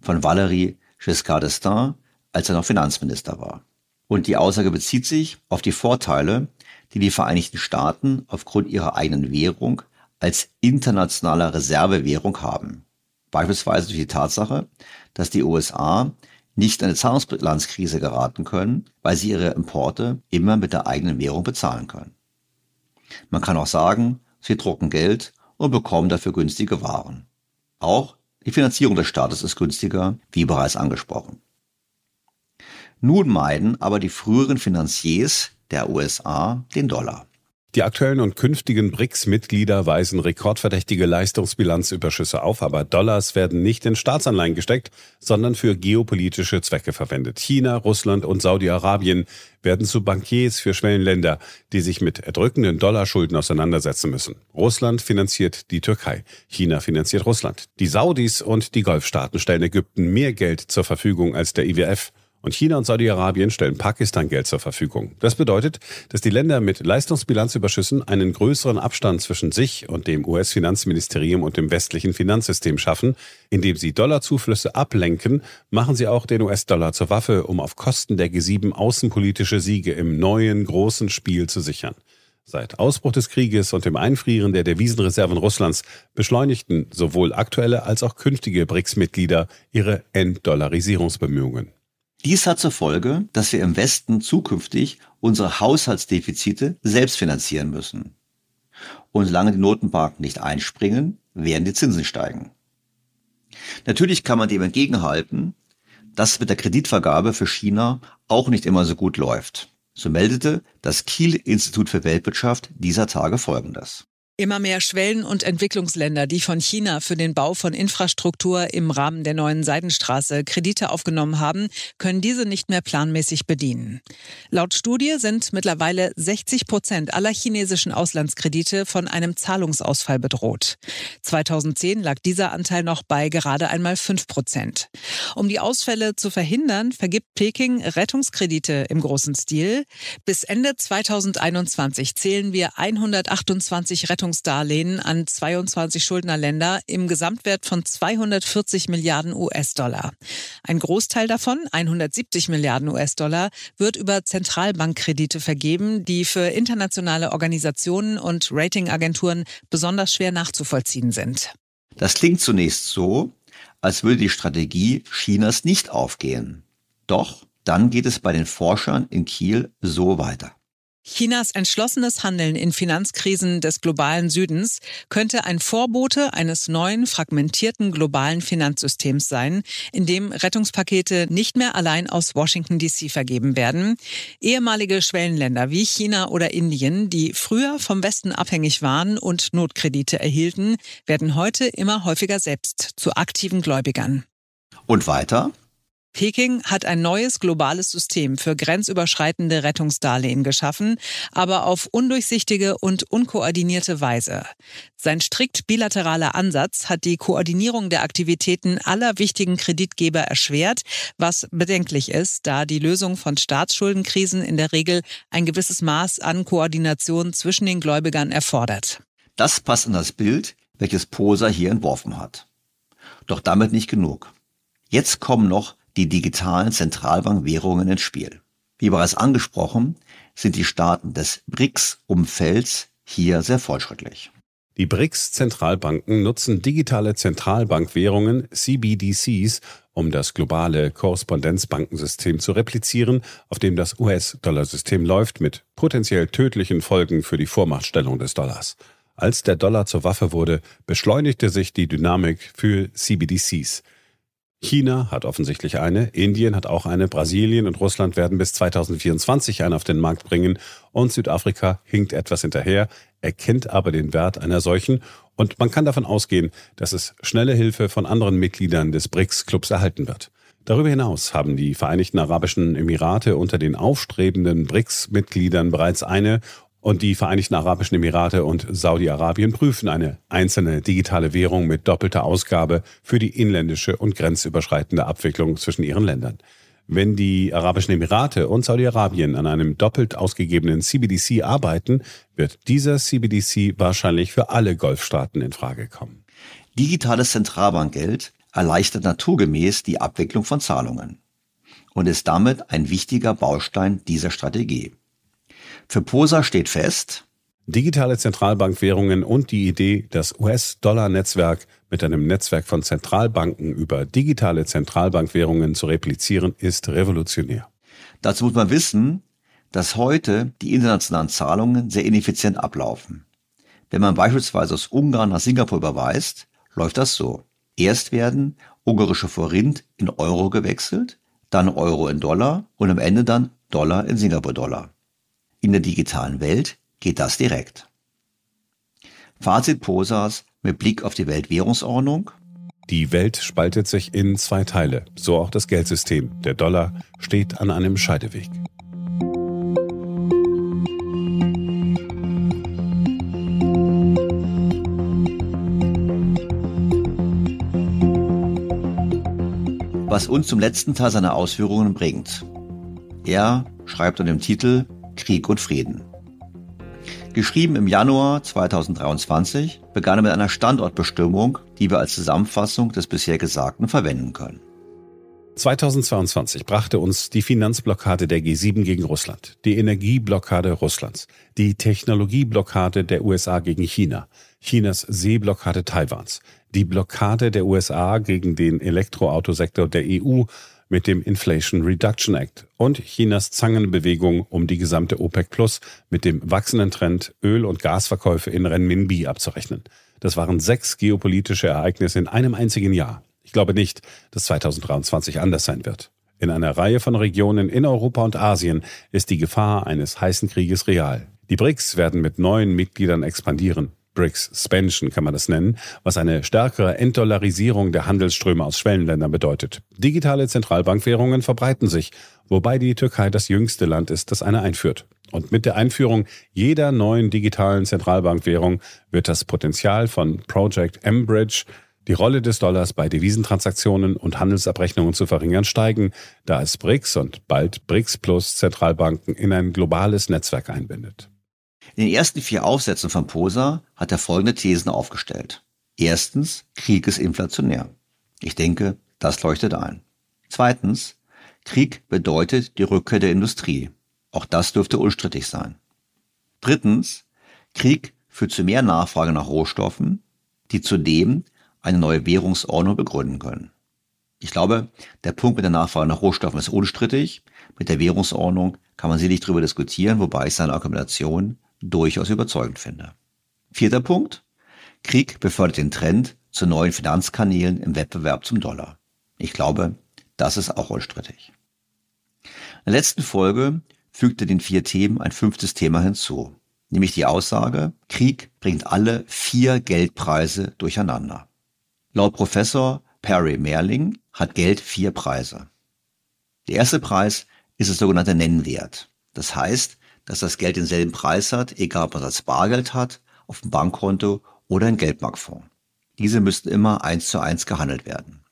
Von Valéry Giscard d'Estaing, als er noch Finanzminister war. Und die Aussage bezieht sich auf die Vorteile, die die Vereinigten Staaten aufgrund ihrer eigenen Währung als internationaler Reservewährung haben. Beispielsweise durch die Tatsache, dass die USA nicht in eine Zahlungsbilanzkrise geraten können, weil sie ihre Importe immer mit der eigenen Währung bezahlen können. Man kann auch sagen, Sie drucken Geld und bekommen dafür günstige Waren. Auch die Finanzierung des Staates ist günstiger, wie bereits angesprochen. Nun meiden aber die früheren Finanziers der USA den Dollar. Die aktuellen und künftigen BRICS-Mitglieder weisen rekordverdächtige Leistungsbilanzüberschüsse auf, aber Dollars werden nicht in Staatsanleihen gesteckt, sondern für geopolitische Zwecke verwendet. China, Russland und Saudi-Arabien werden zu Bankiers für Schwellenländer, die sich mit erdrückenden Dollarschulden auseinandersetzen müssen. Russland finanziert die Türkei, China finanziert Russland. Die Saudis und die Golfstaaten stellen Ägypten mehr Geld zur Verfügung als der IWF. Und China und Saudi-Arabien stellen Pakistan Geld zur Verfügung. Das bedeutet, dass die Länder mit Leistungsbilanzüberschüssen einen größeren Abstand zwischen sich und dem US-Finanzministerium und dem westlichen Finanzsystem schaffen. Indem sie Dollarzuflüsse ablenken, machen sie auch den US-Dollar zur Waffe, um auf Kosten der G7 außenpolitische Siege im neuen großen Spiel zu sichern. Seit Ausbruch des Krieges und dem Einfrieren der Devisenreserven Russlands beschleunigten sowohl aktuelle als auch künftige BRICS-Mitglieder ihre Entdollarisierungsbemühungen. Dies hat zur Folge, dass wir im Westen zukünftig unsere Haushaltsdefizite selbst finanzieren müssen. Und solange die Notenbanken nicht einspringen, werden die Zinsen steigen. Natürlich kann man dem entgegenhalten, dass mit der Kreditvergabe für China auch nicht immer so gut läuft. So meldete das Kiel Institut für Weltwirtschaft dieser Tage Folgendes. Immer mehr Schwellen- und Entwicklungsländer, die von China für den Bau von Infrastruktur im Rahmen der neuen Seidenstraße Kredite aufgenommen haben, können diese nicht mehr planmäßig bedienen. Laut Studie sind mittlerweile 60 Prozent aller chinesischen Auslandskredite von einem Zahlungsausfall bedroht. 2010 lag dieser Anteil noch bei gerade einmal 5 Prozent. Um die Ausfälle zu verhindern, vergibt Peking Rettungskredite im großen Stil. Bis Ende 2021 zählen wir 128 Rettungskredite Rettungsdarlehen an 22 Schuldnerländer im Gesamtwert von 240 Milliarden US-Dollar. Ein Großteil davon, 170 Milliarden US-Dollar, wird über Zentralbankkredite vergeben, die für internationale Organisationen und Ratingagenturen besonders schwer nachzuvollziehen sind. Das klingt zunächst so, als würde die Strategie Chinas nicht aufgehen. Doch dann geht es bei den Forschern in Kiel so weiter. Chinas entschlossenes Handeln in Finanzkrisen des globalen Südens könnte ein Vorbote eines neuen, fragmentierten globalen Finanzsystems sein, in dem Rettungspakete nicht mehr allein aus Washington DC vergeben werden. Ehemalige Schwellenländer wie China oder Indien, die früher vom Westen abhängig waren und Notkredite erhielten, werden heute immer häufiger selbst zu aktiven Gläubigern. Und weiter? Peking hat ein neues globales System für grenzüberschreitende Rettungsdarlehen geschaffen, aber auf undurchsichtige und unkoordinierte Weise. Sein strikt bilateraler Ansatz hat die Koordinierung der Aktivitäten aller wichtigen Kreditgeber erschwert, was bedenklich ist, da die Lösung von Staatsschuldenkrisen in der Regel ein gewisses Maß an Koordination zwischen den Gläubigern erfordert. Das passt in das Bild, welches Poser hier entworfen hat. Doch damit nicht genug. Jetzt kommen noch die digitalen Zentralbankwährungen ins Spiel. Wie bereits angesprochen, sind die Staaten des BRICS-Umfelds hier sehr fortschrittlich. Die BRICS-Zentralbanken nutzen digitale Zentralbankwährungen, CBDCs, um das globale Korrespondenzbankensystem zu replizieren, auf dem das US-Dollar-System läuft, mit potenziell tödlichen Folgen für die Vormachtstellung des Dollars. Als der Dollar zur Waffe wurde, beschleunigte sich die Dynamik für CBDCs. China hat offensichtlich eine, Indien hat auch eine, Brasilien und Russland werden bis 2024 eine auf den Markt bringen und Südafrika hinkt etwas hinterher, erkennt aber den Wert einer solchen und man kann davon ausgehen, dass es schnelle Hilfe von anderen Mitgliedern des BRICS-Clubs erhalten wird. Darüber hinaus haben die Vereinigten Arabischen Emirate unter den aufstrebenden BRICS-Mitgliedern bereits eine und die Vereinigten Arabischen Emirate und Saudi-Arabien prüfen eine einzelne digitale Währung mit doppelter Ausgabe für die inländische und grenzüberschreitende Abwicklung zwischen ihren Ländern. Wenn die Arabischen Emirate und Saudi-Arabien an einem doppelt ausgegebenen CBDC arbeiten, wird dieser CBDC wahrscheinlich für alle Golfstaaten in Frage kommen. Digitales Zentralbankgeld erleichtert naturgemäß die Abwicklung von Zahlungen und ist damit ein wichtiger Baustein dieser Strategie. Für Posa steht fest, Digitale Zentralbankwährungen und die Idee, das US-Dollar-Netzwerk mit einem Netzwerk von Zentralbanken über digitale Zentralbankwährungen zu replizieren, ist revolutionär. Dazu muss man wissen, dass heute die internationalen Zahlungen sehr ineffizient ablaufen. Wenn man beispielsweise aus Ungarn nach Singapur überweist, läuft das so. Erst werden ungarische Forint in Euro gewechselt, dann Euro in Dollar und am Ende dann Dollar in Singapur-Dollar. In der digitalen Welt geht das direkt. Fazit Posas mit Blick auf die Weltwährungsordnung. Die Welt spaltet sich in zwei Teile, so auch das Geldsystem. Der Dollar steht an einem Scheideweg. Was uns zum letzten Teil seiner Ausführungen bringt. Er schreibt unter dem Titel Krieg und Frieden. Geschrieben im Januar 2023 begann er mit einer Standortbestimmung, die wir als Zusammenfassung des bisher Gesagten verwenden können. 2022 brachte uns die Finanzblockade der G7 gegen Russland, die Energieblockade Russlands, die Technologieblockade der USA gegen China, Chinas Seeblockade Taiwans, die Blockade der USA gegen den Elektroautosektor der EU mit dem Inflation Reduction Act und Chinas Zangenbewegung um die gesamte OPEC Plus mit dem wachsenden Trend, Öl- und Gasverkäufe in Renminbi abzurechnen. Das waren sechs geopolitische Ereignisse in einem einzigen Jahr. Ich glaube nicht, dass 2023 anders sein wird. In einer Reihe von Regionen in Europa und Asien ist die Gefahr eines heißen Krieges real. Die BRICS werden mit neuen Mitgliedern expandieren. BRICS Spansion kann man das nennen, was eine stärkere Entdollarisierung der Handelsströme aus Schwellenländern bedeutet. Digitale Zentralbankwährungen verbreiten sich, wobei die Türkei das jüngste Land ist, das eine einführt. Und mit der Einführung jeder neuen digitalen Zentralbankwährung wird das Potenzial von Project M-Bridge, die Rolle des Dollars bei Devisentransaktionen und Handelsabrechnungen zu verringern, steigen, da es BRICS und bald BRICS Plus Zentralbanken in ein globales Netzwerk einbindet. In den ersten vier Aufsätzen von Posa hat er folgende Thesen aufgestellt. Erstens, Krieg ist inflationär. Ich denke, das leuchtet ein. Zweitens, Krieg bedeutet die Rückkehr der Industrie. Auch das dürfte unstrittig sein. Drittens, Krieg führt zu mehr Nachfrage nach Rohstoffen, die zudem eine neue Währungsordnung begründen können. Ich glaube, der Punkt mit der Nachfrage nach Rohstoffen ist unstrittig. Mit der Währungsordnung kann man sicherlich darüber diskutieren, wobei ich seine Akkumulation durchaus überzeugend finde. Vierter Punkt. Krieg befördert den Trend zu neuen Finanzkanälen im Wettbewerb zum Dollar. Ich glaube, das ist auch unstrittig. In der letzten Folge fügte den vier Themen ein fünftes Thema hinzu, nämlich die Aussage, Krieg bringt alle vier Geldpreise durcheinander. Laut Professor Perry Merling hat Geld vier Preise. Der erste Preis ist das sogenannte Nennwert. Das heißt, dass das Geld denselben Preis hat, egal ob man es als Bargeld hat, auf dem Bankkonto oder in Geldmarktfonds. Diese müssten immer eins zu eins gehandelt werden.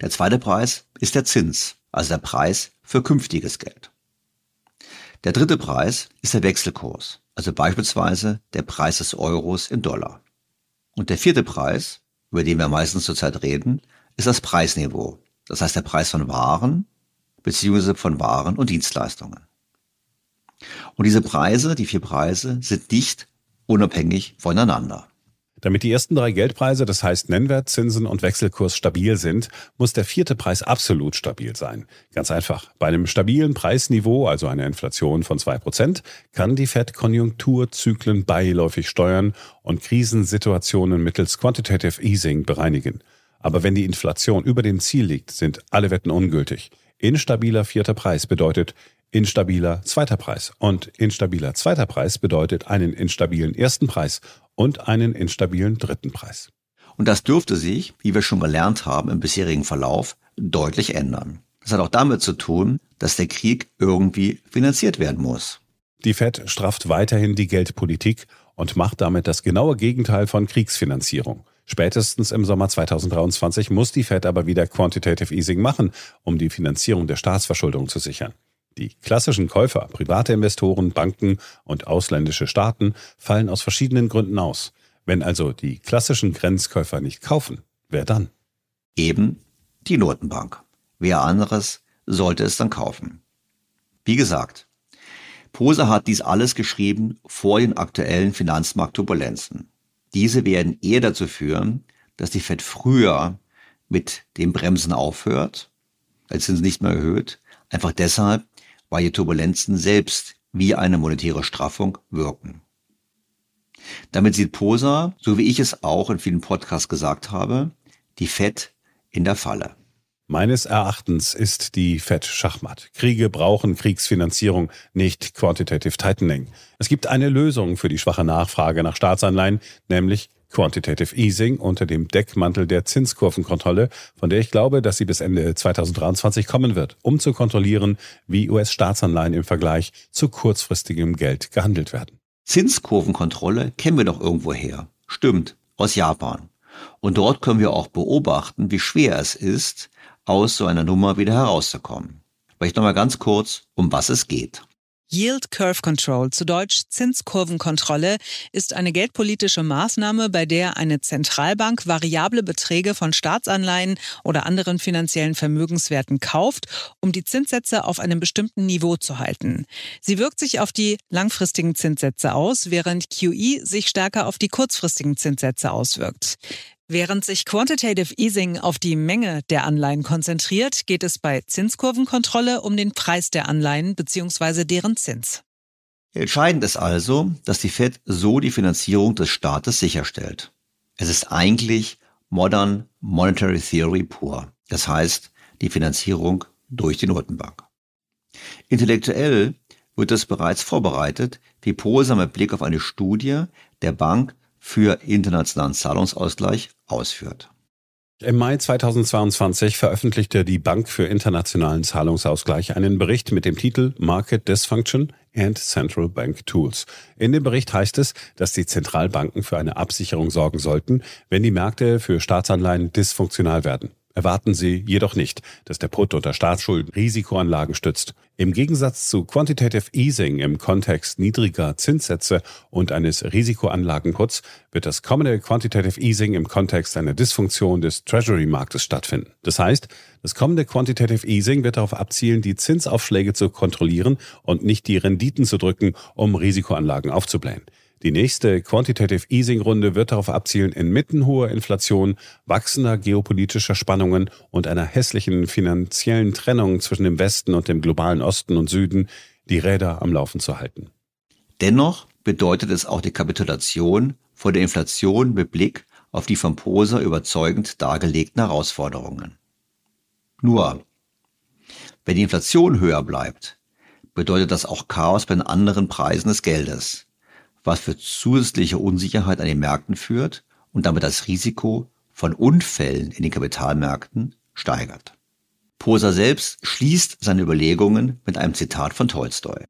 Der zweite Preis ist der Zins, also der Preis für künftiges Geld. Der dritte Preis ist der Wechselkurs, also beispielsweise der Preis des Euros in Dollar. Und der vierte Preis, über den wir meistens zurzeit reden, ist das Preisniveau, das heißt der Preis von Waren bzw. von Waren und Dienstleistungen. Und diese Preise, die vier Preise, sind dicht unabhängig voneinander. Damit die ersten drei Geldpreise, das heißt Nennwert, Zinsen und Wechselkurs stabil sind, muss der vierte Preis absolut stabil sein. Ganz einfach. Bei einem stabilen Preisniveau, also einer Inflation von zwei Prozent, kann die Fed Konjunkturzyklen beiläufig steuern und Krisensituationen mittels Quantitative Easing bereinigen. Aber wenn die Inflation über dem Ziel liegt, sind alle Wetten ungültig. Instabiler vierter Preis bedeutet, instabiler zweiter Preis. Und instabiler zweiter Preis bedeutet einen instabilen ersten Preis und einen instabilen dritten Preis. Und das dürfte sich, wie wir schon gelernt haben im bisherigen Verlauf, deutlich ändern. Das hat auch damit zu tun, dass der Krieg irgendwie finanziert werden muss. Die Fed strafft weiterhin die Geldpolitik und macht damit das genaue Gegenteil von Kriegsfinanzierung. Spätestens im Sommer 2023 muss die Fed aber wieder Quantitative Easing machen, um die Finanzierung der Staatsverschuldung zu sichern. Die klassischen Käufer, private Investoren, Banken und ausländische Staaten fallen aus verschiedenen Gründen aus. Wenn also die klassischen Grenzkäufer nicht kaufen, wer dann? Eben die Notenbank. Wer anderes sollte es dann kaufen. Wie gesagt, Poser hat dies alles geschrieben vor den aktuellen Finanzmarktturbulenzen. Diese werden eher dazu führen, dass die Fed früher mit dem Bremsen aufhört, als Zinsen nicht mehr erhöht, einfach deshalb, weil Turbulenzen selbst wie eine monetäre Straffung wirken. Damit sieht Posa, so wie ich es auch in vielen Podcasts gesagt habe, die Fed in der Falle. Meines Erachtens ist die Fed Schachmatt. Kriege brauchen Kriegsfinanzierung, nicht Quantitative Tightening. Es gibt eine Lösung für die schwache Nachfrage nach Staatsanleihen, nämlich Quantitative Easing unter dem Deckmantel der Zinskurvenkontrolle, von der ich glaube, dass sie bis Ende 2023 kommen wird, um zu kontrollieren, wie US-Staatsanleihen im Vergleich zu kurzfristigem Geld gehandelt werden. Zinskurvenkontrolle kennen wir doch irgendwo her. Stimmt, aus Japan. Und dort können wir auch beobachten, wie schwer es ist, aus so einer Nummer wieder herauszukommen. Vielleicht nochmal ganz kurz, um was es geht. Yield Curve Control, zu Deutsch Zinskurvenkontrolle, ist eine geldpolitische Maßnahme, bei der eine Zentralbank variable Beträge von Staatsanleihen oder anderen finanziellen Vermögenswerten kauft, um die Zinssätze auf einem bestimmten Niveau zu halten. Sie wirkt sich auf die langfristigen Zinssätze aus, während QE sich stärker auf die kurzfristigen Zinssätze auswirkt. Während sich Quantitative Easing auf die Menge der Anleihen konzentriert, geht es bei Zinskurvenkontrolle um den Preis der Anleihen bzw. deren Zins. Entscheidend ist also, dass die Fed so die Finanzierung des Staates sicherstellt. Es ist eigentlich Modern Monetary Theory pur. Das heißt, die Finanzierung durch die Notenbank. Intellektuell wird es bereits vorbereitet, wie Posa mit Blick auf eine Studie der Bank für internationalen Zahlungsausgleich ausführt. Im Mai 2022 veröffentlichte die Bank für internationalen Zahlungsausgleich einen Bericht mit dem Titel Market Dysfunction and Central Bank Tools. In dem Bericht heißt es, dass die Zentralbanken für eine Absicherung sorgen sollten, wenn die Märkte für Staatsanleihen dysfunktional werden erwarten sie jedoch nicht, dass der Put unter Staatsschulden Risikoanlagen stützt. Im Gegensatz zu Quantitative Easing im Kontext niedriger Zinssätze und eines Risikoanlagenputs wird das kommende Quantitative Easing im Kontext einer Dysfunktion des Treasury-Marktes stattfinden. Das heißt, das kommende Quantitative Easing wird darauf abzielen, die Zinsaufschläge zu kontrollieren und nicht die Renditen zu drücken, um Risikoanlagen aufzublähen. Die nächste Quantitative Easing Runde wird darauf abzielen, inmitten hoher Inflation, wachsender geopolitischer Spannungen und einer hässlichen finanziellen Trennung zwischen dem Westen und dem globalen Osten und Süden die Räder am Laufen zu halten. Dennoch bedeutet es auch die Kapitulation vor der Inflation mit Blick auf die von Poser überzeugend dargelegten Herausforderungen. Nur, wenn die Inflation höher bleibt, bedeutet das auch Chaos bei den anderen Preisen des Geldes was für zusätzliche Unsicherheit an den Märkten führt und damit das Risiko von Unfällen in den Kapitalmärkten steigert. Poser selbst schließt seine Überlegungen mit einem Zitat von Tolstoi.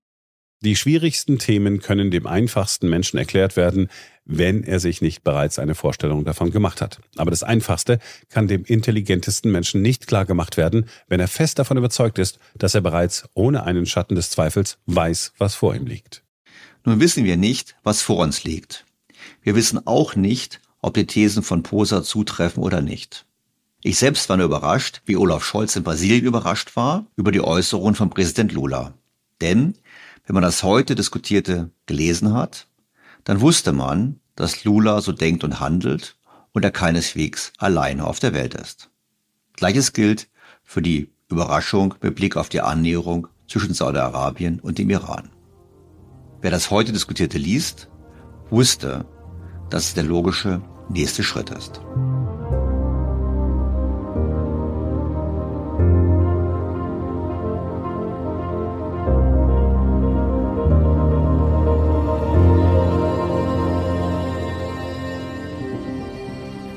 Die schwierigsten Themen können dem einfachsten Menschen erklärt werden, wenn er sich nicht bereits eine Vorstellung davon gemacht hat. Aber das Einfachste kann dem intelligentesten Menschen nicht klar gemacht werden, wenn er fest davon überzeugt ist, dass er bereits ohne einen Schatten des Zweifels weiß, was vor ihm liegt. Nun wissen wir nicht, was vor uns liegt. Wir wissen auch nicht, ob die Thesen von Posa zutreffen oder nicht. Ich selbst war nur überrascht, wie Olaf Scholz in Brasilien überrascht war, über die Äußerungen von Präsident Lula. Denn, wenn man das heute diskutierte gelesen hat, dann wusste man, dass Lula so denkt und handelt und er keineswegs alleine auf der Welt ist. Gleiches gilt für die Überraschung mit Blick auf die Annäherung zwischen Saudi-Arabien und dem Iran. Wer das heute diskutierte liest, wusste, dass es der logische nächste Schritt ist.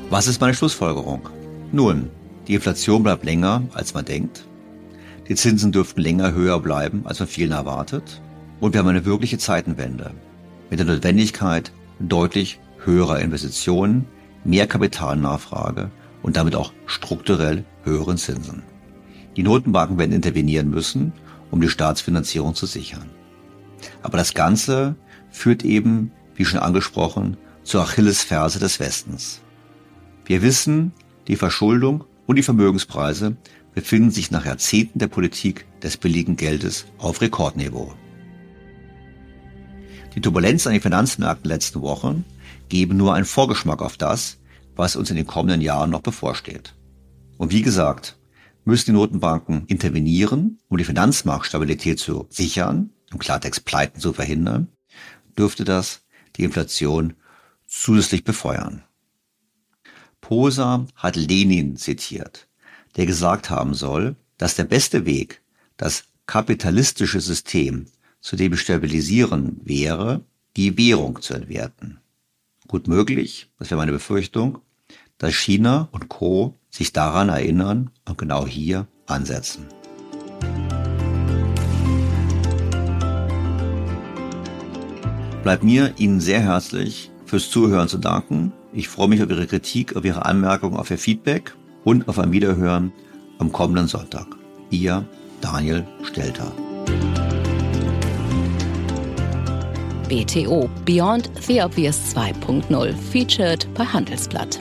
Was ist meine Schlussfolgerung? Nun, die Inflation bleibt länger, als man denkt. Die Zinsen dürften länger höher bleiben, als man vielen erwartet. Und wir haben eine wirkliche Zeitenwende mit der Notwendigkeit deutlich höherer Investitionen, mehr Kapitalnachfrage und damit auch strukturell höheren Zinsen. Die Notenbanken werden intervenieren müssen, um die Staatsfinanzierung zu sichern. Aber das Ganze führt eben, wie schon angesprochen, zur Achillesferse des Westens. Wir wissen, die Verschuldung und die Vermögenspreise befinden sich nach Jahrzehnten der Politik des billigen Geldes auf Rekordniveau. Die Turbulenz an den Finanzmärkten letzten Wochen geben nur einen Vorgeschmack auf das, was uns in den kommenden Jahren noch bevorsteht. Und wie gesagt, müssen die Notenbanken intervenieren, um die Finanzmarktstabilität zu sichern, im Klartext Pleiten zu verhindern, dürfte das die Inflation zusätzlich befeuern. Posa hat Lenin zitiert, der gesagt haben soll, dass der beste Weg, das kapitalistische System zu destabilisieren wäre, die Währung zu entwerten. Gut möglich, das wäre meine Befürchtung, dass China und Co. sich daran erinnern und genau hier ansetzen. Bleibt mir Ihnen sehr herzlich fürs Zuhören zu danken. Ich freue mich auf Ihre Kritik, auf Ihre Anmerkungen, auf Ihr Feedback und auf ein Wiederhören am kommenden Sonntag. Ihr Daniel Stelter. BTO Beyond the Obvious 2.0 featured bei Handelsblatt.